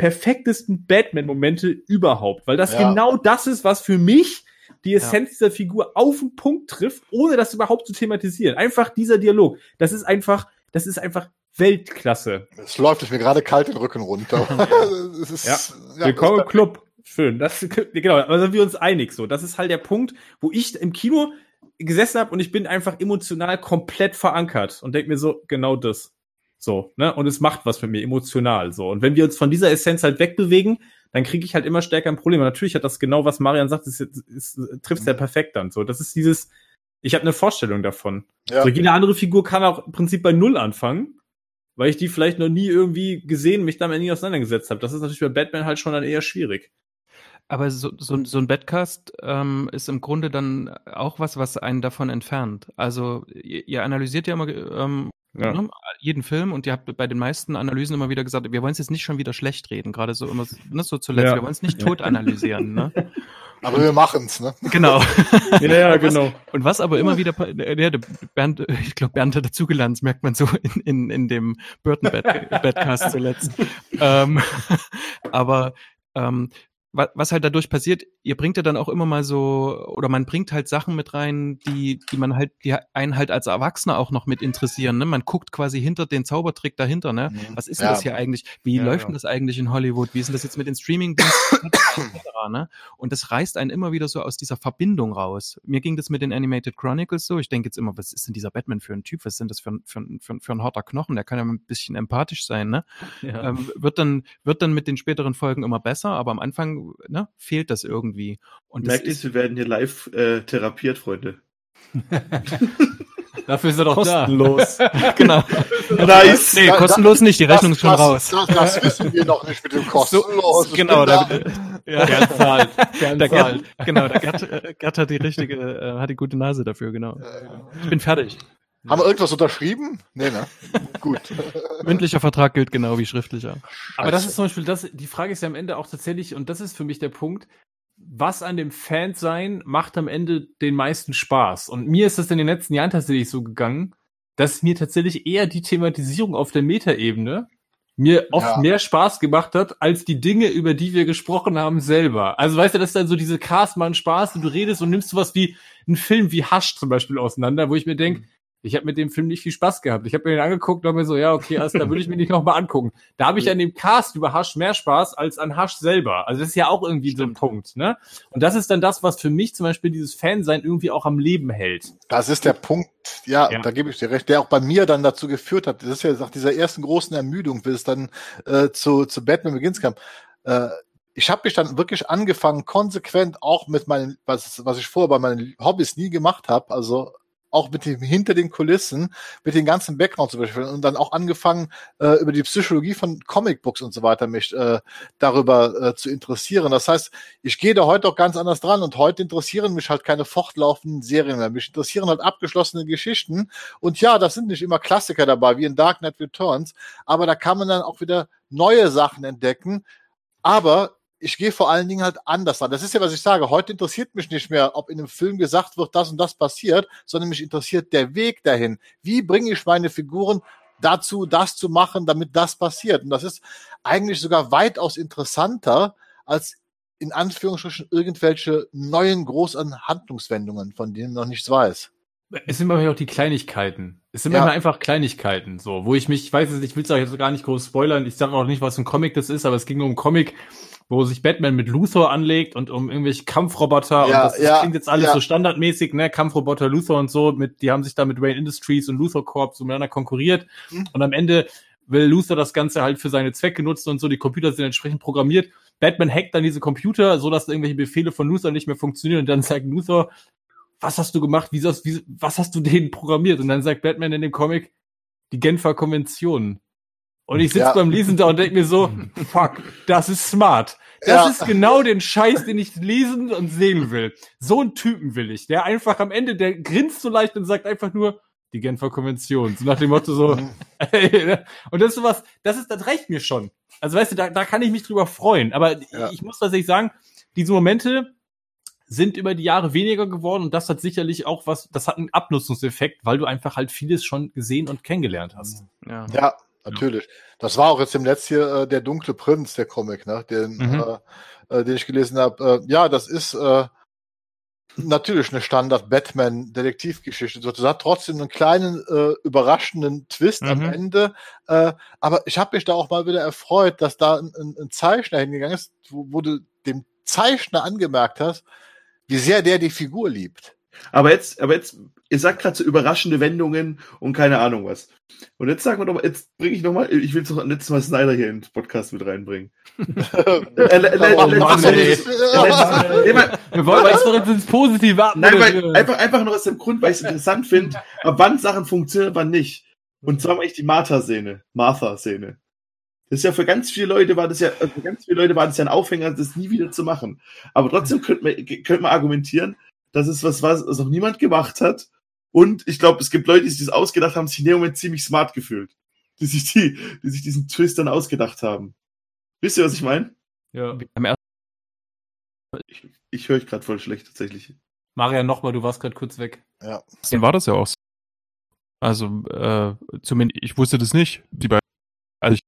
perfektesten Batman-Momente überhaupt, weil das Ja. genau das ist, was für mich die Essenz dieser Figur auf den Punkt trifft, ohne das überhaupt zu thematisieren. Einfach dieser Dialog. Das ist einfach, das ist einfach Weltklasse. Es läuft es mir gerade kalt den Rücken runter. ist, Ja. Willkommen im Club. Schön. Das, genau, aber sind wir uns einig so. Das ist halt der Punkt, wo ich im Kino gesessen habe und ich bin einfach emotional komplett verankert und denke mir so, genau das. So, ne? Und es macht was mit mir emotional so. Und wenn wir uns von dieser Essenz halt wegbewegen, dann kriege ich halt immer stärker ein Problem. Und natürlich hat das genau, was Marian sagt, ist, ist, ist, trifft ja perfekt dann. So, das ist dieses, ich habe eine Vorstellung davon. Ja. So, jede andere Figur kann auch im Prinzip bei Null anfangen, weil ich die vielleicht noch nie irgendwie gesehen, mich damit nie auseinandergesetzt habe. Das ist natürlich bei Batman halt schon dann eher schwierig. Aber so, so, so ein Badcast ähm, ist im Grunde dann auch was, was einen davon entfernt. Also ihr, ihr analysiert ja immer ähm, Ja. ne, jeden Film und ihr habt bei den meisten Analysen immer wieder gesagt, wir wollen es jetzt nicht schon wieder schlecht reden, gerade so immer ne, so zuletzt. Ja. Wir wollen es nicht tot analysieren. Ne? Aber wir machen's, ne? Genau. Ja, ja, Und was- genau. Und was aber immer wieder, äh, der Bernd, ich glaube, Bernd hat dazugelernt, das merkt man so in, in, in dem Burton-Badcast zuletzt. ähm, aber ähm, was halt dadurch passiert, ihr bringt ja dann auch immer mal so, oder man bringt halt Sachen mit rein, die, die man halt, die einen halt als Erwachsener auch noch mit interessieren. Ne? Man guckt quasi hinter den Zaubertrick dahinter, ne? Mhm. Was ist denn Ja. das hier eigentlich? Wie Ja, läuft ja. denn das eigentlich in Hollywood? Wie ist denn das jetzt mit den Streaming-Diensten? ne? Und das reißt einen immer wieder so aus dieser Verbindung raus. Mir ging das mit den Animated Chronicles so. Ich denke jetzt immer, was ist denn dieser Batman für ein Typ? Was ist denn das für ein, für ein, für ein, für ein harter Knochen? Der kann ja ein bisschen empathisch sein, ne? Ja. Ähm, wird dann, wird dann mit den späteren Folgen immer besser, aber am Anfang, ne, fehlt das irgendwie. Und Merkt ihr, wir werden hier live äh, therapiert, Freunde. Dafür ist er doch Kostenlos. genau. Nice! Nee, Da- kostenlos nicht, die Rechnung ist schon das, raus. Das, das wissen wir noch nicht mit dem kostenlos. genau, da, da, ja. Gern zahlt. Gern Der zahlt. Gerd, genau, der Gerd, äh, Gerd hat die richtige, äh, hat die gute Nase dafür, genau. Ich bin fertig. Haben wir irgendwas unterschrieben? Nee, ne? Gut. Mündlicher Vertrag gilt genau wie schriftlicher. Aber das ist zum Beispiel das, die Frage ist ja am Ende auch tatsächlich, und das ist für mich der Punkt, was an dem Fansein macht am Ende den meisten Spaß. Und mir ist das in den letzten Jahren tatsächlich so gegangen, dass mir tatsächlich eher die Thematisierung auf der Metaebene mir oft Ja. mehr Spaß gemacht hat, als die Dinge, über die wir gesprochen haben, selber. Also weißt du, das ist dann so diese Cast machen Spaß und du redest und nimmst sowas wie einen Film wie Hush zum Beispiel auseinander, wo ich mir denke, ich habe mit dem Film nicht viel Spaß gehabt. Ich habe mir den angeguckt und mir so, ja, okay, also, da würde ich mir nicht nochmal angucken. Da habe ich an dem Cast über Hush mehr Spaß als an Hush selber. Also das ist ja auch irgendwie so ein Punkt, ne? Und das ist dann das, was für mich zum Beispiel dieses Fansein irgendwie auch am Leben hält. Das ist der Punkt, ja, Ja. da gebe ich dir recht, der auch bei mir dann dazu geführt hat. Das ist ja nach dieser ersten großen Ermüdung, bis es dann äh, zu, zu Batman Begins kam. Äh, ich habe mich dann wirklich angefangen, konsequent auch mit meinen, was, was ich vorher bei meinen Hobbys nie gemacht habe, also auch mit dem hinter den Kulissen, mit den ganzen Background zum Beispiel und dann auch angefangen, äh, über die Psychologie von Comicbooks und so weiter mich äh, darüber äh, zu interessieren. Das heißt, ich gehe da heute auch ganz anders dran und heute interessieren mich halt keine fortlaufenden Serien mehr. Mich interessieren halt abgeschlossene Geschichten und ja, das sind nicht immer Klassiker dabei, wie in Dark Knight Returns, aber da kann man dann auch wieder neue Sachen entdecken. Aber ich gehe vor allen Dingen halt anders an. Das ist ja, was ich sage. Heute interessiert mich nicht mehr, ob in einem Film gesagt wird, das und das passiert, sondern mich interessiert der Weg dahin. Wie bringe ich meine Figuren dazu, das zu machen, damit das passiert? Und das ist eigentlich sogar weitaus interessanter als in Anführungsstrichen irgendwelche neuen großen Handlungswendungen, von denen noch nichts weiß. Es sind manchmal auch die Kleinigkeiten. Es sind Ja. manchmal einfach Kleinigkeiten, so, wo ich mich, ich weiß es nicht, ich will es auch jetzt gar nicht groß spoilern. Ich sage auch nicht, was für ein Comic das ist, aber es ging um einen Comic, wo sich Batman mit Luthor anlegt und um irgendwelche Kampfroboter. und Ja, das, das ja, klingt jetzt alles ja. so standardmäßig, ne? Kampfroboter, Luthor und so. Mit, die haben sich da mit Wayne Industries und Luthor Corp so miteinander konkurriert. Mhm. Und am Ende will Luthor das Ganze halt für seine Zwecke nutzen und so. Die Computer sind entsprechend programmiert. Batman hackt dann diese Computer, so dass irgendwelche Befehle von Luthor nicht mehr funktionieren. Und dann sagt Luthor, was hast du gemacht? Wie, wie, was hast du denen programmiert? Und dann sagt Batman in dem Comic, die Genfer Konvention. Und ich sitze Ja. beim Lesen da und denke mir so, fuck, das ist smart. Das Ja. ist genau den Scheiß, den ich lesen und sehen will. So einen Typen will ich, der einfach am Ende, der grinst so leicht und sagt einfach nur, die Genfer Konvention. So nach dem Motto so, Mhm. und das ist sowas, das ist, das reicht mir schon. Also weißt du, da, da kann ich mich drüber freuen. Aber Ja. ich muss tatsächlich sagen, diese Momente sind über die Jahre weniger geworden und das hat sicherlich auch was, das hat einen Abnutzungseffekt, weil du einfach halt vieles schon gesehen und kennengelernt hast. Ja. Ja, natürlich. Das war auch jetzt im letzten hier äh, der dunkle Prinz, der Comic, ne, den, Mhm. äh, äh, den ich gelesen habe. Äh, ja, das ist äh, natürlich eine Standard-Batman-Detektivgeschichte. So, Das hat trotzdem einen kleinen äh, überraschenden Twist am Mhm. Ende. Äh, aber ich habe mich da auch mal wieder erfreut, dass da ein, ein, ein Zeichner hingegangen ist, wo, wo du dem Zeichner angemerkt hast, wie sehr der die Figur liebt. Aber jetzt, aber jetzt, ihr sagt gerade so überraschende Wendungen und keine Ahnung was. Und jetzt sagen wir doch mal, jetzt bringe ich noch mal, ich will doch letztes Mal Snyder hier in den Podcast mit reinbringen. Äh, weil- Wir wollen jetzt doch jetzt ins Positive ab. Nein, weil, einfach, einfach nur aus dem Grund, weil ich es interessant finde, ab wann Sachen funktionieren, wann nicht. Und zwar mache ich die Martha-Szene. Martha-Szene. Das ist ja für ganz viele Leute war das ja, äh, für ganz viele Leute war das ja ein Aufhänger, das nie wieder zu machen. Aber trotzdem könnte man, könnte man argumentieren, dass es was war, was noch niemand gemacht hat. Und ich glaube, es gibt Leute, die sich das ausgedacht haben, sich in dem Moment ziemlich smart gefühlt. Die sich die, die sich diesen Twist dann ausgedacht haben. Wisst ihr, was ich meine? Ja. Am ersten Ich, ich höre euch gerade voll schlecht tatsächlich. Marian, nochmal, du warst gerade kurz weg. Ja. war das ja auch so. Also, äh, zumindest, ich wusste das nicht. Die beiden. Ich,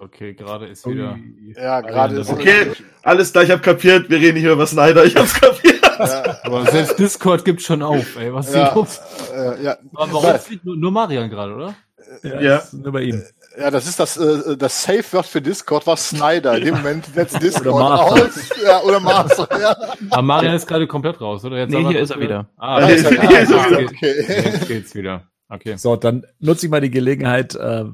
Okay, gerade ist wieder. Ja, gerade ist Okay. alles klar, ich hab kapiert, wir reden nicht über Snyder, ich hab's kapiert. Ja, Aber selbst Discord gibt schon auf, ey. Was ist ja, denn los? äh, ja, warum ist nur, nur Marian gerade, oder? Ja. ist Nur bei ihm. Ja, das ist das, äh, das Safe-Wort für Discord war Snyder. In dem Moment setzt Discord Oder Martha. aus. Ja, oder Martha, ja. Aber Marian ist gerade komplett raus, oder? Jetzt Nee, hier ist er wieder. Ah, Ja, okay. ist er. Ah, Hier ist er wieder. okay. Jetzt geht's wieder. Okay. So, dann nutze ich mal die Gelegenheit, äh,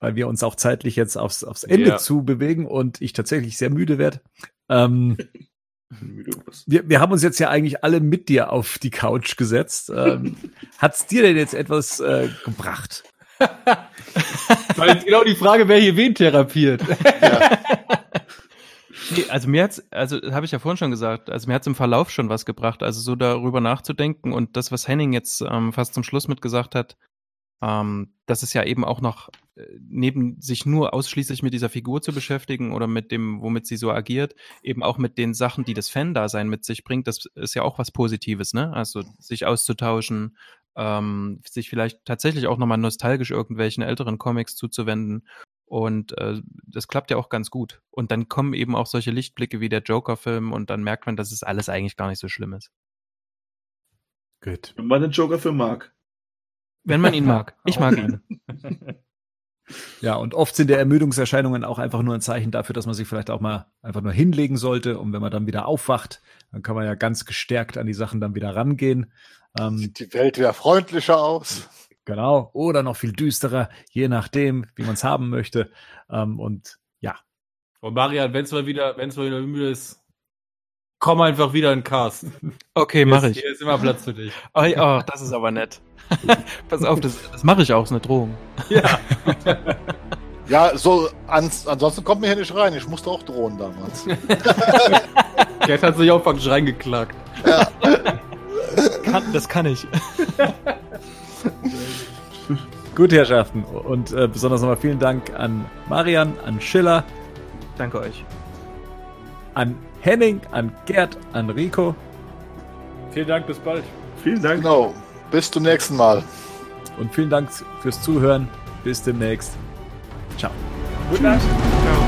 weil wir uns auch zeitlich jetzt aufs, aufs Ende Ja. zu bewegen und ich tatsächlich sehr müde werde. Ähm, wir, wir haben uns jetzt ja eigentlich alle mit dir auf die Couch gesetzt. Ähm, Hat's dir denn jetzt etwas äh, gebracht? Weil jetzt genau die Frage, wer hier wen therapiert. Nee, also mir hat's, also habe ich ja vorhin schon gesagt, also mir hat's im Verlauf schon was gebracht, also so darüber nachzudenken und das, was Henning jetzt ähm, fast zum Schluss mitgesagt hat, ähm, dass es ja eben auch noch neben sich nur ausschließlich mit dieser Figur zu beschäftigen oder mit dem, womit sie so agiert, eben auch mit den Sachen, die das Fan-Dasein mit sich bringt, das ist ja auch was Positives, ne? Also sich auszutauschen, ähm, sich vielleicht tatsächlich auch nochmal nostalgisch irgendwelchen älteren Comics zuzuwenden. Und äh, das klappt ja auch ganz gut. Und dann kommen eben auch solche Lichtblicke wie der Joker-Film und dann merkt man, dass es alles eigentlich gar nicht so schlimm ist. Gut. Wenn man den Joker-Film mag. Wenn man ihn mag. Ich mag ihn. Ja, und oft sind der Ermüdungserscheinungen auch einfach nur ein Zeichen dafür, dass man sich vielleicht auch mal einfach nur hinlegen sollte. Und wenn man dann wieder aufwacht, dann kann man ja ganz gestärkt an die Sachen dann wieder rangehen. Ähm, Sieht die Welt wieder freundlicher aus. genau. Oder noch viel düsterer, je nachdem, wie man es haben möchte. Ähm, und ja, Und Marian, wenn es mal wieder, wenn es mal wieder müde ist, komm einfach wieder in den Cast. Okay, mache ich. Hier ist immer Platz für dich. Oh, oh, das ist aber nett. Pass auf, das, das mache ich auch, ist eine Drohung. Ja. Ja, so, ans, ansonsten kommt mir hier nicht rein. Ich musste auch drohen damals. Gerd hat sich auch praktisch reingeklagt. Kann, das kann ich. gut, Herrschaften. Und äh, besonders nochmal vielen Dank an Marian, an Schiller, Danke euch. an Henning, an Gerd, an Rico. Vielen Dank, bis bald. Vielen Dank. Genau. Bis zum nächsten Mal. Und vielen Dank fürs Zuhören. Bis demnächst. Ciao. Guten Nacht. Der